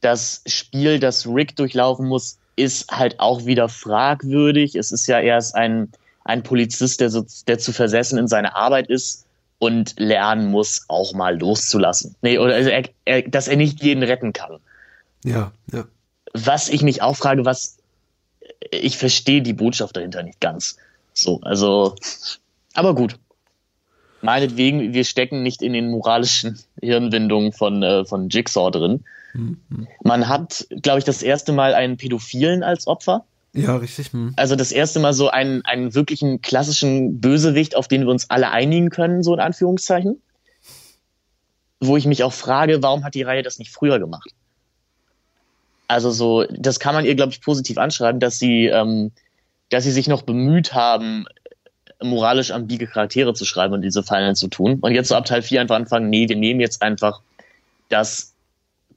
Das Spiel, das Rick durchlaufen muss, ist halt auch wieder fragwürdig. Es ist ja erst ein, ein Polizist, der, so, der zu versessen in seiner Arbeit ist und lernen muss, auch mal loszulassen. Nee, oder also er, er, dass er nicht jeden retten kann Ja, ja. was ich mich auch frage, was ich verstehe die Botschaft dahinter nicht ganz. So, also, aber gut. Meinetwegen, wir stecken nicht in den moralischen Hirnwindungen von, äh, von Jigsaw drin. Man hat, glaube ich, das erste Mal einen Pädophilen als Opfer. Ja, richtig. Hm. Also das erste Mal so einen, einen wirklichen klassischen Bösewicht, auf den wir uns alle einigen können, so in Anführungszeichen. Wo ich mich auch frage, warum hat die Reihe das nicht früher gemacht? Also so, das kann man ihr, glaube ich, positiv anschreiben, dass sie, ähm, dass sie sich noch bemüht haben, moralisch ambige Charaktere zu schreiben und diese Fallen zu tun. Und jetzt so ab Teil 4 einfach anfangen, nee, wir nehmen jetzt einfach das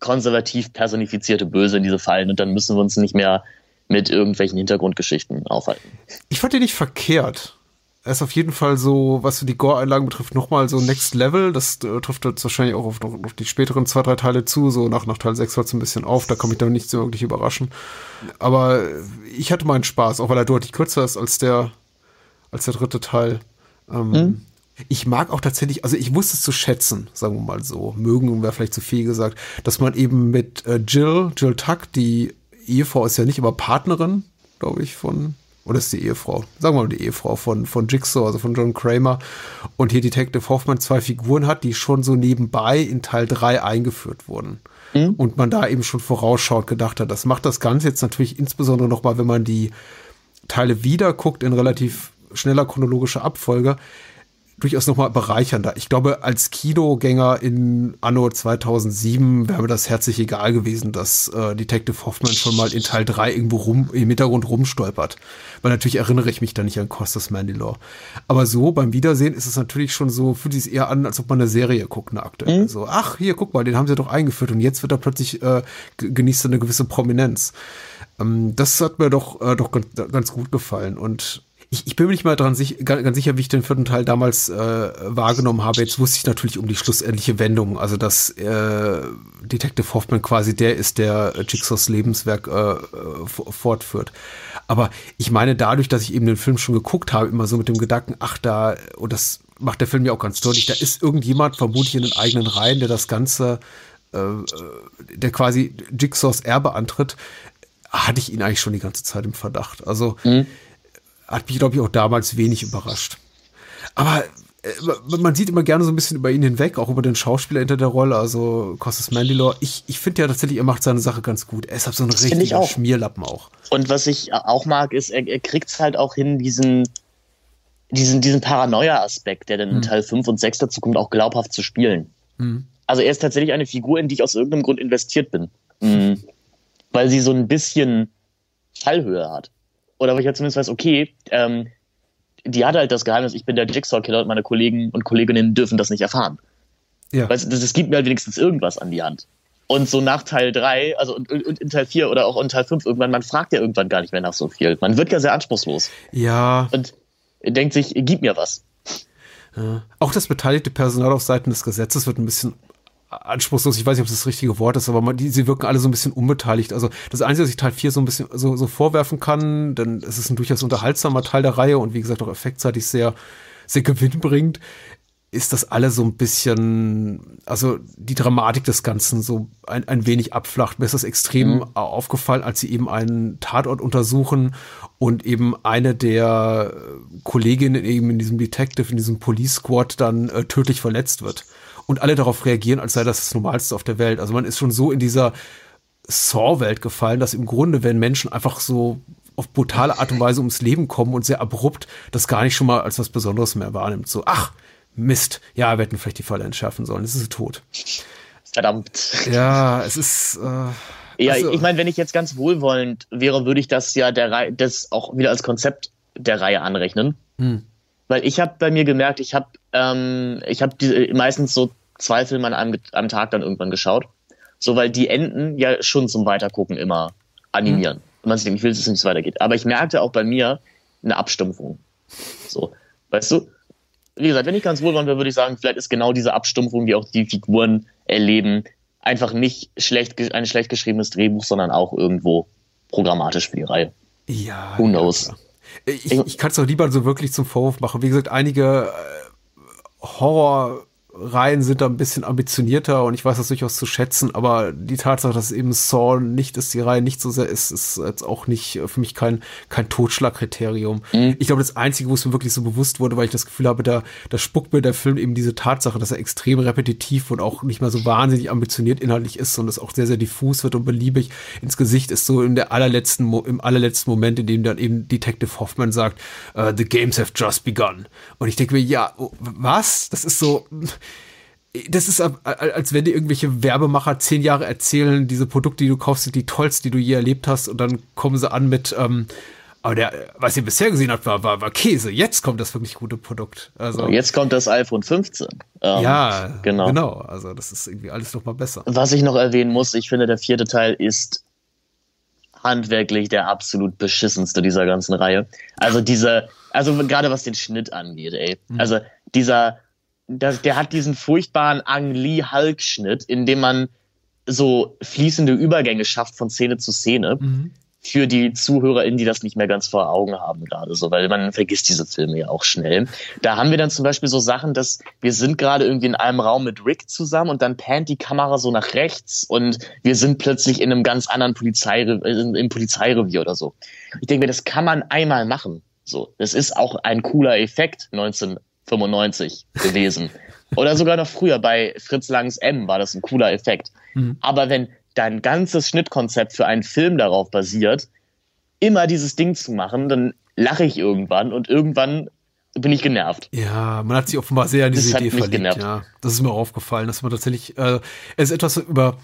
konservativ personifizierte Böse in diese Fallen und dann müssen wir uns nicht mehr mit irgendwelchen Hintergrundgeschichten aufhalten. Ich fand den nicht verkehrt. Er ist auf jeden Fall so, was die Gore-Einlagen betrifft, nochmal so Next Level. Das äh, trifft jetzt wahrscheinlich auch auf, auf die späteren zwei, drei Teile zu. So nach, nach Teil 6 hört es ein bisschen auf. Da kann mich dann nicht so wirklich überraschen. Aber ich hatte meinen Spaß, auch weil er deutlich kürzer ist als der, als der dritte Teil. Ähm, Ich mag auch tatsächlich, also ich wusste es zu schätzen, sagen wir mal so. Mögen wäre vielleicht zu viel gesagt, dass man eben mit äh, Jill, Jill Tuck, die Ehefrau ist ja nicht, aber Partnerin, glaube ich, von, oder ist die Ehefrau? Sagen wir mal die Ehefrau von, von Jigsaw, also von John Kramer. Und hier Detective Hoffman zwei Figuren hat, die schon so nebenbei in Teil 3 eingeführt wurden. Und man da eben schon vorausschaut gedacht hat, das macht das Ganze jetzt natürlich insbesondere nochmal, wenn man die Teile wieder guckt in relativ schneller chronologischer Abfolge, durchaus nochmal bereichernder. Ich glaube, als Kinogänger in Anno 2007 wäre mir das herzlich egal gewesen, dass äh, Detective Hoffman schon mal in Teil 3 irgendwo rum, im Hintergrund rumstolpert. Weil natürlich erinnere ich mich da nicht an Costas Mandylor. Aber so, beim Wiedersehen ist es natürlich schon so, fühlt sich eher an, als ob man eine Serie guckt, eine aktuelle. Mhm. So, ach, hier, guck mal, den haben sie doch eingeführt und jetzt wird er plötzlich, äh, genießt er eine gewisse Prominenz. Ähm, das hat mir doch, äh, doch ganz, ganz gut gefallen und ich, ich bin mir nicht mal dran sich, ganz, sicher, wie ich den vierten Teil damals äh, wahrgenommen habe. Jetzt wusste ich natürlich um die schlussendliche Wendung, also dass äh, Detective Hoffman quasi der ist, der Jigsaws Lebenswerk äh, fortführt. Aber ich meine, dadurch, dass ich eben den Film schon geguckt habe, immer so mit dem Gedanken, ach da, und das macht der Film ja auch ganz deutlich, da ist irgendjemand vermutlich in den eigenen Reihen, der das Ganze, äh, äh der quasi Jigsaws Erbe antritt, hatte ich ihn eigentlich schon die ganze Zeit im Verdacht. Also mhm hat mich, glaube ich, auch damals wenig überrascht. Aber äh, man sieht immer gerne so ein bisschen über ihn hinweg, auch über den Schauspieler hinter der Rolle, also Costas Mandylor. Ich, ich finde ja tatsächlich, er macht seine Sache ganz gut. Er ist halt so ein richtiger Schmierlappen auch. Und was ich auch mag, ist, er, er kriegt es halt auch hin, diesen, diesen, diesen Paranoia-Aspekt, der dann in hm. Teil 5 und 6 dazu kommt, auch glaubhaft zu spielen. Hm. Also er ist tatsächlich eine Figur, in die ich aus irgendeinem Grund investiert bin. Mhm. Weil sie so ein bisschen Fallhöhe hat oder weil ich ja zumindest weiß, okay, ähm, die hat halt das Geheimnis, ich bin der Jigsaw-Killer und meine Kollegen und Kolleginnen dürfen das nicht erfahren. Ja. Weil das, gibt mir halt wenigstens irgendwas an die Hand. Und so nach Teil 3, also und, und in Teil 4 oder auch in Teil 5 irgendwann, man fragt ja irgendwann gar nicht mehr nach so viel. Man wird ja sehr anspruchslos. Ja. Und denkt sich, gib mir was. Ja. Auch das beteiligte Personal auf Seiten des Gesetzes wird ein bisschen anspruchslos, ich weiß nicht, ob das das richtige Wort ist, aber man, die, sie wirken alle so ein bisschen unbeteiligt. Also das Einzige, was ich Teil 4 so ein bisschen so, so vorwerfen kann, denn es ist ein durchaus unterhaltsamer Teil der Reihe und wie gesagt auch effektseitig sehr, sehr gewinnbringend, ist das alle so ein bisschen, also die Dramatik des Ganzen so ein, ein wenig abflacht. Mir ist das extrem mhm. aufgefallen, als sie eben einen Tatort untersuchen und eben eine der Kolleginnen eben in diesem Detective, in diesem Police Squad dann äh, tödlich verletzt wird und alle darauf reagieren, als sei das das Normalste auf der Welt. Also man ist schon so in dieser Saw-Welt gefallen, dass im Grunde, wenn Menschen einfach so auf brutale Art und Weise ums Leben kommen und sehr abrupt, das gar nicht schon mal als was Besonderes mehr wahrnimmt. So, ach, Mist, ja, wir hätten vielleicht die Falle entschärfen sollen, es ist tot. Verdammt. Ja, es ist. Äh, ja, also, ich meine, wenn ich jetzt ganz wohlwollend wäre, würde ich das ja der Reihe, das auch wieder als Konzept der Reihe anrechnen. Hm. Weil ich habe bei mir gemerkt, ich habe ähm, ich habe meistens so zwei Filme an einem, am Tag dann irgendwann geschaut. So, weil die Enden ja schon zum Weitergucken immer animieren. Mhm. Und man sich denkt, ich will, dass es nicht weitergeht. Aber ich merkte auch bei mir eine Abstumpfung. So, weißt du? Wie gesagt, wenn ich ganz wohl wäre, würde ich sagen, vielleicht ist genau diese Abstumpfung, die auch die Figuren erleben, einfach nicht schlecht, ein schlecht geschriebenes Drehbuch, sondern auch irgendwo programmatisch für die Reihe. Ja. Who knows? Ja, ich, ich kann es doch lieber so wirklich zum Vorwurf machen. Wie gesagt, einige äh, Horror- Reihen sind da ein bisschen ambitionierter und ich weiß das durchaus zu schätzen, aber die Tatsache, dass eben Saw nicht ist, die Reihe nicht so sehr ist, ist jetzt auch nicht für mich kein, kein Totschlagkriterium. Mhm. Ich glaube, das Einzige, wo es mir wirklich so bewusst wurde, weil ich das Gefühl habe, da, da spuckt mir der Film eben diese Tatsache, dass er extrem repetitiv und auch nicht mehr so wahnsinnig ambitioniert inhaltlich ist, sondern es auch sehr, sehr diffus wird und beliebig ins Gesicht ist, so in der allerletzten, im allerletzten Moment, in dem dann eben Detective Hoffman sagt, uh, the games have just begun. Und ich denke mir, ja, oh, was? Das ist so, das ist, als wenn dir irgendwelche Werbemacher zehn Jahre erzählen, diese Produkte, die du kaufst, sind die tollsten, die du je erlebt hast, und dann kommen sie an mit, ähm, aber der, was ihr bisher gesehen habt, war, war, war Käse. Jetzt kommt das wirklich gute Produkt. Also jetzt kommt das iPhone 15. Ähm, ja, genau. Genau. Also das ist irgendwie alles noch mal besser. Was ich noch erwähnen muss, ich finde, der vierte Teil ist handwerklich der absolut beschissenste dieser ganzen Reihe. Also diese, also gerade was den Schnitt angeht, ey. Mhm. Also dieser das, der hat diesen furchtbaren Ang Lee Hulk Schnitt, in dem man so fließende Übergänge schafft von Szene zu Szene. Mhm. Für die ZuhörerInnen, die das nicht mehr ganz vor Augen haben gerade so, weil man vergisst diese Filme ja auch schnell. Da haben wir dann zum Beispiel so Sachen, dass wir sind gerade irgendwie in einem Raum mit Rick zusammen und dann pannt die Kamera so nach rechts und wir sind plötzlich in einem ganz anderen Polizeirevier, im Polizeirevier oder so. Ich denke mir, das kann man einmal machen. So, das ist auch ein cooler Effekt 19 95 gewesen. Oder sogar noch früher bei Fritz Langs M war das ein cooler Effekt. Mhm. Aber wenn dein ganzes Schnittkonzept für einen Film darauf basiert, immer dieses Ding zu machen, dann lache ich irgendwann und irgendwann bin ich genervt. Ja, man hat sich offenbar sehr an diese Das Idee verliebt. Ja, das ist mir auch aufgefallen, dass man tatsächlich, äh, es ist etwas über,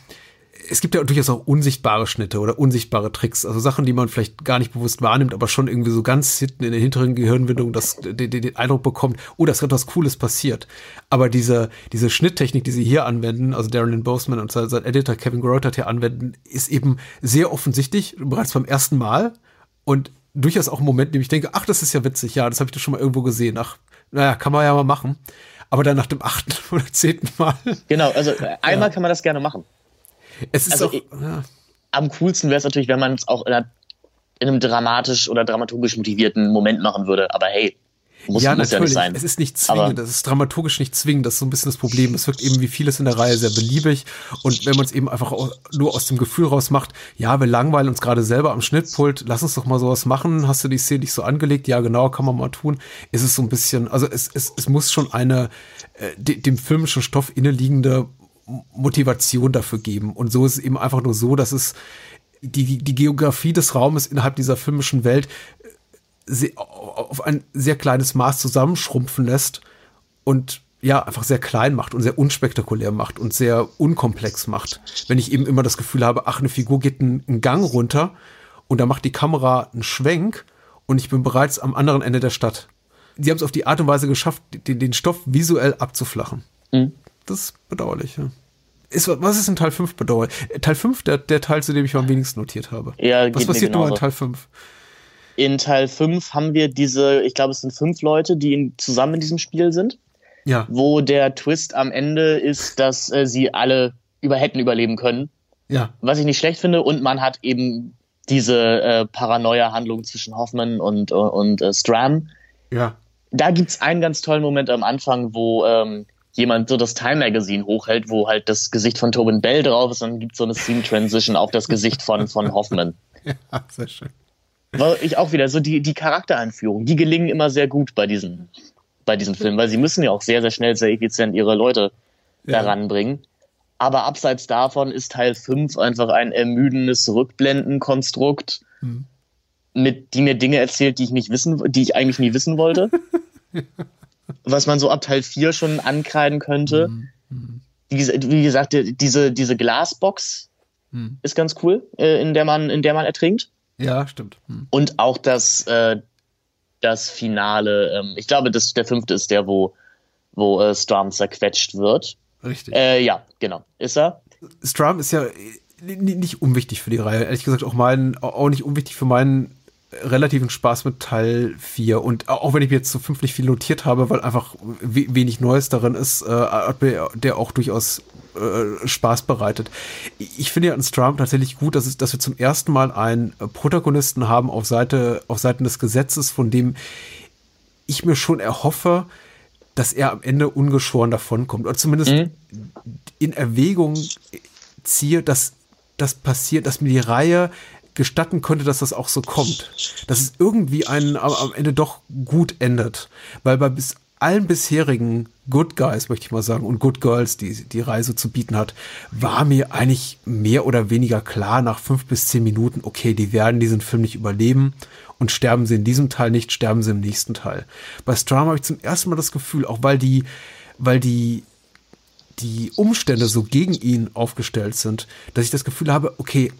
es gibt ja durchaus auch unsichtbare Schnitte oder unsichtbare Tricks, also Sachen, die man vielleicht gar nicht bewusst wahrnimmt, aber schon irgendwie so ganz hinten in der hinteren Gehirnwindung das, den, den, den Eindruck bekommt, oh, da ist etwas Cooles passiert. Aber diese, diese Schnitttechnik, die sie hier anwenden, also Darren Lynn Boseman und sein, sein Editor Kevin Grotat hier anwenden, ist eben sehr offensichtlich, bereits beim ersten Mal und durchaus auch ein Moment, in dem ich denke, ach, das ist ja witzig, ja, das habe ich doch schon mal irgendwo gesehen, ach, naja, kann man ja mal machen. Aber dann nach dem achten oder zehnten Mal, Genau, also einmal kann man das gerne machen. Es ist Also auch, ich- ja, Am coolsten wäre es natürlich, wenn man es auch in, einer, in einem dramatisch oder dramaturgisch motivierten Moment machen würde. Aber hey, muss ja, muss ja natürlich. nicht sein. Es ist nicht zwingend, das ist dramaturgisch nicht zwingend, das ist so ein bisschen das Problem. Es wirkt eben wie vieles in der Reihe sehr beliebig. Und wenn man es eben einfach nur aus dem Gefühl raus macht, ja, wir langweilen uns gerade selber am Schnittpult, lass uns doch mal sowas machen. Hast du die Szene nicht so angelegt? Ja, genau, kann man mal tun. Ist es so ein bisschen, also es, es, es muss schon eine äh, de, dem filmischen Stoff inneliegende Motivation dafür geben. Und so ist es eben einfach nur so, dass es die, die, Geografie des Raumes innerhalb dieser filmischen Welt sehr, auf ein sehr kleines Maß zusammenschrumpfen lässt und ja, einfach sehr klein macht und sehr unspektakulär macht und sehr unkomplex macht. Wenn ich eben immer das Gefühl habe, ach, eine Figur geht einen, einen Gang runter und da macht die Kamera einen Schwenk und ich bin bereits am anderen Ende der Stadt. Sie haben es auf die Art und Weise geschafft, den, den Stoff visuell abzuflachen. Mhm. Das ist bedauerlich, ja. Ist, was ist in Teil 5 bedauerlich? Äh, Teil 5, der, der Teil, zu dem ich am wenigsten notiert habe. Ja, was passiert nur in. Teil 5? In Teil 5 haben wir diese, ich glaube, es sind fünf Leute, die in, zusammen in diesem Spiel sind, Ja. wo der Twist am Ende ist, dass äh, sie alle über hätten überleben können. Ja. Was ich nicht schlecht finde. Und man hat eben diese äh, Paranoia-Handlung zwischen Hoffman und, äh, und äh, Stram. Ja. da gibt's einen ganz tollen Moment am Anfang, wo ähm, jemand so das Time Magazine hochhält, wo halt das Gesicht von Tobin Bell drauf ist und dann gibt's so eine Scene Transition auf das Gesicht von, von Hoffman. Ja, sehr schön. Weil ich auch wieder so die, die Charaktereinführung, die gelingen immer sehr gut bei diesen, bei diesen Filmen, weil sie müssen ja auch sehr, sehr schnell, sehr effizient ihre Leute Ja. daran bringen. Aber abseits davon ist Teil 5 einfach ein ermüdendes Rückblendenkonstrukt, Hm. mit, die mir Dinge erzählt, die ich nicht wissen, die ich eigentlich nie wissen wollte. Was man so ab Teil 4 schon ankreiden könnte. Hm. Wie, ges- wie gesagt, die- diese, diese Glasbox Hm. ist ganz cool, äh, in der man, in der man ertrinkt. Ja, stimmt. Hm. Und auch das, äh, das Finale, ähm, ich glaube, das, der fünfte ist der, wo, wo äh, Storm zerquetscht wird. Richtig. Äh, ja, genau, ist er. Strum ist ja äh, nicht unwichtig für die Reihe. Ehrlich gesagt auch mein, auch nicht unwichtig für meinen relativen Spaß mit Teil 4. Und auch wenn ich mir jetzt so fünf nicht viel notiert habe, weil einfach we wenig Neues darin ist, äh, hat mir der auch durchaus äh, Spaß bereitet. Ich finde ja an Strum tatsächlich gut, dass, es, dass wir zum ersten Mal einen Protagonisten haben auf Seite, auf Seiten des Gesetzes, von dem ich mir schon erhoffe, dass er am Ende ungeschoren davonkommt. Oder zumindest in Erwägung ziehe, dass das passiert, dass mir die Reihe gestatten könnte, dass das auch so kommt. Dass es irgendwie einen am, Ende doch gut endet. Weil bei bis allen bisherigen Good Guys, möchte ich mal sagen, und Good Girls, die die Reise zu bieten hat, war mir eigentlich mehr oder weniger klar nach fünf bis zehn Minuten, okay, die werden diesen Film nicht überleben und sterben sie in diesem Teil nicht, sterben sie im nächsten Teil. Bei Strum habe ich zum ersten Mal das Gefühl, auch weil die, weil die die Umstände so gegen ihn aufgestellt sind, dass ich das Gefühl habe, okay,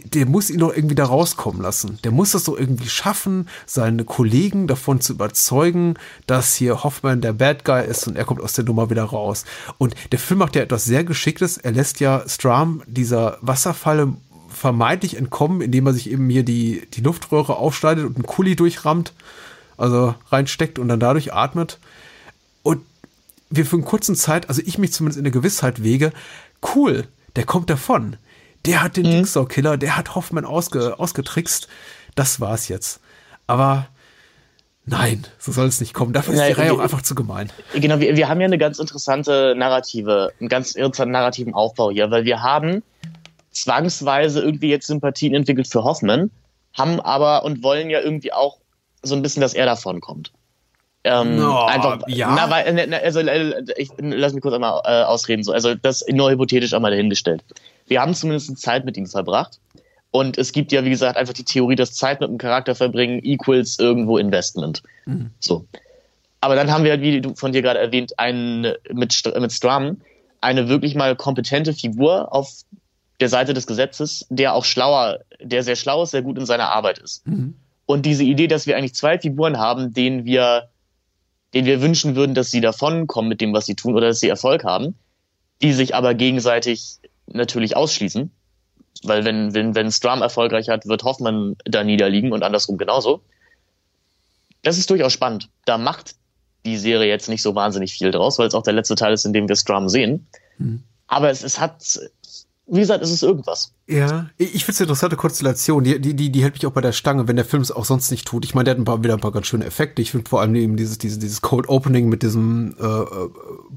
der, muss ihn doch irgendwie da rauskommen lassen. Der muss das doch irgendwie schaffen, seine Kollegen davon zu überzeugen, dass hier Hoffmann der Bad Guy ist und er kommt aus der Nummer wieder raus. Und der Film macht ja etwas sehr Geschicktes. Er lässt ja Stram dieser Wasserfalle vermeintlich entkommen, indem er sich eben hier die, die Luftröhre aufschneidet und einen Kuli durchrammt, also reinsteckt und dann dadurch atmet. Und wir für einen kurzen Zeit, also ich mich zumindest in der Gewissheit wege, cool, der kommt davon. Der hat den Mhm. Jigsaw-Killer, der hat Hoffmann ausge, ausgetrickst. Das war's jetzt. Aber nein, so soll es nicht kommen. Dafür ist die Reihe auch einfach zu gemein. Genau, wir, wir haben ja eine ganz interessante Narrative, einen ganz interessanten narrativen Aufbau hier, weil wir haben zwangsweise irgendwie jetzt Sympathien entwickelt für Hoffman, haben aber und wollen ja irgendwie auch so ein bisschen, dass er davon kommt. Ähm, No, einfach, ja. na, weil, ne, ne, also, äh, ich, lass mich kurz einmal äh, ausreden, so, also das nur hypothetisch einmal dahingestellt. Wir haben zumindest Zeit mit ihm verbracht und es gibt ja, wie gesagt, einfach die Theorie, dass Zeit mit einem Charakter verbringen equals irgendwo Investment. So. Aber dann haben wir halt, wie du von dir gerade erwähnt, einen mit, mit Strum eine wirklich mal kompetente Figur auf der Seite des Gesetzes, der auch schlauer, der sehr schlau ist, sehr gut in seiner Arbeit ist. Und diese Idee, dass wir eigentlich zwei Figuren haben, denen wir, denen wir wünschen würden, dass sie davonkommen mit dem, was sie tun oder dass sie Erfolg haben, die sich aber gegenseitig natürlich ausschließen. Weil wenn, wenn, wenn Strum erfolgreich hat, wird Hoffmann da niederliegen und andersrum genauso. Das ist durchaus spannend. Da macht die Serie jetzt nicht so wahnsinnig viel draus, weil es auch der letzte Teil ist, in dem wir Strum sehen. Aber es, es hat, wie gesagt, es ist irgendwas. Ja, ich finde es eine interessante Konstellation. Die, die, die, die hält mich auch bei der Stange, wenn der Film es auch sonst nicht tut. Ich meine, der hat ein paar, wieder ein paar ganz schöne Effekte. Ich finde vor allem eben dieses, dieses, dieses Cold Opening mit diesem äh, äh,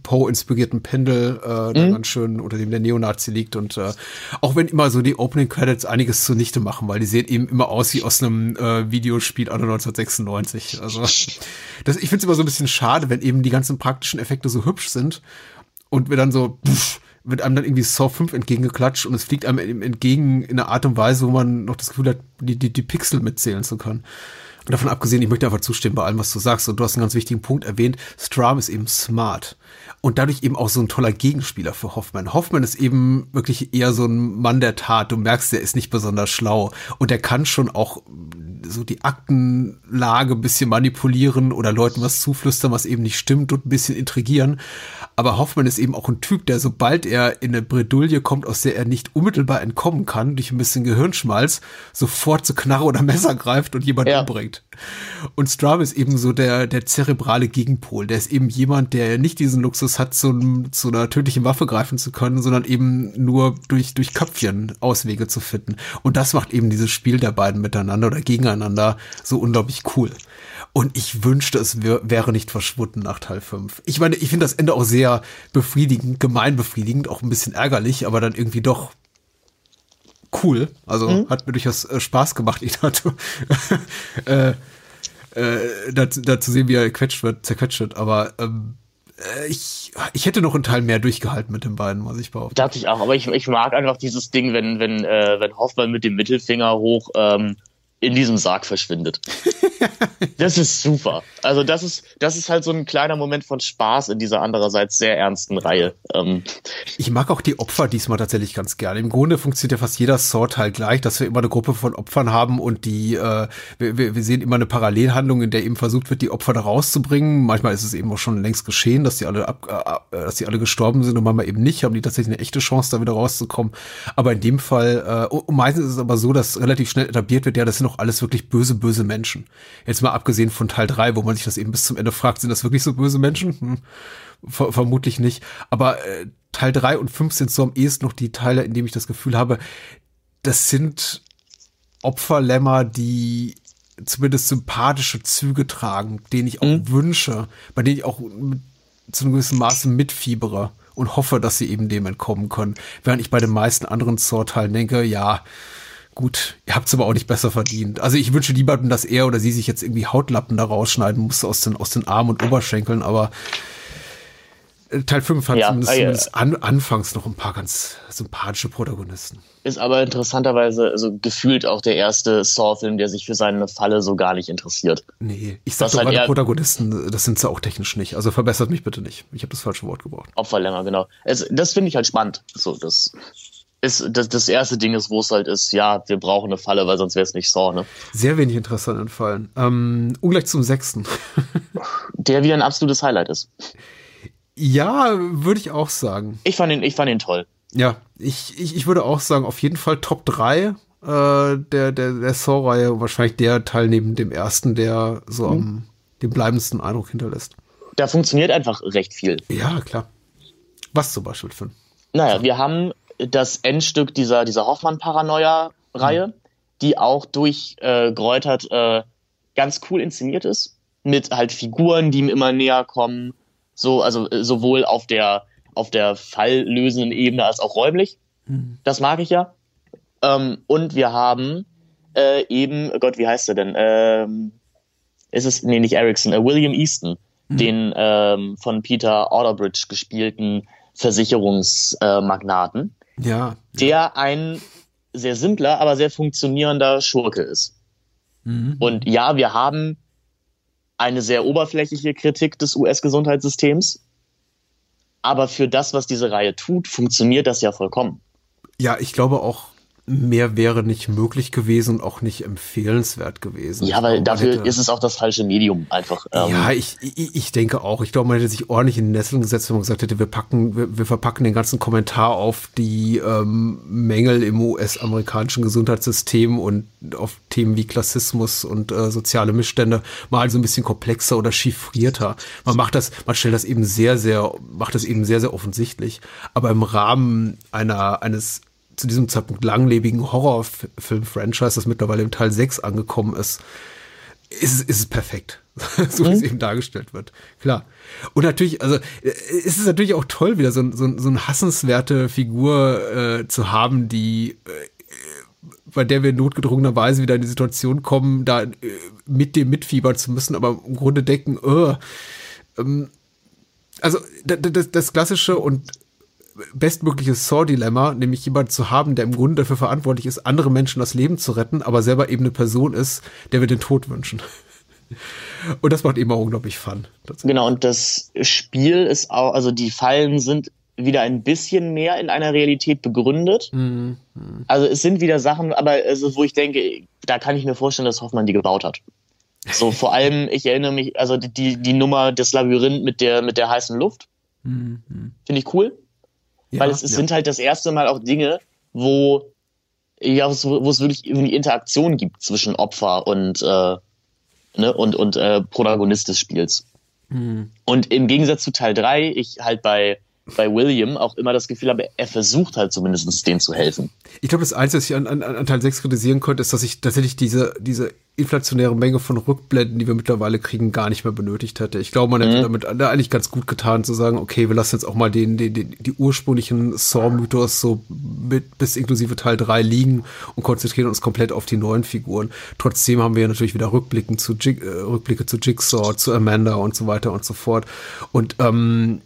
Poe-inspirierten Pendel, äh, da ganz schön unter dem der Neonazi liegt. Und äh, auch wenn immer so die Opening Credits einiges zunichte machen, weil die sehen eben immer aus wie aus einem äh, Videospiel anno 1996. Also das, ich finde es immer so ein bisschen schade, wenn eben die ganzen praktischen Effekte so hübsch sind und wir dann so pff, wird einem dann irgendwie Saw 5 entgegengeklatscht und es fliegt einem entgegen in einer Art und Weise, wo man noch das Gefühl hat, die, die, die Pixel mitzählen zu können. Und davon abgesehen, ich möchte einfach zustimmen bei allem, was du sagst. Und du hast einen ganz wichtigen Punkt erwähnt. Strum ist eben smart. Und dadurch eben auch so ein toller Gegenspieler für Hoffmann. Hoffmann ist eben wirklich eher so ein Mann der Tat. Du merkst, der ist nicht besonders schlau. Und der kann schon auch so die Aktenlage ein bisschen manipulieren oder Leuten was zuflüstern, was eben nicht stimmt und ein bisschen intrigieren. Aber Hoffmann ist eben auch ein Typ, der sobald er in eine Bredouille kommt, aus der er nicht unmittelbar entkommen kann, durch ein bisschen Gehirnschmalz, sofort zu Knarre oder Messer greift und jemanden Ja. umbringt. Und Strum ist eben so der, der zerebrale Gegenpol. Der ist eben jemand, der nicht diesen Luxus hat, zu, zu einer tödlichen Waffe greifen zu können, sondern eben nur durch, durch Köpfchen Auswege zu finden. Und das macht eben dieses Spiel der beiden miteinander oder gegeneinander so unglaublich cool. Und ich wünschte, es wär, wäre nicht verschwunden nach Teil 5. Ich meine, ich finde das Ende auch sehr befriedigend, gemein befriedigend, auch ein bisschen ärgerlich, aber dann irgendwie doch cool. Also hat mir durchaus äh, Spaß gemacht, ihn dazu, äh, äh, dazu, dazu sehen, wie er quetscht wird, zerquetscht wird. Aber ähm, äh, ich, ich hätte noch einen Teil mehr durchgehalten mit den beiden, muss ich behaupten. Dachte ich auch, aber ich, ich mag einfach dieses Ding, wenn, wenn, äh, wenn Hoffmann mit dem Mittelfinger hoch ähm, in diesem Sarg verschwindet. das ist super. Also das ist, das ist halt so ein kleiner Moment von Spaß in dieser andererseits sehr ernsten Reihe. Ähm, Ich mag auch die Opfer diesmal tatsächlich ganz gerne. Im Grunde funktioniert ja fast jeder Saw-Teil gleich, dass wir immer eine Gruppe von Opfern haben und die, äh, wir, wir sehen immer eine Parallelhandlung, in der eben versucht wird, die Opfer da rauszubringen. Manchmal ist es eben auch schon längst geschehen, dass die alle ab, äh, dass die alle gestorben sind und manchmal eben nicht, haben die tatsächlich eine echte Chance, da wieder rauszukommen. Aber in dem Fall, äh, meistens ist es aber so, dass relativ schnell etabliert wird, ja, das sind doch alles wirklich böse, böse Menschen. Jetzt mal abgesehen von Teil 3, wo man sich das eben bis zum Ende fragt, sind das wirklich so böse Menschen? Hm. Ver vermutlich nicht. Aber äh, Teil 3 und 5 sind so am ehesten noch die Teile, in denen ich das Gefühl habe, das sind Opferlämmer, die zumindest sympathische Züge tragen, denen ich auch wünsche, bei denen ich auch mit, zu einem gewissen Maße mitfiebere und hoffe, dass sie eben dem entkommen können. Während ich bei den meisten anderen Saw-Teilen denke, ja, gut, ihr habt's aber auch nicht besser verdient. Also ich wünsche niemandem, dass er oder sie sich jetzt irgendwie Hautlappen da rausschneiden muss aus den, aus den Armen und Oberschenkeln, aber äh, Teil 5 hat Ja, zumindest, ja. zumindest an, anfangs noch ein paar ganz sympathische Protagonisten. ist aber interessanterweise also gefühlt auch der erste Saw-Film, der sich für seine Falle so gar nicht interessiert. Nee, ich sag doch halt Protagonisten, das sind sie auch technisch nicht. Also verbessert mich bitte nicht. Ich habe das falsche Wort gebraucht. Opferlämmer, genau. Es, das finde ich halt spannend. So, das ist das, das erste Ding ist, wo es halt ist, ja, wir brauchen eine Falle, weil sonst wäre es nicht Saw, ne? Sehr wenig Interesse an den Fallen. Ähm, ungleich zum sechsten. Der wieder ein absolutes Highlight ist. ja, würde ich auch sagen. Ich fand ihn, ich fand ihn toll. Ja, ich, ich, ich würde auch sagen, auf jeden Fall Top 3 äh, der, der, der Saw-Reihe und wahrscheinlich der Teil neben dem ersten, der so am den bleibendsten Eindruck hinterlässt. Da funktioniert einfach recht viel. Ja, klar. Was zum Beispiel, Finn? Naja, wir haben das Endstück dieser, dieser Hoffmann-Paranoia-Reihe, die auch durch äh, Greutert äh, ganz cool inszeniert ist. Mit halt Figuren, die ihm immer näher kommen. So, also äh, sowohl auf der, auf der falllösenden Ebene als auch räumlich. Das mag ich ja. Ähm, und wir haben äh, eben, oh Gott, wie heißt er denn? Ähm, ist es, nee, nicht Erickson, äh, William Easton, den ähm, von Peter Orderbridge gespielten Versicherungsmagnaten, Ja. der ein sehr simpler, aber sehr funktionierender Schurke ist. Und ja, wir haben eine sehr oberflächliche Kritik des US-Gesundheitssystems. Aber für das, was diese Reihe tut, funktioniert das ja vollkommen. Ja, ich glaube auch, mehr wäre nicht möglich gewesen und auch nicht empfehlenswert gewesen. Ja, weil dafür hätte, ist es auch das falsche Medium einfach. Ähm. Ja, ich, ich, ich denke auch. Ich glaube, man hätte sich ordentlich in den Nesseln gesetzt, wenn man gesagt hätte, wir packen, wir, wir verpacken den ganzen Kommentar auf die ähm, Mängel im US-amerikanischen Gesundheitssystem und auf Themen wie Klassismus und äh, soziale Missstände mal so ein bisschen komplexer oder chiffrierter. Man macht das, man stellt das eben sehr, sehr, macht das eben sehr, sehr offensichtlich. Aber im Rahmen einer, eines zu diesem Zeitpunkt langlebigen Horrorfilm-Franchise, das mittlerweile im Teil 6 angekommen ist, ist, ist es perfekt, so wie es mhm. eben dargestellt wird. Klar. Und natürlich, also es ist natürlich auch toll, wieder so, so, so eine hassenswerte Figur äh, zu haben, die äh, bei der wir notgedrungenerweise wieder in die Situation kommen, da äh, mit dem mitfiebern zu müssen, aber im Grunde denken, oh, ähm, also das, das klassische und bestmögliches Saw-Dilemma, nämlich jemand zu haben, der im Grunde dafür verantwortlich ist, andere Menschen das Leben zu retten, aber selber eben eine Person ist, der wir den Tod wünschen. Und das macht eben auch unglaublich Fun. Genau, und das Spiel ist auch, also die Fallen sind wieder ein bisschen mehr in einer Realität begründet. Mhm. Also es sind wieder Sachen, aber also, wo ich denke, da kann ich mir vorstellen, dass Hoffmann die gebaut hat. So, vor allem, ich erinnere mich, also die, die Nummer des Labyrinth mit der, mit der heißen Luft. Mhm. Finde ich cool. Ja, Weil es, es ja. sind halt das erste Mal auch Dinge, wo ja, wo es wirklich irgendwie Interaktion gibt zwischen Opfer und äh, ne, und und äh, Protagonist des Spiels. Mhm. Und im Gegensatz zu Teil 3, ich halt bei bei William auch immer das Gefühl habe, er versucht halt zumindest denen zu helfen. Ich glaube, das Einzige, was ich an, an, an Teil 6 kritisieren konnte, ist, dass ich tatsächlich diese, diese inflationäre Menge von Rückblenden, die wir mittlerweile kriegen, gar nicht mehr benötigt hätte. Ich glaube, man hätte mhm. damit eigentlich ganz gut getan, zu sagen, okay, wir lassen jetzt auch mal den, den, den die ursprünglichen Saw-Mythos so mit, bis inklusive Teil 3 liegen und konzentrieren uns komplett auf die neuen Figuren. Trotzdem haben wir natürlich wieder Rückblicken zu Jig, äh, Rückblicke zu Jigsaw, zu Amanda und so weiter und so fort. Und ähm,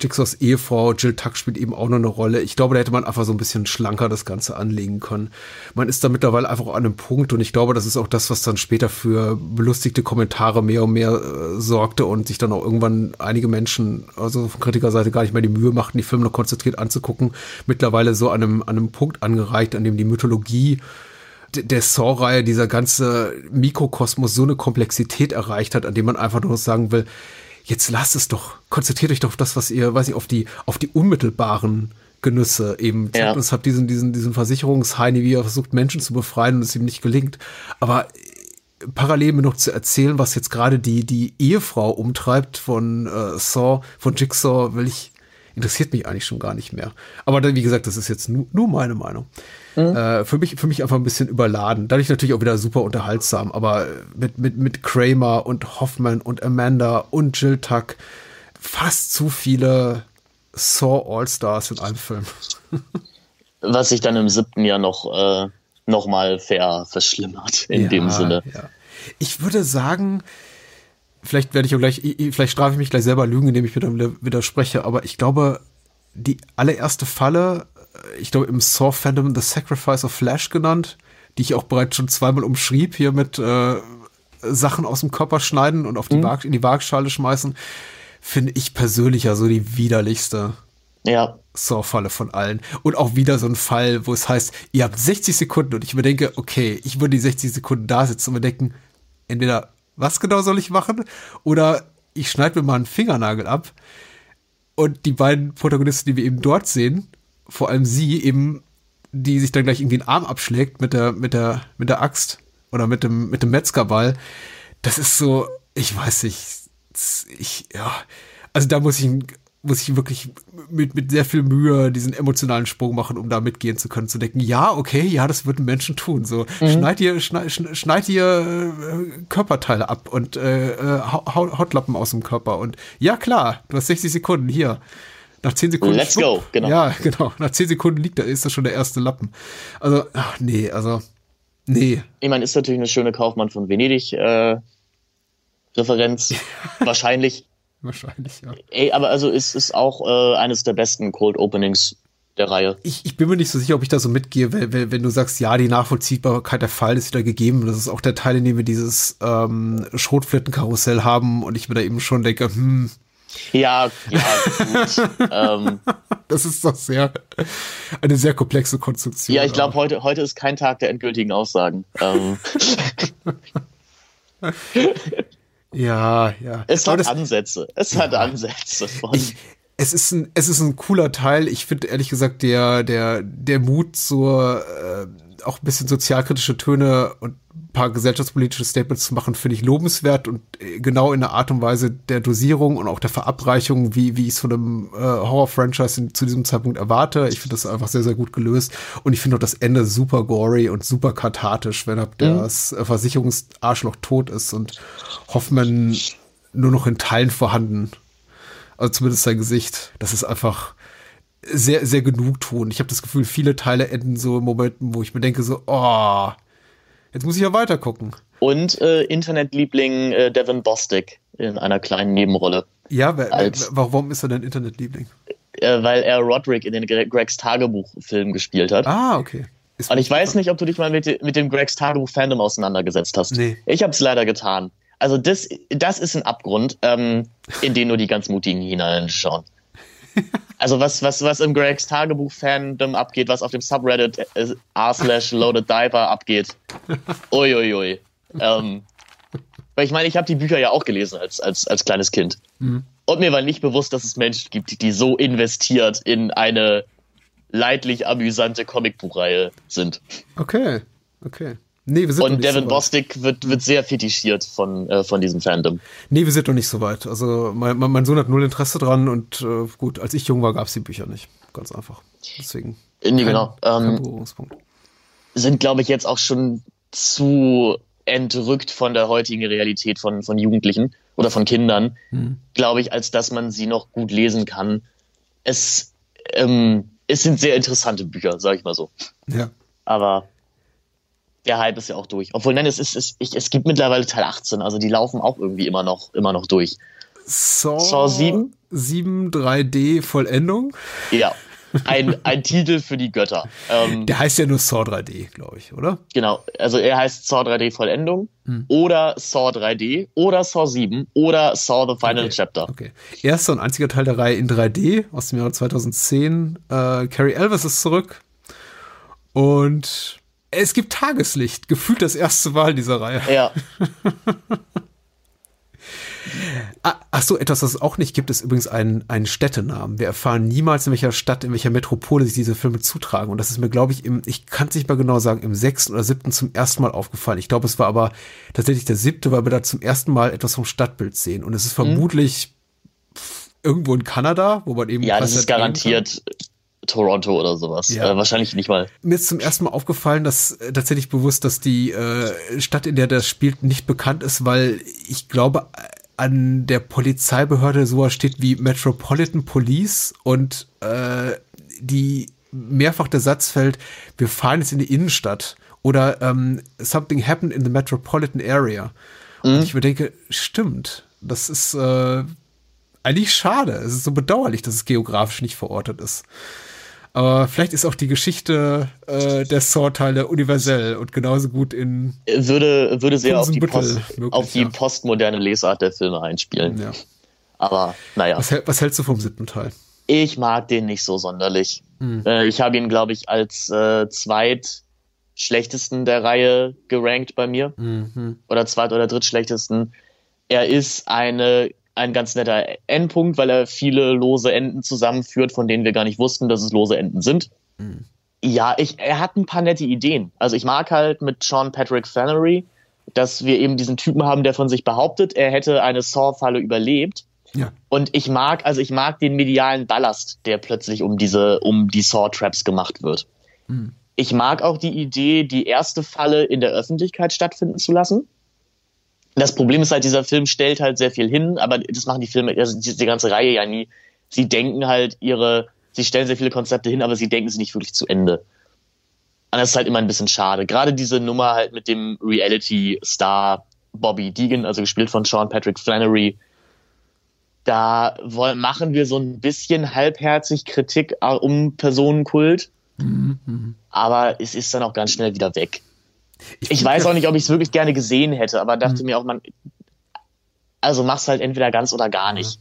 Jigsaws Ehefrau Jill Tuck spielt eben auch noch eine Rolle. Ich glaube, da hätte man einfach so ein bisschen schlanker das Ganze anlegen können. Man ist da mittlerweile einfach an einem Punkt und ich glaube, das ist auch das, was dann später für belustigte Kommentare mehr und mehr äh, sorgte und sich dann auch irgendwann einige Menschen, also von Kritikerseite gar nicht mehr die Mühe machten, die Filme noch konzentriert anzugucken. Mittlerweile so an einem, an einem Punkt angereicht, an dem die Mythologie der Saw-Reihe, dieser ganze Mikrokosmos so eine Komplexität erreicht hat, an dem man einfach nur sagen will, jetzt lasst es doch, konzentriert euch doch auf das, was ihr, weiß ich, auf die, auf die unmittelbaren Genüsse eben. Ja. Es hat diesen, diesen, diesen Versicherungsheini, wie er versucht, Menschen zu befreien und es ihm nicht gelingt. Aber parallel mir noch zu erzählen, was jetzt gerade die, die Ehefrau umtreibt von äh, Saw, von Jigsaw, will ich, interessiert mich eigentlich schon gar nicht mehr. Aber dann, wie gesagt, das ist jetzt nur, nur meine Meinung. Mhm. Äh, für, mich, für mich einfach ein bisschen überladen. Dadurch natürlich auch wieder super unterhaltsam, aber mit, mit, mit Kramer und Hoffman und Amanda und Jill Tuck fast zu viele Saw All-Stars in einem Film. Was sich dann im siebten Jahr noch, äh, noch mal ver verschlimmert in ja, dem Sinne. Ja. Ich würde sagen, vielleicht werde ich auch gleich, vielleicht strafe ich mich gleich selber lügen, indem ich wieder widerspreche, aber ich glaube, die allererste Falle ich glaube, im Saw-Fandom The Sacrifice of Flash genannt, die ich auch bereits schon zweimal umschrieb, hier mit äh, Sachen aus dem Körper schneiden und auf die mhm. in die Waagschale schmeißen, finde ich persönlich ja so die widerlichste ja. Saw-Falle von allen. Und auch wieder so ein Fall, wo es heißt, ihr habt 60 Sekunden und ich mir denke, okay, ich würde die 60 Sekunden da sitzen und mir denken, entweder was genau soll ich machen oder ich schneide mir mal einen Fingernagel ab. Und die beiden Protagonisten, die wir eben dort sehen, vor allem sie eben, die sich dann gleich irgendwie den Arm abschlägt mit der, mit der, mit der Axt oder mit dem, mit dem Metzgerball. Das ist so, ich weiß nicht, ich, ja, also da muss ich, muss ich wirklich mit, mit sehr viel Mühe diesen emotionalen Sprung machen, um da mitgehen zu können, zu denken, ja, okay, ja, das würden Menschen tun. So, mhm. schneid ihr, schneid, schneid ihr äh, Körperteile ab und äh, äh Hautlappen aus dem Körper und ja, klar, du hast 60 Sekunden hier. Nach zehn Sekunden. Let's schluck, go, genau. Ja, genau. Nach zehn Sekunden liegt da, ist das schon der erste Lappen. Also, ach nee, also, nee. Ich meine, ist natürlich eine schöne Kaufmann von Venedig, äh, Referenz. Wahrscheinlich. Wahrscheinlich, ja. Ey, aber also ist, ist auch äh, eines der besten Cold Openings der Reihe. Ich, ich bin mir nicht so sicher, ob ich da so mitgehe, wenn, wenn, wenn du sagst, ja, die Nachvollziehbarkeit der Fall ist wieder gegeben. Das ist auch der Teil, in dem wir dieses ähm, Schrotflittenkarussell haben und ich mir da eben schon denke, hm, Ja, ja, gut. ähm, das ist doch sehr eine sehr komplexe Konstruktion. ja, ich glaube, heute, heute ist kein Tag der endgültigen Aussagen. Ähm, Ja, ja. es hat das- Ansätze. Es hat Ansätze von. ich, es ist ein, es ist ein cooler Teil. Ich finde ehrlich gesagt der, der, der Mut zur, äh, auch ein bisschen sozialkritische Töne und ein paar gesellschaftspolitische Statements zu machen, finde ich lobenswert und äh, genau in der Art und Weise der Dosierung und auch der Verabreichung, wie, wie ich es von einem äh, Horror-Franchise zu diesem Zeitpunkt erwarte. Ich finde das einfach sehr, sehr gut gelöst und ich finde auch das Ende super gory und super kathartisch, wenn ab das äh, Versicherungsarschloch tot ist und Hoffman nur noch in Teilen vorhanden also zumindest sein Gesicht. Das ist einfach sehr, sehr genugtuend. Ich habe das Gefühl, viele Teile enden so in Momenten, wo ich mir denke so, oh, jetzt muss ich ja weiter gucken. Und äh, Internetliebling äh, Devin Bostick in einer kleinen Nebenrolle. Ja, Als- warum ist er denn Internetliebling? Äh, weil er Roderick in den Gre Gregs Tagebuch-Film gespielt hat. Ah, okay. Ist Und ich weiß nicht, ob du dich mal mit, mit dem Gregs Tagebuch-Fandom auseinandergesetzt hast. Nee. Ich habe es leider getan. Also das, das ist ein Abgrund, ähm, in den nur die ganz Mutigen hineinschauen. Also was, was, was im Gregs Tagebuch-Fandom abgeht, was auf dem Subreddit äh, r slash loaded diaper abgeht. Uiuiui. Ähm, weil ich meine, ich habe die Bücher ja auch gelesen als, als, als kleines Kind. Und mir war nicht bewusst, dass es Menschen gibt, die so investiert in eine leidlich amüsante Comicbuchreihe sind. Okay, okay. Nee, wir sind Und Devin so weit. Bostick wird, wird sehr fetischiert von, äh, von diesem Fandom. Nee, wir sind noch nicht so weit. Also mein, mein Sohn hat null Interesse dran und äh, gut, als ich jung war, gab es die Bücher nicht. Ganz einfach. Deswegen. Äh, Nee, genau. Kein Ähm, sind, glaube ich, jetzt auch schon zu entrückt von der heutigen Realität von, von Jugendlichen oder von Kindern, glaube ich, als dass man sie noch gut lesen kann. Es, ähm, es sind sehr interessante Bücher, sage ich mal so. Ja. Aber der Hype ist ja auch durch. Obwohl, nein, es, ist, es, ich, es gibt mittlerweile Teil 18, also die laufen auch irgendwie immer noch, immer noch durch. Saw, Saw 7? 7 3D Vollendung. Ja, ein, ein Titel für die Götter. Ähm, Der heißt ja nur Saw 3D, glaube ich, oder? Genau, also er heißt Saw 3D Vollendung Hm. oder Saw 3D oder Saw 7 oder Saw the Final Okay. Chapter. Okay. Erster und einziger Teil der Reihe in 3D aus dem Jahre 2010. Äh, Carrie Elvis ist zurück. Und es gibt Tageslicht. Gefühlt das erste Mal in dieser Reihe. Ja, Ah, ach so, etwas, das es auch nicht gibt, ist übrigens ein, ein Städtenamen. Wir erfahren niemals, in welcher Stadt, in welcher Metropole sich diese Filme zutragen. Und das ist mir, glaube ich, im, ich kann es nicht mal genau sagen, im sechsten oder siebten zum ersten Mal aufgefallen. Ich glaube, es war aber tatsächlich der siebte, weil wir da zum ersten Mal etwas vom Stadtbild sehen. Und es ist vermutlich pff, irgendwo in Kanada, wo man eben. ja, das ist garantiert Toronto oder sowas. Ja. Äh, wahrscheinlich nicht mal. mir ist zum ersten Mal aufgefallen, dass äh, tatsächlich bewusst, dass die äh, Stadt, in der das spielt, nicht bekannt ist, weil ich glaube, äh, an der Polizeibehörde sowas steht wie Metropolitan Police und äh, die mehrfach der Satz fällt, wir fahren jetzt in die Innenstadt oder ähm, something happened in the metropolitan area. Und ich mir denke, stimmt, das ist äh, eigentlich schade. Es ist so bedauerlich, dass es geografisch nicht verortet ist. Aber vielleicht ist auch die Geschichte äh, der Saw-Teile universell und genauso gut in. Würde, würde sehr auf die, Post, möglich, auf die ja. postmoderne Lesart der Filme einspielen. Ja. Aber naja, Was, was hältst du vom siebten Teil? ich mag den nicht so sonderlich. Hm. Äh, ich habe ihn, glaube ich, als äh, zweit schlechtesten der Reihe gerankt bei mir. Mhm. oder zweit- oder drittschlechtesten. Er ist eine, ein ganz netter Endpunkt, weil er viele lose Enden zusammenführt, von denen wir gar nicht wussten, dass es lose Enden sind. Ja, ich, er hat ein paar nette Ideen. Also ich mag halt mit Sean Patrick Flannery, dass wir eben diesen Typen haben, der von sich behauptet, er hätte eine Saw-Falle überlebt. Ja. Und ich mag, also ich mag den medialen Ballast, der plötzlich um diese, um die Saw-Traps gemacht wird. Ich mag auch die Idee, die erste Falle in der Öffentlichkeit stattfinden zu lassen. Das Problem ist halt, dieser Film stellt halt sehr viel hin, aber das machen die Filme, also die, die ganze Reihe ja nie. Sie denken halt ihre, sie stellen sehr viele Konzepte hin, aber sie denken sie nicht wirklich zu Ende. Und das ist halt immer ein bisschen schade. Gerade diese Nummer halt mit dem Reality-Star Bobby Deegan, also gespielt von Sean Patrick Flannery, da wollen, machen wir so ein bisschen halbherzig Kritik äh, um Personenkult, aber es ist dann auch ganz schnell wieder weg. Ich, weiß auch nicht, ob ich es wirklich gerne gesehen hätte, aber dachte mir auch, man, also mach's halt entweder ganz oder gar nicht.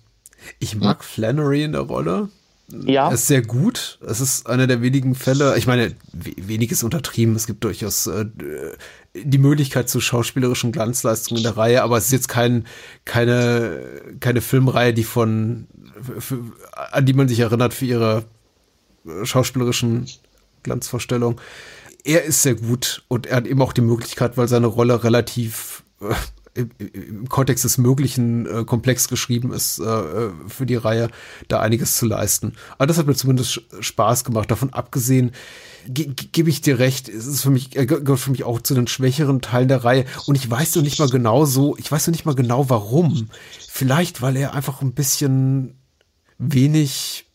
Ich mag Flannery in der Rolle. Ja. Er ist sehr gut. Es ist einer der wenigen Fälle, ich meine, we- wenig ist untertrieben. Es gibt durchaus äh, die Möglichkeit zu schauspielerischen Glanzleistungen in der Reihe, aber es ist jetzt kein, keine, keine Filmreihe, die von, für, an die man sich erinnert für ihre äh, schauspielerischen Glanzvorstellungen. Er ist sehr gut und er hat eben auch die Möglichkeit, weil seine Rolle relativ äh, im, im Kontext des Möglichen äh, komplex geschrieben ist, äh, für die Reihe da einiges zu leisten. Aber das hat mir zumindest Spaß gemacht. Davon abgesehen, ge ge- gebe ich dir recht, es ist für mich, er ge- gehört für mich auch zu den schwächeren Teilen der Reihe. Und ich weiß noch nicht mal genau so, ich weiß noch nicht mal genau warum. Vielleicht, weil er einfach ein bisschen wenig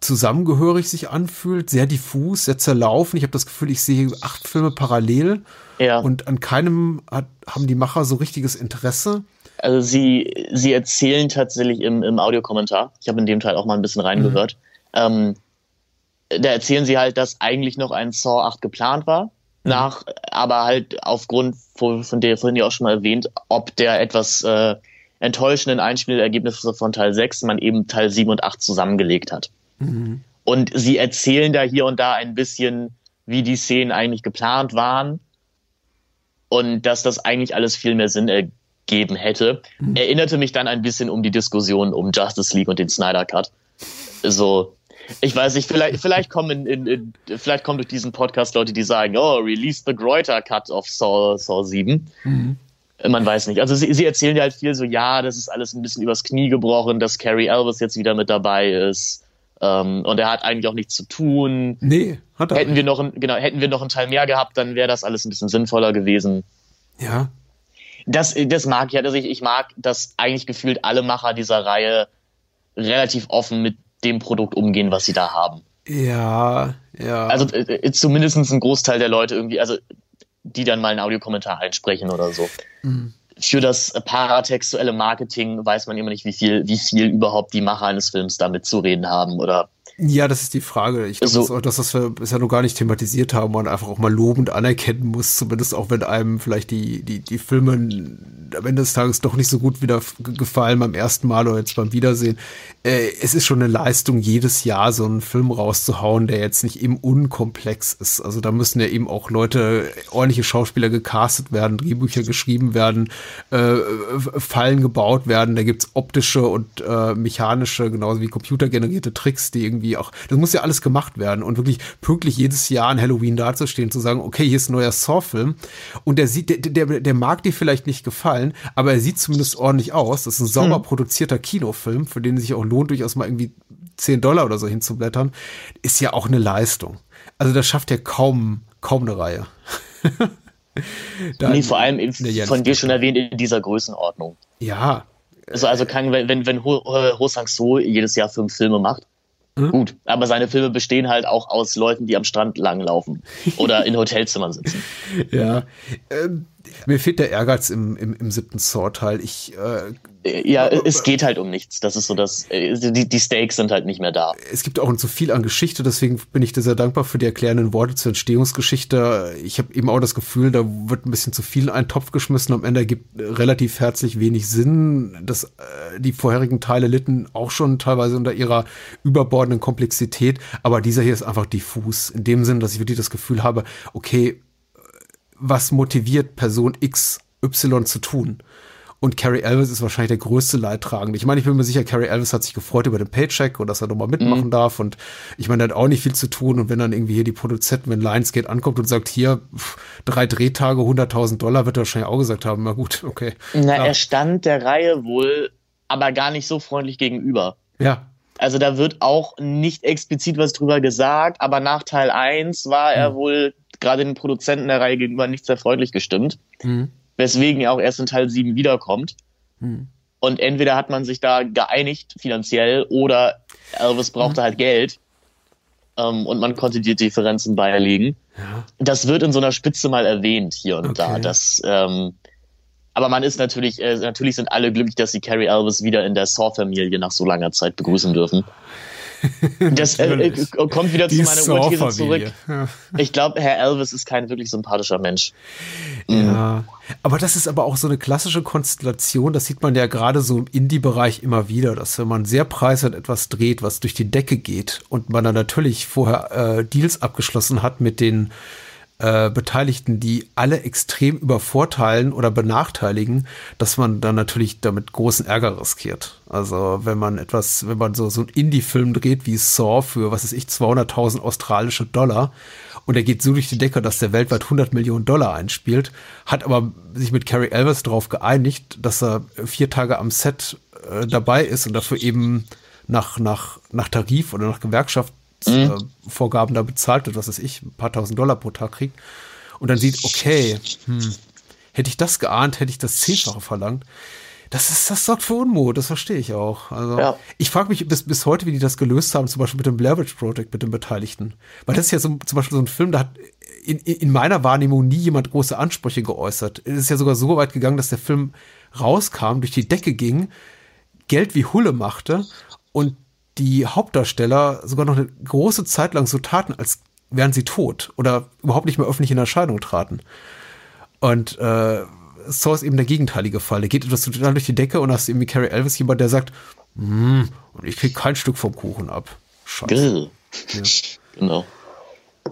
zusammengehörig sich anfühlt, sehr diffus, sehr zerlaufen. Ich habe das Gefühl, ich sehe acht Filme parallel Ja. und an keinem hat, haben die Macher so richtiges Interesse. Also sie, sie erzählen tatsächlich im, im Audiokommentar, ich habe in dem Teil auch mal ein bisschen reingehört, ähm, da erzählen sie halt, dass eigentlich noch ein Saw 8 geplant war, nach, aber halt aufgrund von, von der vorhin ja auch schon mal erwähnt, ob der etwas äh, enttäuschenden Einspielergebnisse von Teil 6 man eben Teil 7 und 8 zusammengelegt hat. Und sie erzählen da hier und da ein bisschen, wie die Szenen eigentlich geplant waren und dass das eigentlich alles viel mehr Sinn ergeben hätte. Erinnerte mich dann ein bisschen um die Diskussion um Justice League und den Snyder Cut. So, ich weiß nicht, vielleicht, vielleicht kommen in, in, vielleicht kommen durch diesen Podcast Leute, die sagen, oh, release the Greuter Cut of Saw, Saw 7. Man weiß nicht. Also sie, sie erzählen ja halt viel so, ja, das ist alles ein bisschen übers Knie gebrochen, dass Carrie Elvis jetzt wieder mit dabei ist. Ähm, und er hat eigentlich auch nichts zu tun. Nee, hat er. Hätten wir noch, ein, genau, hätten wir noch einen Teil mehr gehabt, dann wäre das alles ein bisschen sinnvoller gewesen. ja. Das, das mag ich, also ich, ich mag, dass eigentlich gefühlt alle Macher dieser Reihe relativ offen mit dem Produkt umgehen, was sie da haben. Ja, ja. Also äh, äh, zumindest ein Großteil der Leute irgendwie, also die dann mal einen Audiokommentar einsprechen oder so. Für das paratextuelle Marketing weiß man immer nicht, wie viel, wie viel überhaupt die Macher eines Films damit zu reden haben oder ja, das ist die Frage. Ich glaube, So- das ist auch das, was wir bisher noch gar nicht thematisiert haben und einfach auch mal lobend anerkennen muss, zumindest auch wenn einem vielleicht die, die, die Filme am Ende des Tages doch nicht so gut wieder gefallen beim ersten Mal oder jetzt beim Wiedersehen. Äh, es ist schon eine Leistung, jedes Jahr so einen Film rauszuhauen, der jetzt nicht eben unkomplex ist. Also da müssen ja eben auch Leute, ordentliche Schauspieler gecastet werden, Drehbücher geschrieben werden, äh, Fallen gebaut werden. Da gibt's optische und äh, mechanische, genauso wie computergenerierte Tricks, die irgendwie auch, das muss ja alles gemacht werden und wirklich pünktlich jedes Jahr an Halloween dazustehen, zu sagen, okay, hier ist ein neuer Saw-Film und der sieht, der, der, der mag dir vielleicht nicht gefallen, aber er sieht zumindest ordentlich aus. Das ist ein sauber produzierter Kinofilm, für den es sich auch lohnt, durchaus mal irgendwie 10 Dollar oder so hinzublättern, ist ja auch eine Leistung. Also das schafft ja kaum, kaum eine Reihe. Da- nee, vor allem von dir schon erwähnt in dieser Größenordnung. Ja, Also, also kann, wenn, wenn, wenn Ho, Ho Ho Sang-soo jedes Jahr fünf Filme macht, Mhm. gut. Aber seine Filme bestehen halt auch aus Leuten, die am Strand langlaufen oder in Hotelzimmern sitzen. ja. Ähm, mir fehlt der Ehrgeiz im, im, im siebten Saw-Teil. Ich, äh, Ja, es geht halt um nichts. Das ist so das, äh, die, die Stakes sind halt nicht mehr da. es gibt auch zu viel an Geschichte, deswegen bin ich dir sehr dankbar für die erklärenden Worte zur Entstehungsgeschichte. Ich habe eben auch das Gefühl, da wird ein bisschen zu viel in einen Topf geschmissen. Am Ende ergibt relativ herzlich wenig Sinn. Das, äh, die vorherigen Teile litten auch schon teilweise unter ihrer überbordenden Komplexität, aber dieser hier ist einfach diffus. In dem Sinn, dass ich wirklich das Gefühl habe, okay, was motiviert Person X, Y zu tun? Und Carrie Elvis ist wahrscheinlich der größte Leidtragende. Ich meine, ich bin mir sicher, Carrie Elvis hat sich gefreut über den Paycheck und dass er nochmal mitmachen darf. Und ich meine, er hat auch nicht viel zu tun. Und wenn dann irgendwie hier die Produzentin, wenn Lionsgate ankommt und sagt, hier, pff, drei Drehtage, 100.000 Dollar, wird er wahrscheinlich auch gesagt haben, na gut, okay. Na, Ja. er stand der Reihe wohl, aber gar nicht so freundlich gegenüber. Ja, Also da wird auch nicht explizit was drüber gesagt, aber nach Teil 1 war er wohl gerade den Produzenten der Reihe gegenüber nicht sehr freundlich gestimmt. Weswegen er auch erst in Teil 7 wiederkommt. Und entweder hat man sich da geeinigt finanziell oder Elvis brauchte halt Geld. Ähm, und man konnte die Differenzen beilegen. Das wird in so einer Spitze mal erwähnt hier und da, Okay. dass ähm, Aber man ist natürlich, äh, natürlich sind alle glücklich, dass sie Carrie Elvis wieder in der Saw-Familie nach so langer Zeit begrüßen dürfen. Das äh, äh, kommt wieder zu meiner Urthese zurück. Ich glaube, Herr Elvis ist kein wirklich sympathischer Mensch. Ja, aber das ist aber auch so eine klassische Konstellation, das sieht man ja gerade so im Indie-Bereich immer wieder, dass wenn man sehr preiswert etwas dreht, was durch die Decke geht und man dann natürlich vorher äh, Deals abgeschlossen hat mit den äh, Beteiligten, die alle extrem übervorteilen oder benachteiligen, dass man dann natürlich damit großen Ärger riskiert. Also wenn man etwas, wenn man so, so einen Indie-Film dreht wie Saw für, was weiß ich, 200.000 australische Dollar und er geht so durch die Decke, dass der weltweit 100 Millionen Dollar einspielt, hat aber sich mit Carrie Elvis darauf geeinigt, dass er vier Tage am Set äh, dabei ist und dafür eben nach, nach, nach Tarif oder nach Gewerkschaftsvorgaben da bezahlt wird, was weiß ich, ein paar tausend Dollar pro Tag kriegt und dann sieht, okay, hm, hätte ich das geahnt, hätte ich das Zehnfache verlangt. Das ist, das sorgt für Unmut, das verstehe ich auch. Also, Ja. ich frage mich bis, bis heute, wie die das gelöst haben, zum Beispiel mit dem Blair Witch Project, mit den Beteiligten. Weil das ist ja so, zum Beispiel so ein Film, da hat in, in meiner Wahrnehmung nie jemand große Ansprüche geäußert. Es ist ja sogar so weit gegangen, dass der Film rauskam, durch die Decke ging, Geld wie Hulle machte und die Hauptdarsteller sogar noch eine große Zeit lang so taten, als wären sie tot oder überhaupt nicht mehr öffentlich in Erscheinung traten. Und äh, Saw ist eben der gegenteilige Fall. Der geht etwas total durch die Decke und hast irgendwie Carrie Elvis jemand, der sagt, "Hm, und ich krieg kein Stück vom Kuchen ab. Scheiße. Grill. Genau.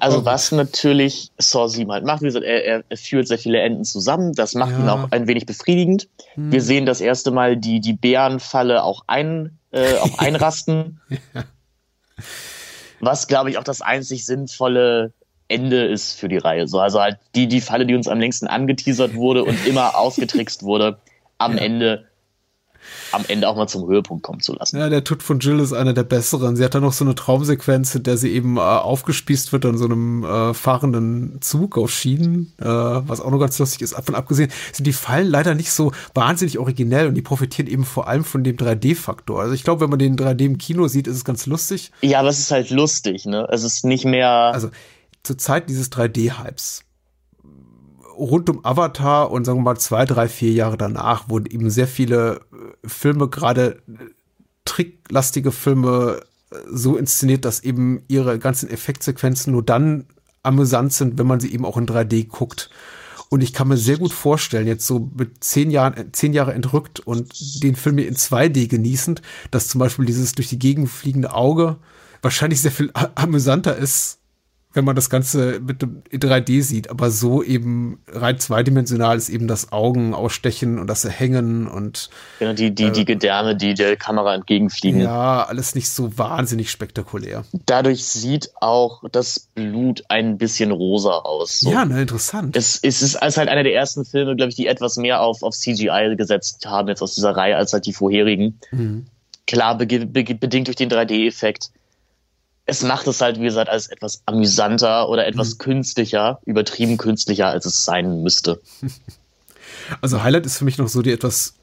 Also was natürlich Saw 7 halt macht, wie gesagt, er, er, führt sehr viele Enden zusammen. Das macht Ja. ihn auch ein wenig befriedigend. Wir sehen das erste Mal die, die Bärenfalle auch, ein, äh, auch einrasten. Was, glaube ich, auch das einzig sinnvolle Ende ist für die Reihe. So, also halt die, die Falle, die uns am längsten angeteasert wurde und immer ausgetrickst wurde, am Ende am Ende auch mal zum Höhepunkt kommen zu lassen. Ja, der Tod von Jill ist einer der besseren. Sie hat dann noch so eine Traumsequenz, in der sie eben äh, aufgespießt wird an so einem äh, fahrenden Zug auf Schienen, äh, was auch noch ganz lustig ist. Davon abgesehen sind die Fallen leider nicht so wahnsinnig originell und die profitieren eben vor allem von dem 3D-Faktor. Also ich glaube, wenn man den 3D im Kino sieht, ist es ganz lustig. Ja, aber es ist halt lustig, ne? Es ist nicht mehr. Also zur Zeit dieses 3D-Hypes rund um Avatar und sagen wir mal zwei, drei, vier Jahre danach wurden eben sehr viele äh, Filme, gerade äh, tricklastige Filme, äh, so inszeniert, dass eben ihre ganzen Effektsequenzen nur dann amüsant sind, wenn man sie eben auch in 3D guckt. Und ich kann mir sehr gut vorstellen, jetzt so mit zehn Jahren, zehn Jahre entrückt und den Film in 2D genießend, dass zum Beispiel dieses durch die Gegend fliegende Auge wahrscheinlich sehr viel amüsanter ist, wenn man das Ganze mit dem in 3D sieht, aber so eben rein zweidimensional ist eben das Augen ausstechen und das Hängen und Genau, die, die, die Gedärme, die der Kamera entgegenfliegen. ja, alles nicht so wahnsinnig spektakulär. Dadurch sieht auch das Blut ein bisschen rosa aus. So. Ja, ne, interessant. Es, es ist als halt einer der ersten Filme, glaube ich, die etwas mehr auf, auf CGI gesetzt haben, jetzt aus dieser Reihe, als halt die vorherigen. Klar, bege- bege- bedingt durch den 3D-Effekt. Es macht es halt, wie gesagt, als etwas amüsanter oder etwas künstlicher, übertrieben künstlicher, als es sein müsste. Also Highlight ist für mich noch so die etwas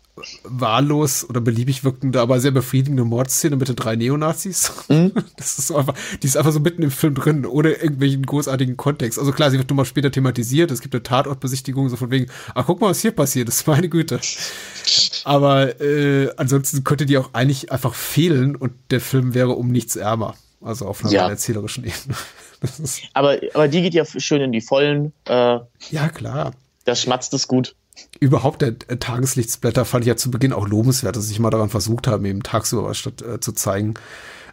wahllos oder beliebig wirkende, aber sehr befriedigende Mordszene mit den drei Neonazis. Das ist so einfach, die ist einfach so mitten im Film drin, ohne irgendwelchen großartigen Kontext. Also klar, sie wird nochmal später thematisiert, es gibt eine Tatortbesichtigung, so von wegen, ach guck mal, was hier passiert ist, meine Güte. Aber äh, ansonsten könnte die auch eigentlich einfach fehlen und der Film wäre um nichts ärmer. Also auf einer Ja. erzählerischen Ebene. Aber, aber die geht ja schön in die Vollen. Äh, ja, klar. da schmatzt es gut. Überhaupt der äh, Tageslichtsblätter fand ich ja zu Beginn auch lobenswert, dass sich mal daran versucht haben, eben tagsüber was statt, äh, zu zeigen.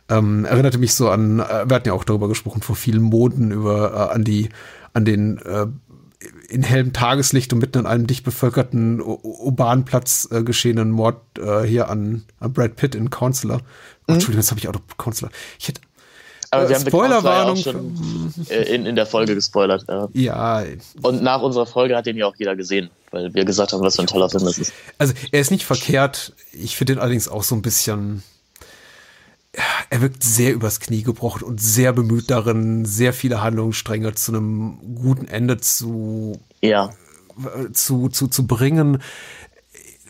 Ähm, erinnerte mich so an, äh, wir hatten ja auch darüber gesprochen, vor vielen Monaten über äh, an die, an den äh, in hellem Tageslicht und mitten an einem dicht bevölkerten urbanen Platz äh, geschehenen Mord äh, hier an, an Brad Pitt in Counselor. Oh, Entschuldigung, jetzt habe ich auch noch Counselor. Ich hätte, Aber Äh, wir haben The Spoilerwarnung ja schon in, in der Folge gespoilert. Ja. ja, Und nach unserer Folge hat den ja auch jeder gesehen, weil wir gesagt haben, was für ein toller Film das ist. Also er ist nicht verkehrt. Ich finde ihn allerdings auch so ein bisschen. Er wirkt sehr übers Knie gebrochen und sehr bemüht darin, sehr viele Handlungsstränge zu einem guten Ende zu, Ja, zu, zu, zu bringen.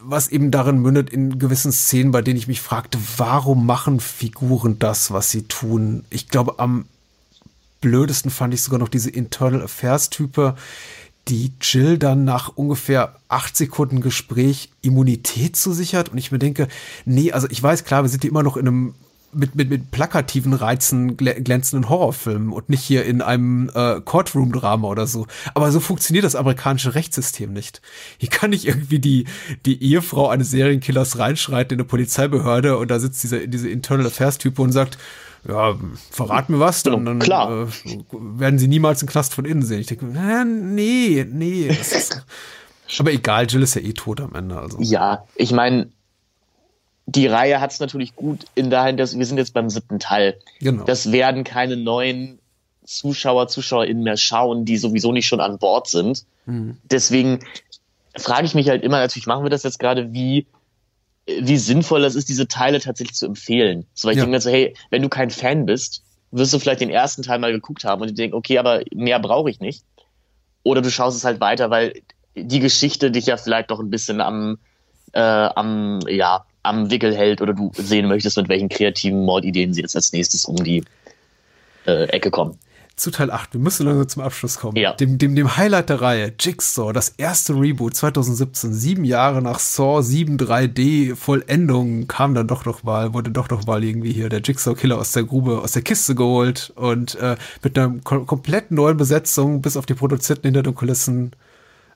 Was eben darin mündet in gewissen Szenen, bei denen ich mich fragte, warum machen Figuren das, was sie tun? Ich glaube, am blödesten fand ich sogar noch diese Internal Affairs Type, die Jill dann nach ungefähr acht Sekunden Gespräch Immunität zusichert. Und ich mir denke, nee, also ich weiß klar, wir sind hier immer noch in einem mit, mit, mit plakativen Reizen glänzenden Horrorfilmen und nicht hier in einem äh, Courtroom-Drama oder so. Aber so funktioniert das amerikanische Rechtssystem nicht. Hier kann nicht irgendwie die, die Ehefrau eines Serienkillers reinschreiten in eine Polizeibehörde und da sitzt dieser, diese Internal Affairs-Type und sagt, ja, verrat mir was, dann, dann Klar. Äh, werden sie niemals einen Knast von innen sehen. Ich denke, äh, nee, nee. aber egal, Jill ist ja eh tot am Ende. Also. Ja, ich meine, die Reihe hat es natürlich gut in dahin, dass wir sind jetzt beim siebten Teil. Genau. Das werden keine neuen Zuschauer, ZuschauerInnen mehr schauen, die sowieso nicht schon an Bord sind. Deswegen frage ich mich halt immer, natürlich machen wir das jetzt gerade, wie, wie sinnvoll das ist, diese Teile tatsächlich zu empfehlen. So, weil ich Ja. denke mir so, hey, wenn du kein Fan bist, wirst du vielleicht den ersten Teil mal geguckt haben und denkst, okay, aber mehr brauche ich nicht. Oder du schaust es halt weiter, weil die Geschichte dich ja vielleicht doch ein bisschen am, äh, am, ja, am Wickel hält oder du sehen möchtest, mit welchen kreativen Mordideen sie jetzt als nächstes um die äh, Ecke kommen. zu Teil 8. Wir müssen langsam zum Abschluss kommen. Ja. Dem, dem, dem Highlight der Reihe, Jigsaw, das erste Reboot 2017, sieben Jahre nach Saw 7 3D Vollendung, kam dann doch noch mal, wurde doch noch mal irgendwie hier der Jigsaw-Killer aus der Grube, aus der Kiste geholt und äh, mit einer kom komplett neuen Besetzung, bis auf die Produzenten hinter den Kulissen.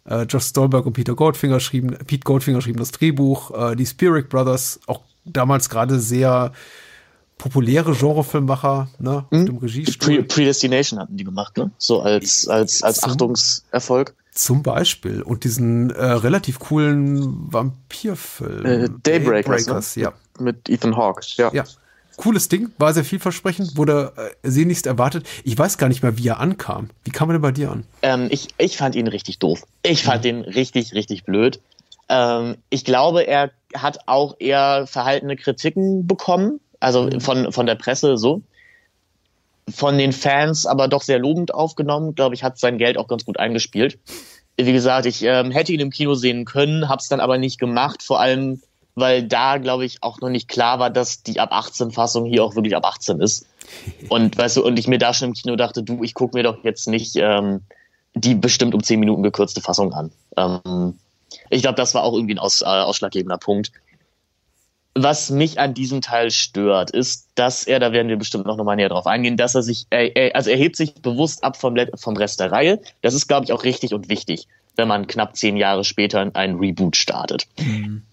Äh, Josh Stolberg und Peter Goldfinger schrieben, Pete Goldfinger schrieben das Drehbuch, äh, die Spirit Brothers, auch damals gerade sehr populäre Genrefilmmacher, ne, auf dem Regiestuhl. Pre Predestination hatten die gemacht, ne? So als, als, als Zum- Achtungserfolg. Zum Beispiel. Und diesen äh, relativ coolen Vampirfilm. Äh, Daybreakers, Daybreakers, ne? ja. Mit Ethan Hawke, ja. Ja. Cooles Ding, war sehr vielversprechend, wurde äh, sehnlichst erwartet. Ich weiß gar nicht mehr, wie er ankam. Wie kam er denn bei dir an? Ähm, ich, ich fand ihn richtig doof. Ich fand ihn richtig, richtig blöd. Ähm, ich glaube, er hat auch eher verhaltene Kritiken bekommen, also von, von der Presse so. Von den Fans aber doch sehr lobend aufgenommen. Glaube ich, hat sein Geld auch ganz gut eingespielt. Wie gesagt, ich ähm, hätte ihn im Kino sehen können, hab's dann aber nicht gemacht, vor allem, weil da, glaube ich, auch noch nicht klar war, dass die ab 18 Fassung hier auch wirklich ab 18 ist. Und weißt du, und ich mir da schon im Kino dachte, du, ich guck mir doch jetzt nicht ähm, die bestimmt um 10 Minuten gekürzte Fassung an. Ähm, ich glaube, das war auch irgendwie ein aus, äh, ausschlaggebender Punkt. Was mich an diesem Teil stört, ist, dass er, da werden wir bestimmt noch mal näher drauf eingehen, dass er sich, äh, also er hebt sich bewusst ab vom, vom Rest der Reihe. Das ist, glaube ich, auch richtig und wichtig, wenn man knapp zehn Jahre später ein Reboot startet.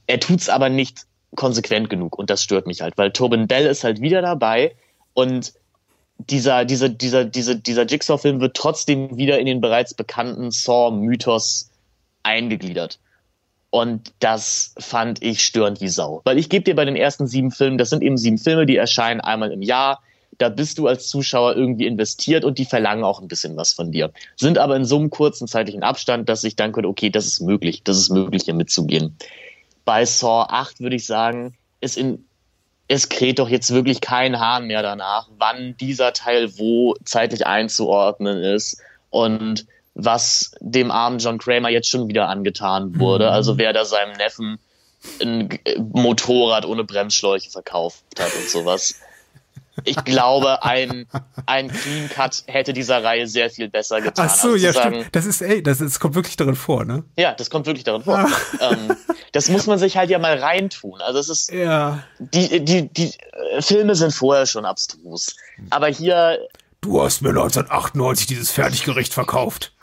Er tut's aber nicht konsequent genug und das stört mich halt, weil Tobin Bell ist halt wieder dabei und dieser, dieser, dieser, dieser, dieser Jigsaw-Film wird trotzdem wieder in den bereits bekannten Saw-Mythos eingegliedert. Und das fand ich störend wie Sau. Weil ich gebe dir bei den ersten sieben Filmen, das sind eben sieben Filme, die erscheinen einmal im Jahr. Da bist du als Zuschauer irgendwie investiert und die verlangen auch ein bisschen was von dir. Sind aber in so einem kurzen zeitlichen Abstand, dass ich dann könnte, okay, das ist möglich, das ist möglich, hier mitzugehen. Bei Saw 8 würde ich sagen, ist in, es kräht doch jetzt wirklich kein Hahn mehr danach, wann dieser Teil wo zeitlich einzuordnen ist und was dem armen John Kramer jetzt schon wieder angetan wurde. Also wer da seinem Neffen ein Motorrad ohne Bremsschläuche verkauft hat und sowas. Ich glaube, ein, ein Clean Cut hätte dieser Reihe sehr viel besser getan. Ach so, ja, sagen, stimmt. Das ist, ey, das, ist, kommt wirklich darin vor, ne? Ja, das kommt wirklich darin vor. ähm, das muss man sich halt ja mal reintun. Also es ist, Ja. die, die, die äh, Filme sind vorher schon abstrus. Aber hier, Du hast mir 1998 dieses Fertiggericht verkauft.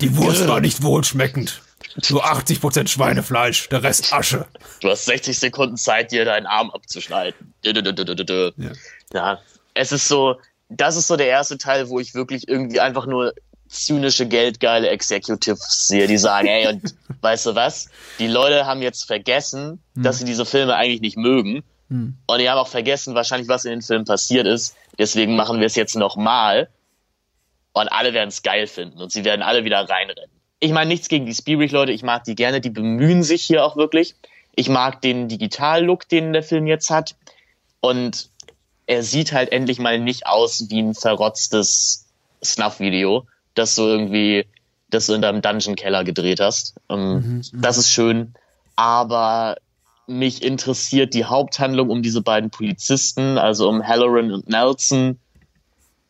Die Wurst war nicht wohlschmeckend. Nur 80% Schweinefleisch, der Rest Asche. du hast 60 Sekunden Zeit, dir deinen Arm abzuschneiden. Ja. Ja, es ist so, das ist so der erste Teil, wo ich wirklich irgendwie einfach nur zynische, geldgeile Executives sehe, die sagen, ey, und weißt du was? Die Leute haben jetzt vergessen, dass sie diese Filme eigentlich nicht mögen. Und die haben auch vergessen, wahrscheinlich, was in den Filmen passiert ist. Deswegen machen wir es jetzt nochmal. Und alle werden es geil finden. Und sie werden alle wieder reinrennen. Ich meine, nichts gegen die Spirit-Leute. Ich mag die gerne. Die bemühen sich hier auch wirklich. Ich mag den Digital-Look, den der Film jetzt hat. Und er sieht halt endlich mal nicht aus wie ein verrotztes Snuff-Video, das du irgendwie, das du in deinem Dungeon-Keller gedreht hast. Ähm, das ist schön. Aber mich interessiert die Haupthandlung um diese beiden Polizisten, also um Halloran und Nelson,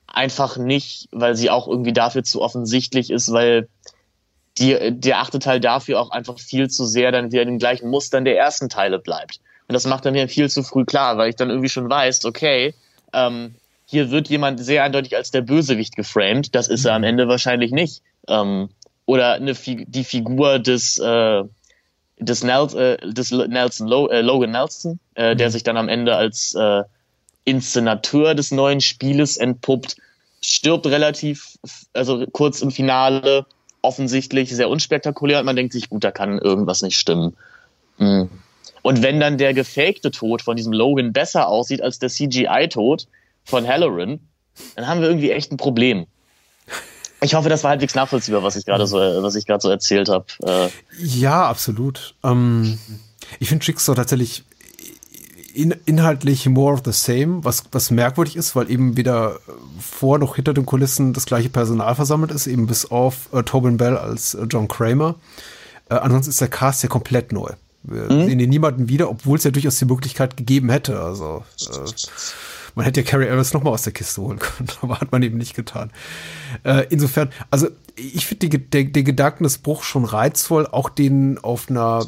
einfach nicht, weil sie auch irgendwie dafür zu offensichtlich ist, weil die, der achte Teil dafür auch einfach viel zu sehr dann wieder in den gleichen Mustern der ersten Teile bleibt. Und das macht dann mir viel zu früh klar, weil ich dann irgendwie schon weiß, okay, ähm, hier wird jemand sehr eindeutig als der Bösewicht geframed. Das ist er am Ende wahrscheinlich nicht. Ähm, oder eine, die Figur des, äh, des, Nel äh, des Nelson, Lo äh, Logan Nelson, äh, der sich dann am Ende als äh, Inszenateur des neuen Spieles entpuppt, stirbt relativ, also kurz im Finale, offensichtlich sehr unspektakulär und man denkt sich, gut, da kann irgendwas nicht stimmen. Mhm. Und wenn dann der gefakte Tod von diesem Logan besser aussieht als der CGI-Tod von Halloran, dann haben wir irgendwie echt ein Problem. Ich hoffe, das war halbwegs nachvollziehbar, was ich gerade so, was ich gerade so erzählt habe. Äh, ja, absolut. Ähm, ich finde Jigsaw tatsächlich in, inhaltlich more of the same, was, was merkwürdig ist, weil eben weder vor noch hinter den Kulissen das gleiche Personal versammelt ist, eben bis auf äh, Tobin Bell als äh, John Kramer. Äh, ansonsten ist der Cast ja komplett neu. Wir mhm. sehen hier niemanden wieder, obwohl es ja durchaus die Möglichkeit gegeben hätte. Also äh, man hätte ja Carrie Ellis nochmal aus der Kiste holen können, aber hat man eben nicht getan. Äh, insofern, also ich finde den, den Gedanken des Bruchs schon reizvoll, auch den auf einer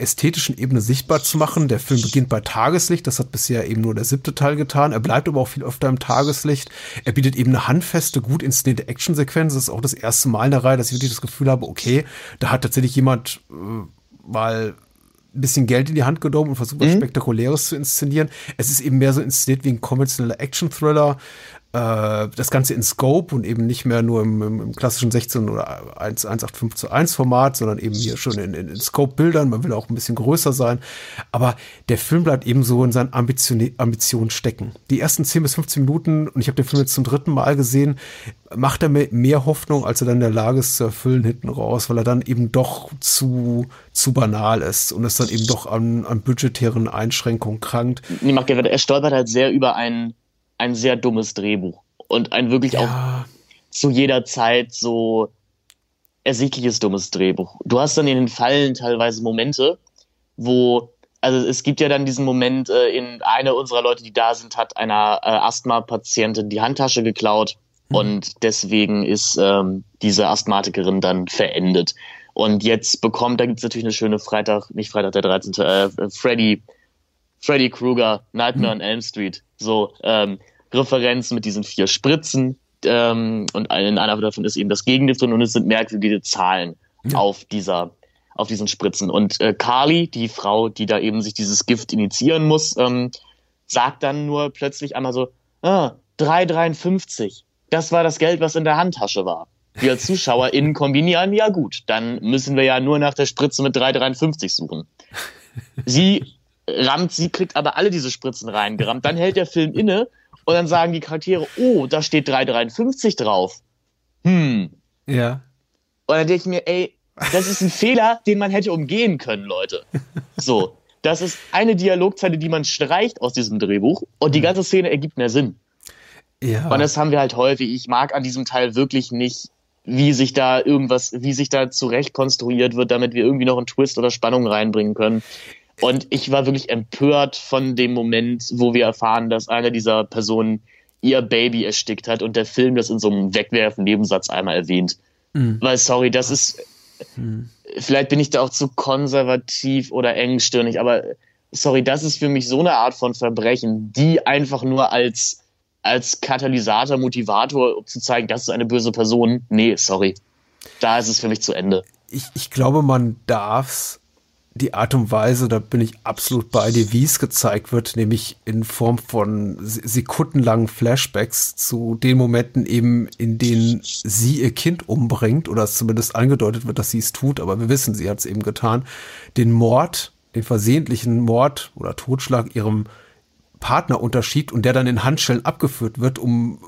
ästhetischen Ebene sichtbar zu machen. Der Film beginnt bei Tageslicht, das hat bisher eben nur der siebte Teil getan. Er bleibt aber auch viel öfter im Tageslicht. Er bietet eben eine handfeste, gut inszenierte Actionsequenz. Das ist auch das erste Mal in der Reihe, dass ich wirklich das Gefühl habe, okay, da hat tatsächlich jemand äh, mal ein bisschen Geld in die Hand genommen und versucht, was mhm. Spektakuläres zu inszenieren. Es ist eben mehr so inszeniert wie ein konventioneller Action-Thriller. Äh, das Ganze in Scope und eben nicht mehr nur im, im, im klassischen 16 oder 1, 185 zu 1 Format, sondern eben hier schon in, in, in Scope-Bildern. Man will auch ein bisschen größer sein. Aber der Film bleibt eben so in seinen Ambition, Ambitionen stecken. Die ersten 10 bis 15 Minuten, und ich habe den Film jetzt zum dritten Mal gesehen, macht er mir mehr Hoffnung, als er dann in der Lage ist zu erfüllen hinten raus, weil er dann eben doch zu, zu banal ist und es dann eben doch an, an budgetären Einschränkungen krankt. Er stolpert halt sehr über einen ein sehr dummes Drehbuch und ein wirklich ja. auch zu jeder Zeit so ersichtliches dummes Drehbuch. Du hast dann in den Fallen teilweise Momente, wo also es gibt ja dann diesen Moment, äh, in einer unserer Leute, die da sind, hat einer äh, Asthma-Patientin die Handtasche geklaut mhm. und deswegen ist ähm, diese Asthmatikerin dann verendet. Und jetzt bekommt, da gibt es natürlich eine schöne Freitag, nicht Freitag der 13., äh, Freddy, Freddy Krueger, Nightmare mhm. on Elm Street, so ähm, Referenz mit diesen vier Spritzen ähm, und in einer davon ist eben das Gegengift drin und es sind merkwürdige Zahlen ja. auf dieser auf diesen Spritzen. Und äh, Carly, die Frau, die da eben sich dieses Gift initiieren muss, ähm, sagt dann nur plötzlich einmal so, ah, 3,53. Das war das Geld, was in der Handtasche war. Wir als ZuschauerInnen kombinieren, ja gut, dann müssen wir ja nur nach der Spritze mit 3,53 suchen. Sie rammt, sie kriegt aber alle diese Spritzen reingerammt. Dann hält der Film inne und dann sagen die Charaktere, oh, da steht 353 drauf. Hm. Ja. Und dann denke ich mir, ey, das ist ein Fehler, den man hätte umgehen können, Leute. So. Das ist eine Dialogzeile, die man streicht aus diesem Drehbuch und die ganze Szene ergibt mehr Sinn. Ja. Und das haben wir halt häufig. Ich mag an diesem Teil wirklich nicht, wie sich da irgendwas, wie sich da zurecht konstruiert wird, damit wir irgendwie noch einen Twist oder Spannung reinbringen können. Und ich war wirklich empört von dem Moment, wo wir erfahren, dass eine dieser Personen ihr Baby erstickt hat und der Film das in so einem Wegwerfen-Nebensatz einmal erwähnt. Mhm. Weil, sorry, das ist, mhm. vielleicht bin ich da auch zu konservativ oder engstirnig, aber sorry, das ist für mich so eine Art von Verbrechen, die einfach nur als, als Katalysator, Motivator, um zu zeigen, das ist eine böse Person. Nee, sorry. Da ist es für mich zu Ende. Ich, ich glaube, man darf die Art und Weise, da bin ich absolut bei dir, wie es gezeigt wird, nämlich in Form von sekundenlangen Flashbacks zu den Momenten eben, in denen sie ihr Kind umbringt oder es zumindest angedeutet wird, dass sie es tut, aber wir wissen, sie hat es eben getan, den Mord, den versehentlichen Mord oder Totschlag ihrem Partner unterschiebt und der dann in Handschellen abgeführt wird, um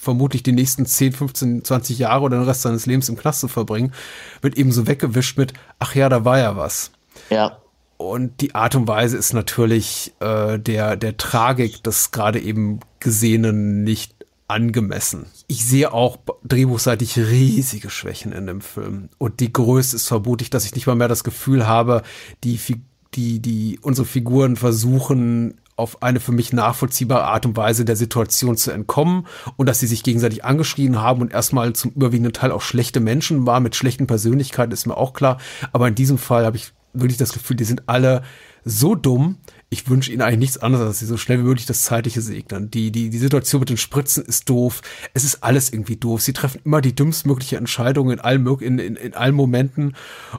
vermutlich die nächsten 10, 15, 20 Jahre oder den Rest seines Lebens im Knast zu verbringen, wird eben so weggewischt mit, ach ja, da war ja was. Ja. Und die Art und Weise ist natürlich äh, der, der Tragik des gerade eben Gesehenen nicht angemessen. Ich sehe auch drehbuchseitig riesige Schwächen in dem Film. Und die größte ist vermutlich, dass ich nicht mal mehr das Gefühl habe, die, die, die, unsere Figuren versuchen, auf eine für mich nachvollziehbare Art und Weise der Situation zu entkommen und dass sie sich gegenseitig angeschrien haben und erstmal zum überwiegenden Teil auch schlechte Menschen waren mit schlechten Persönlichkeiten, ist mir auch klar. Aber in diesem Fall habe ich wirklich das Gefühl, die sind alle so dumm. Ich wünsche ihnen eigentlich nichts anderes, als sie so schnell wie möglich das Zeitliche segnen. Die, die, die Situation mit den Spritzen ist doof. Es ist alles irgendwie doof. Sie treffen immer die dümmstmögliche Entscheidung in allen, in, in, in allen Momenten.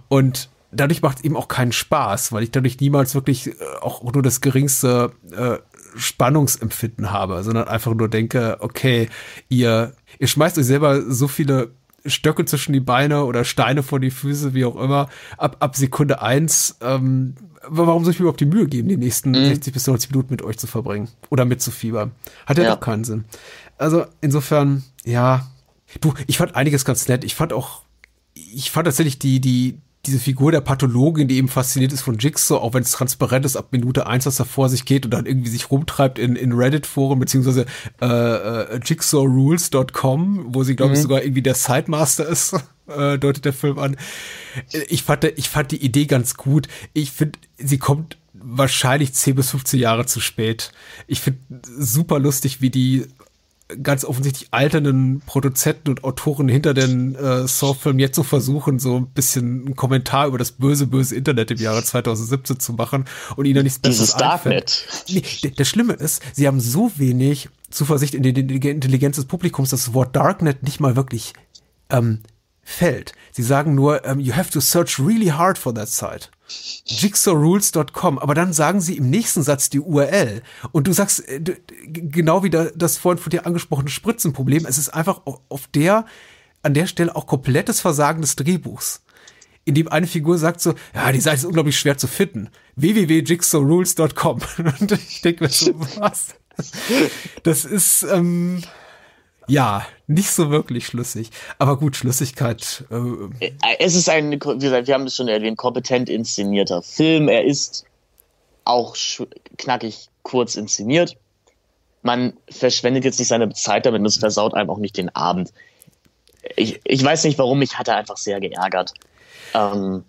Und dadurch macht es eben auch keinen Spaß, weil ich dadurch niemals wirklich äh, auch nur das geringste äh, Spannungsempfinden habe, sondern einfach nur denke, okay, ihr, ihr schmeißt euch selber so viele Stöcke zwischen die Beine oder Steine vor die Füße, wie auch immer, ab, ab Sekunde eins, ähm, warum soll ich mir überhaupt die Mühe geben, die nächsten mhm. 60 bis 90 Minuten mit euch zu verbringen oder mitzufiebern? Hat ja, ja doch keinen Sinn. Also insofern, ja, du, ich fand einiges ganz nett. Ich fand auch, ich fand tatsächlich die, die, diese Figur der Pathologin, die eben fasziniert ist von Jigsaw, auch wenn es transparent ist ab Minute eins, dass er vor sich geht und dann irgendwie sich rumtreibt in, in Reddit-Foren, beziehungsweise äh, äh, jigsawrules.com, wo sie, glaube mhm. ich, sogar irgendwie der Sidemaster ist, äh, deutet der Film an. Ich fand, ich fand die Idee ganz gut. Ich finde, sie kommt wahrscheinlich 10 bis 15 Jahre zu spät. Ich finde super lustig, wie die ganz offensichtlich alternden Produzenten und Autoren hinter den äh, Saw-Filmen jetzt so versuchen, so ein bisschen einen Kommentar über das böse, böse Internet im Jahre 2017 zu machen und ihnen nichts Besseres Dieses Darknet. Nee, das Schlimme ist, sie haben so wenig Zuversicht in die Intelligenz des Publikums, dass das Wort Darknet nicht mal wirklich ähm, fällt. Sie sagen nur, um, you have to search really hard for that site jigsawrules.com, aber dann sagen sie im nächsten Satz die URL und du sagst äh, genau wie das vorhin von dir angesprochene Spritzenproblem, es ist einfach auf der an der Stelle auch komplettes Versagen des Drehbuchs. In dem eine Figur sagt so, ja, die Seite ist unglaublich schwer zu finden. www.jigsawrules.com. Und ich denke mir so, was? Das ist, ähm, ja, nicht so wirklich schlüssig. Aber gut, Schlüssigkeit. Äh, äh es ist ein, wie gesagt, wir haben es schon erwähnt, kompetent inszenierter Film. Er ist auch knackig kurz inszeniert. Man verschwendet jetzt nicht seine Zeit damit und es versaut einem auch nicht den Abend. Ich, ich weiß nicht warum, mich hat er einfach sehr geärgert. Ähm,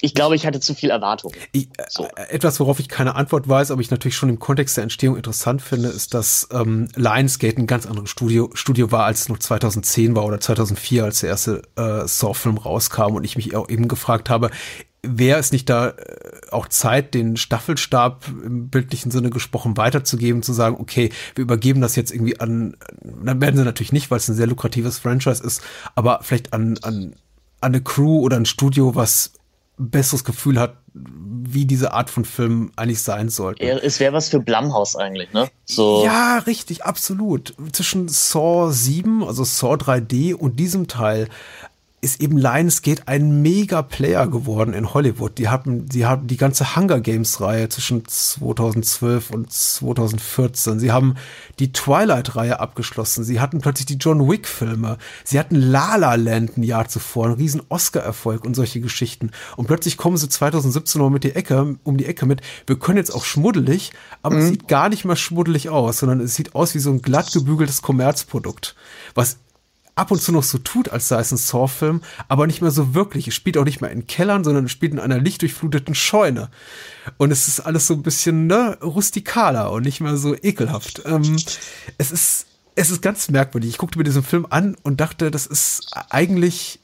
ich glaube, ich hatte zu viel Erwartung. Ich, äh, so. Etwas, worauf ich keine Antwort weiß, aber ich natürlich schon im Kontext der Entstehung interessant finde, ist, dass ähm, Lionsgate ein ganz anderes Studio, Studio war, als es noch 2010 war oder 2004, als der erste äh, Saw-Film rauskam und ich mich auch eben gefragt habe, wäre es nicht da äh, auch Zeit, den Staffelstab im bildlichen Sinne gesprochen weiterzugeben, zu sagen, okay, wir übergeben das jetzt irgendwie an, dann werden sie natürlich nicht, weil es ein sehr lukratives Franchise ist, aber vielleicht an, an, an eine Crew oder ein Studio, was besseres Gefühl hat, wie diese Art von Film eigentlich sein sollte. Es wäre was für Blumhouse eigentlich, ne? So. Ja, richtig, absolut. Zwischen Saw 7, also Saw 3D und diesem Teil ist eben Lionsgate ein Mega-Player geworden in Hollywood. Die haben, die haben die ganze Hunger Games-Reihe zwischen 2012 und 2014. Sie haben die Twilight-Reihe abgeschlossen. Sie hatten plötzlich die John Wick-Filme. Sie hatten La La Land ein Jahr zuvor, einen riesen Oscar-Erfolg und solche Geschichten. Und plötzlich kommen sie 2017 noch mit die Ecke, um die Ecke mit, wir können jetzt auch schmuddelig, aber mhm. es sieht gar nicht mehr schmuddelig aus, sondern es sieht aus wie so ein glatt gebügeltes Kommerzprodukt. Was ab und zu noch so tut, als sei es ein Saw-Film, aber nicht mehr so wirklich. Es spielt auch nicht mehr in Kellern, sondern es spielt in einer lichtdurchfluteten Scheune. Und es ist alles so ein bisschen ne, rustikaler und nicht mehr so ekelhaft. Ähm, es ist es ist ganz merkwürdig. Ich guckte mir diesen Film an und dachte, das ist eigentlich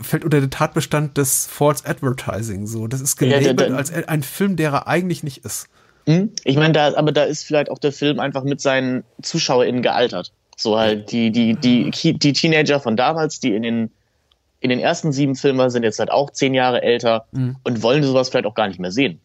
fällt unter den Tatbestand des False Advertising so. Das ist gelabelt ja, als ein Film, der er eigentlich nicht ist. Hm? Ich meine, da, aber da ist vielleicht auch der Film einfach mit seinen ZuschauerInnen gealtert. So halt die, die, die, die Teenager von damals, die in den, in den ersten sieben Filmen sind jetzt halt auch zehn Jahre älter mhm. und wollen sowas vielleicht auch gar nicht mehr sehen.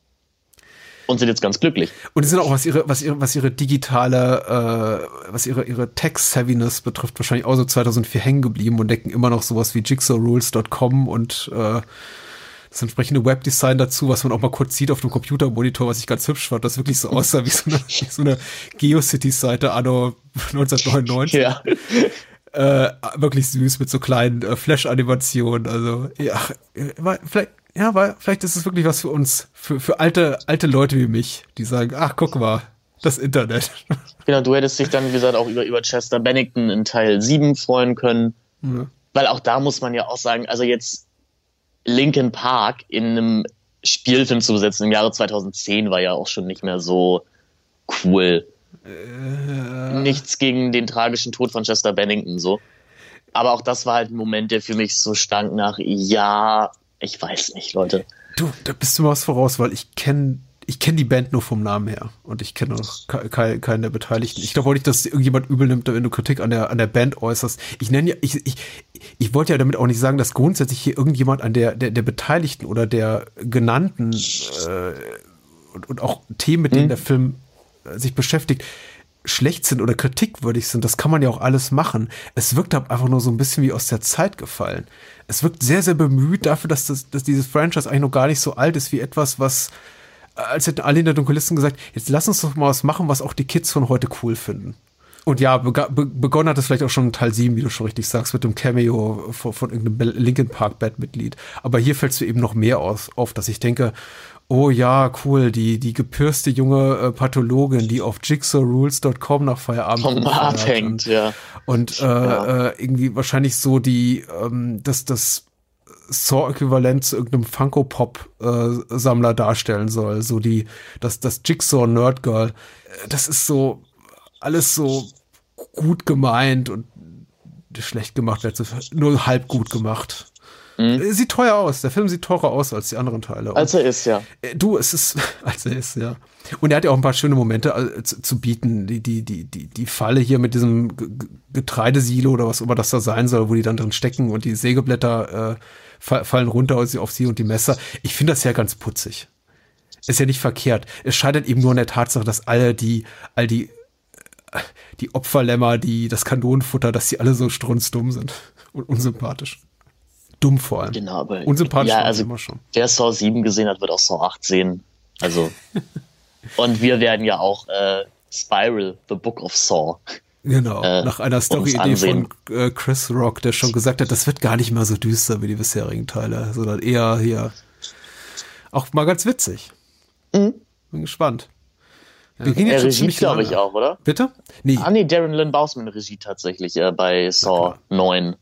Und sind jetzt ganz glücklich. Und die sind auch, was ihre, was ihre, was ihre digitale, äh, was ihre, ihre Text-Savviness betrifft, wahrscheinlich auch so 2004 hängen geblieben und decken immer noch sowas wie jigsawrules.com und äh, das entsprechende Webdesign dazu, was man auch mal kurz sieht auf dem Computermonitor, was ich ganz hübsch fand, das wirklich so aussah wie so eine, wie so eine GeoCities-Seite anno 1999. Ja. Äh, wirklich süß mit so kleinen äh, Flash-Animationen. Also, ja, war, vielleicht, ja, war, vielleicht ist es wirklich was für uns, für, für alte, alte Leute wie mich, die sagen, ach, guck mal, das Internet. Genau, du hättest dich dann, wie gesagt, auch über, über Chester Bennington in Teil 7 freuen können. Ja. Weil auch da muss man ja auch sagen, also jetzt Linkin Park in einem Spielfilm zu besetzen im Jahre 2010 war ja auch schon nicht mehr so cool. Nichts gegen den tragischen Tod von Chester Bennington so. Aber auch das war halt ein Moment, der für mich so stank nach, ja, ich weiß nicht, Leute. Du, da bist du was voraus, weil ich kenne ich kenne die Band nur vom Namen her und ich kenne noch keinen, keinen der Beteiligten. Ich glaube auch nicht, dass irgendjemand übel nimmt, wenn du Kritik an der, an der Band äußerst. Ich nenne ja, ich, ich, ich wollte ja damit auch nicht sagen, dass grundsätzlich hier irgendjemand an der, der, der Beteiligten oder der genannten äh, und, und auch Themen, mit denen mhm. der Film äh, sich beschäftigt, schlecht sind oder kritikwürdig sind, das kann man ja auch alles machen. Es wirkt einfach nur so ein bisschen wie aus der Zeit gefallen. Es wirkt sehr, sehr bemüht dafür, dass, das, dass dieses Franchise eigentlich noch gar nicht so alt ist wie etwas, was, als hätten alle in der Dunkelisten gesagt, jetzt lass uns doch mal was machen, was auch die Kids von heute cool finden. Und ja, begonnen hat es vielleicht auch schon Teil 7, wie du schon richtig sagst, mit dem Cameo von, von irgendeinem Linkin Park Bandmitglied. Aber hier fällst du eben noch mehr aus, auf, dass ich denke, oh ja, cool, die, die gepürste junge äh, Pathologin, die auf jigsawrules.com nach Feierabend Vom abhängt, und, ja. Und äh, ja. Äh, irgendwie wahrscheinlich so die, ähm, das, das Saw-Äquivalent zu irgendeinem Funko-Pop-Sammler äh, darstellen soll. So die, das, das Jigsaw Nerd Girl. Äh, das ist so alles so gut gemeint und schlecht gemacht, nur halb gut gemacht. Mhm. Sieht teuer aus. Der Film sieht teurer aus als die anderen Teile. Als er ist, ja. Äh, du, es ist, als er ist, ja. Und er hat ja auch ein paar schöne Momente äh, zu, zu bieten. Die, die, die, die, die Falle hier mit diesem Getreidesilo oder was immer das da sein soll, wo die dann drin stecken und die Sägeblätter äh, fallen runter auf sie und die Messer. Ich finde das ja ganz putzig. Ist ja nicht verkehrt. Es scheitert eben nur an der Tatsache, dass alle die, all die, die Opferlämmer, die, das Kanonenfutter, dass die alle so strunzdumm sind und unsympathisch dumm vor allem. Genau, aber unsympathisch ja, also immer schon. Wer Saw 7 gesehen hat, wird auch Saw 8 sehen. Also und wir werden ja auch äh, Spiral, The Book of Saw. Genau, äh, nach einer Story-Idee von äh, Chris Rock, der schon gesagt hat, das wird gar nicht mal so düster wie die bisherigen Teile, sondern eher hier auch mal ganz witzig. Mhm. Bin gespannt. Wir gehen jetzt Regie, glaube ich, auch, oder? Bitte? Nee. Ah, nee, Darren Lynn Bausman Regie tatsächlich äh, bei Saw 9.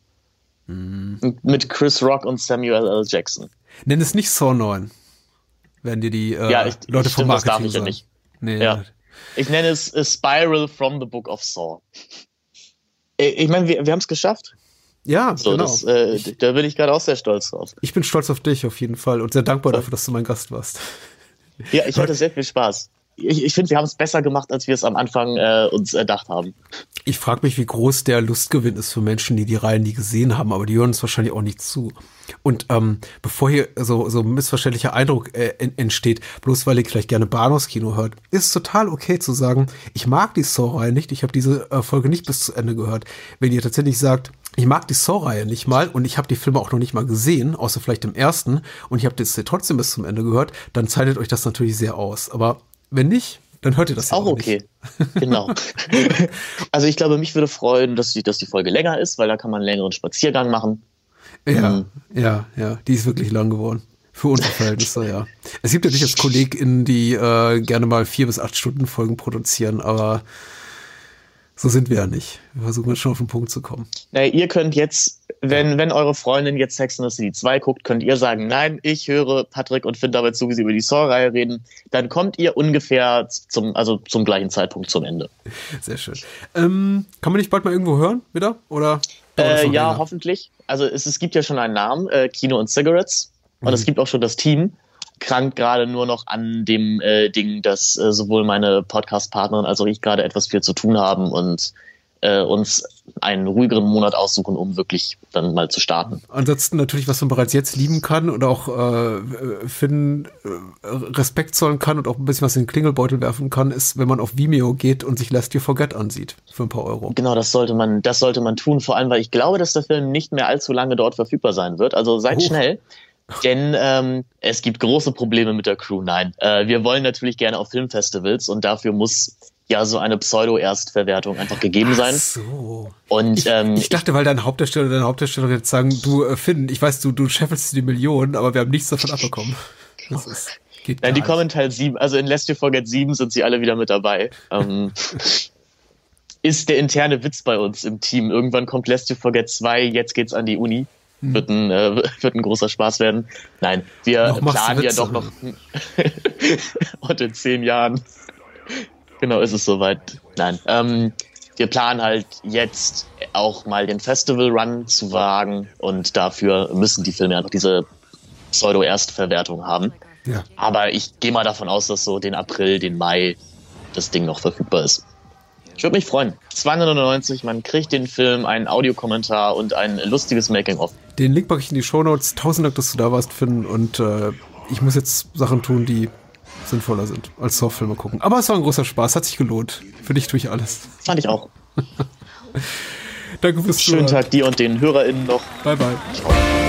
Mhm. Mit Chris Rock und Samuel L. Jackson. Nenn es nicht Saw 9. Werden dir die äh, ja, ich, Leute vom Marketing das darf ich sagen. ja nicht. Nee, ja. Ich nenne es A Spiral from the Book of Saw. Ich meine, wir, wir haben es geschafft. Ja, so, genau. Das, äh, da bin ich gerade auch sehr stolz drauf. Ich bin stolz auf dich auf jeden Fall und sehr dankbar dafür, dass du mein Gast warst. Ja, ich hatte sehr viel Spaß ich, ich finde, wir haben es besser gemacht, als wir es am Anfang äh, uns erdacht haben. Ich frage mich, wie groß der Lustgewinn ist für Menschen, die die Reihen nie gesehen haben, aber die hören uns wahrscheinlich auch nicht zu. Und ähm, bevor hier so, so ein missverständlicher Eindruck äh, entsteht, bloß weil ihr vielleicht gerne Bahnhofskino hört, ist total okay zu sagen, ich mag die Saw-Reihe nicht, ich habe diese äh, Folge nicht bis zu Ende gehört. Wenn ihr tatsächlich sagt, ich mag die Saw-Reihe nicht mal und ich habe die Filme auch noch nicht mal gesehen, außer vielleicht im ersten, und ich habe das trotzdem bis zum Ende gehört, dann zeitet euch das natürlich sehr aus. Aber wenn nicht, dann hört ihr das ja auch, auch okay. genau. also ich glaube, mich würde freuen, dass die, dass die Folge länger ist, weil da kann man einen längeren Spaziergang machen. Ja, mhm. ja, ja, die ist wirklich lang geworden. Für unsere Verhältnisse, ja. Es gibt ja durchaus KollegInnen, die äh, gerne mal vier bis acht Stunden Folgen produzieren, aber so sind wir ja nicht. Wir versuchen schon auf den Punkt zu kommen. Na, ihr könnt jetzt, wenn, wenn eure Freundin jetzt Sex and the City 2 guckt, könnt ihr sagen, nein, ich höre Patrick und Finn dabei zu, wie sie über die Saw-Reihe reden. Dann kommt ihr ungefähr zum, also zum gleichen Zeitpunkt zum Ende. Sehr schön. Ähm, kann man nicht bald mal irgendwo hören, wieder? Oder? Äh, ja, länger? hoffentlich. Also es, es gibt ja schon einen Namen, äh, Kino und Cigarettes. Und mhm. es gibt auch schon das Team krankt gerade nur noch an dem äh, Ding, dass äh, sowohl meine Podcast-Partnerin als auch ich gerade etwas viel zu tun haben und äh, uns einen ruhigeren Monat aussuchen, um wirklich dann mal zu starten. Ansonsten natürlich, was man bereits jetzt lieben kann und auch äh, Finn äh, Respekt zollen kann und auch ein bisschen was in den Klingelbeutel werfen kann, ist, wenn man auf Vimeo geht und sich Last You Forget ansieht für ein paar Euro. Genau, das sollte man, das sollte man tun, vor allem, weil ich glaube, dass der Film nicht mehr allzu lange dort verfügbar sein wird. Also seid oh. schnell. Denn ähm, es gibt große Probleme mit der Crew. Nein, äh, wir wollen natürlich gerne auf Filmfestivals und dafür muss ja so eine Pseudo-Erstverwertung einfach gegeben sein. Ach so. Und ich, ähm, ich dachte, weil dein Hauptdarsteller deine Hauptdarstellerin jetzt sagen, du äh, Finn, ich weiß, du du scheffelst die Millionen, aber wir haben nichts davon abbekommen. Das ist, geht Nein, die kommen in Teil 7, also in Last You Forget 7 sind sie alle wieder mit dabei. ähm, ist der interne Witz bei uns im Team. Irgendwann kommt Last You Forget 2, jetzt geht's an die Uni. Hm. Wird ein, äh, wird ein großer Spaß werden. Nein, wir noch planen ja doch noch. und in zehn Jahren. Genau, ist es soweit. Nein. Ähm, wir planen halt jetzt auch mal den Festival-Run zu wagen und dafür müssen die Filme einfach diese Pseudo-Erstverwertung haben. Ja. Aber ich gehe mal davon aus, dass so den April, den Mai das Ding noch verfügbar ist. Ich würde mich freuen. 299, man kriegt den Film, einen Audiokommentar und ein lustiges Making-of. Den Link packe ich in die Shownotes. Tausend Dank, dass du da warst, Finn. Und äh, ich muss jetzt Sachen tun, die sinnvoller sind als Softfilme gucken. Aber es war ein großer Spaß, hat sich gelohnt. Für dich tue ich alles. Fand ich auch. Danke fürs Schönen Zuhören. Tag dir und den HörerInnen noch. Bye, bye. Ciao.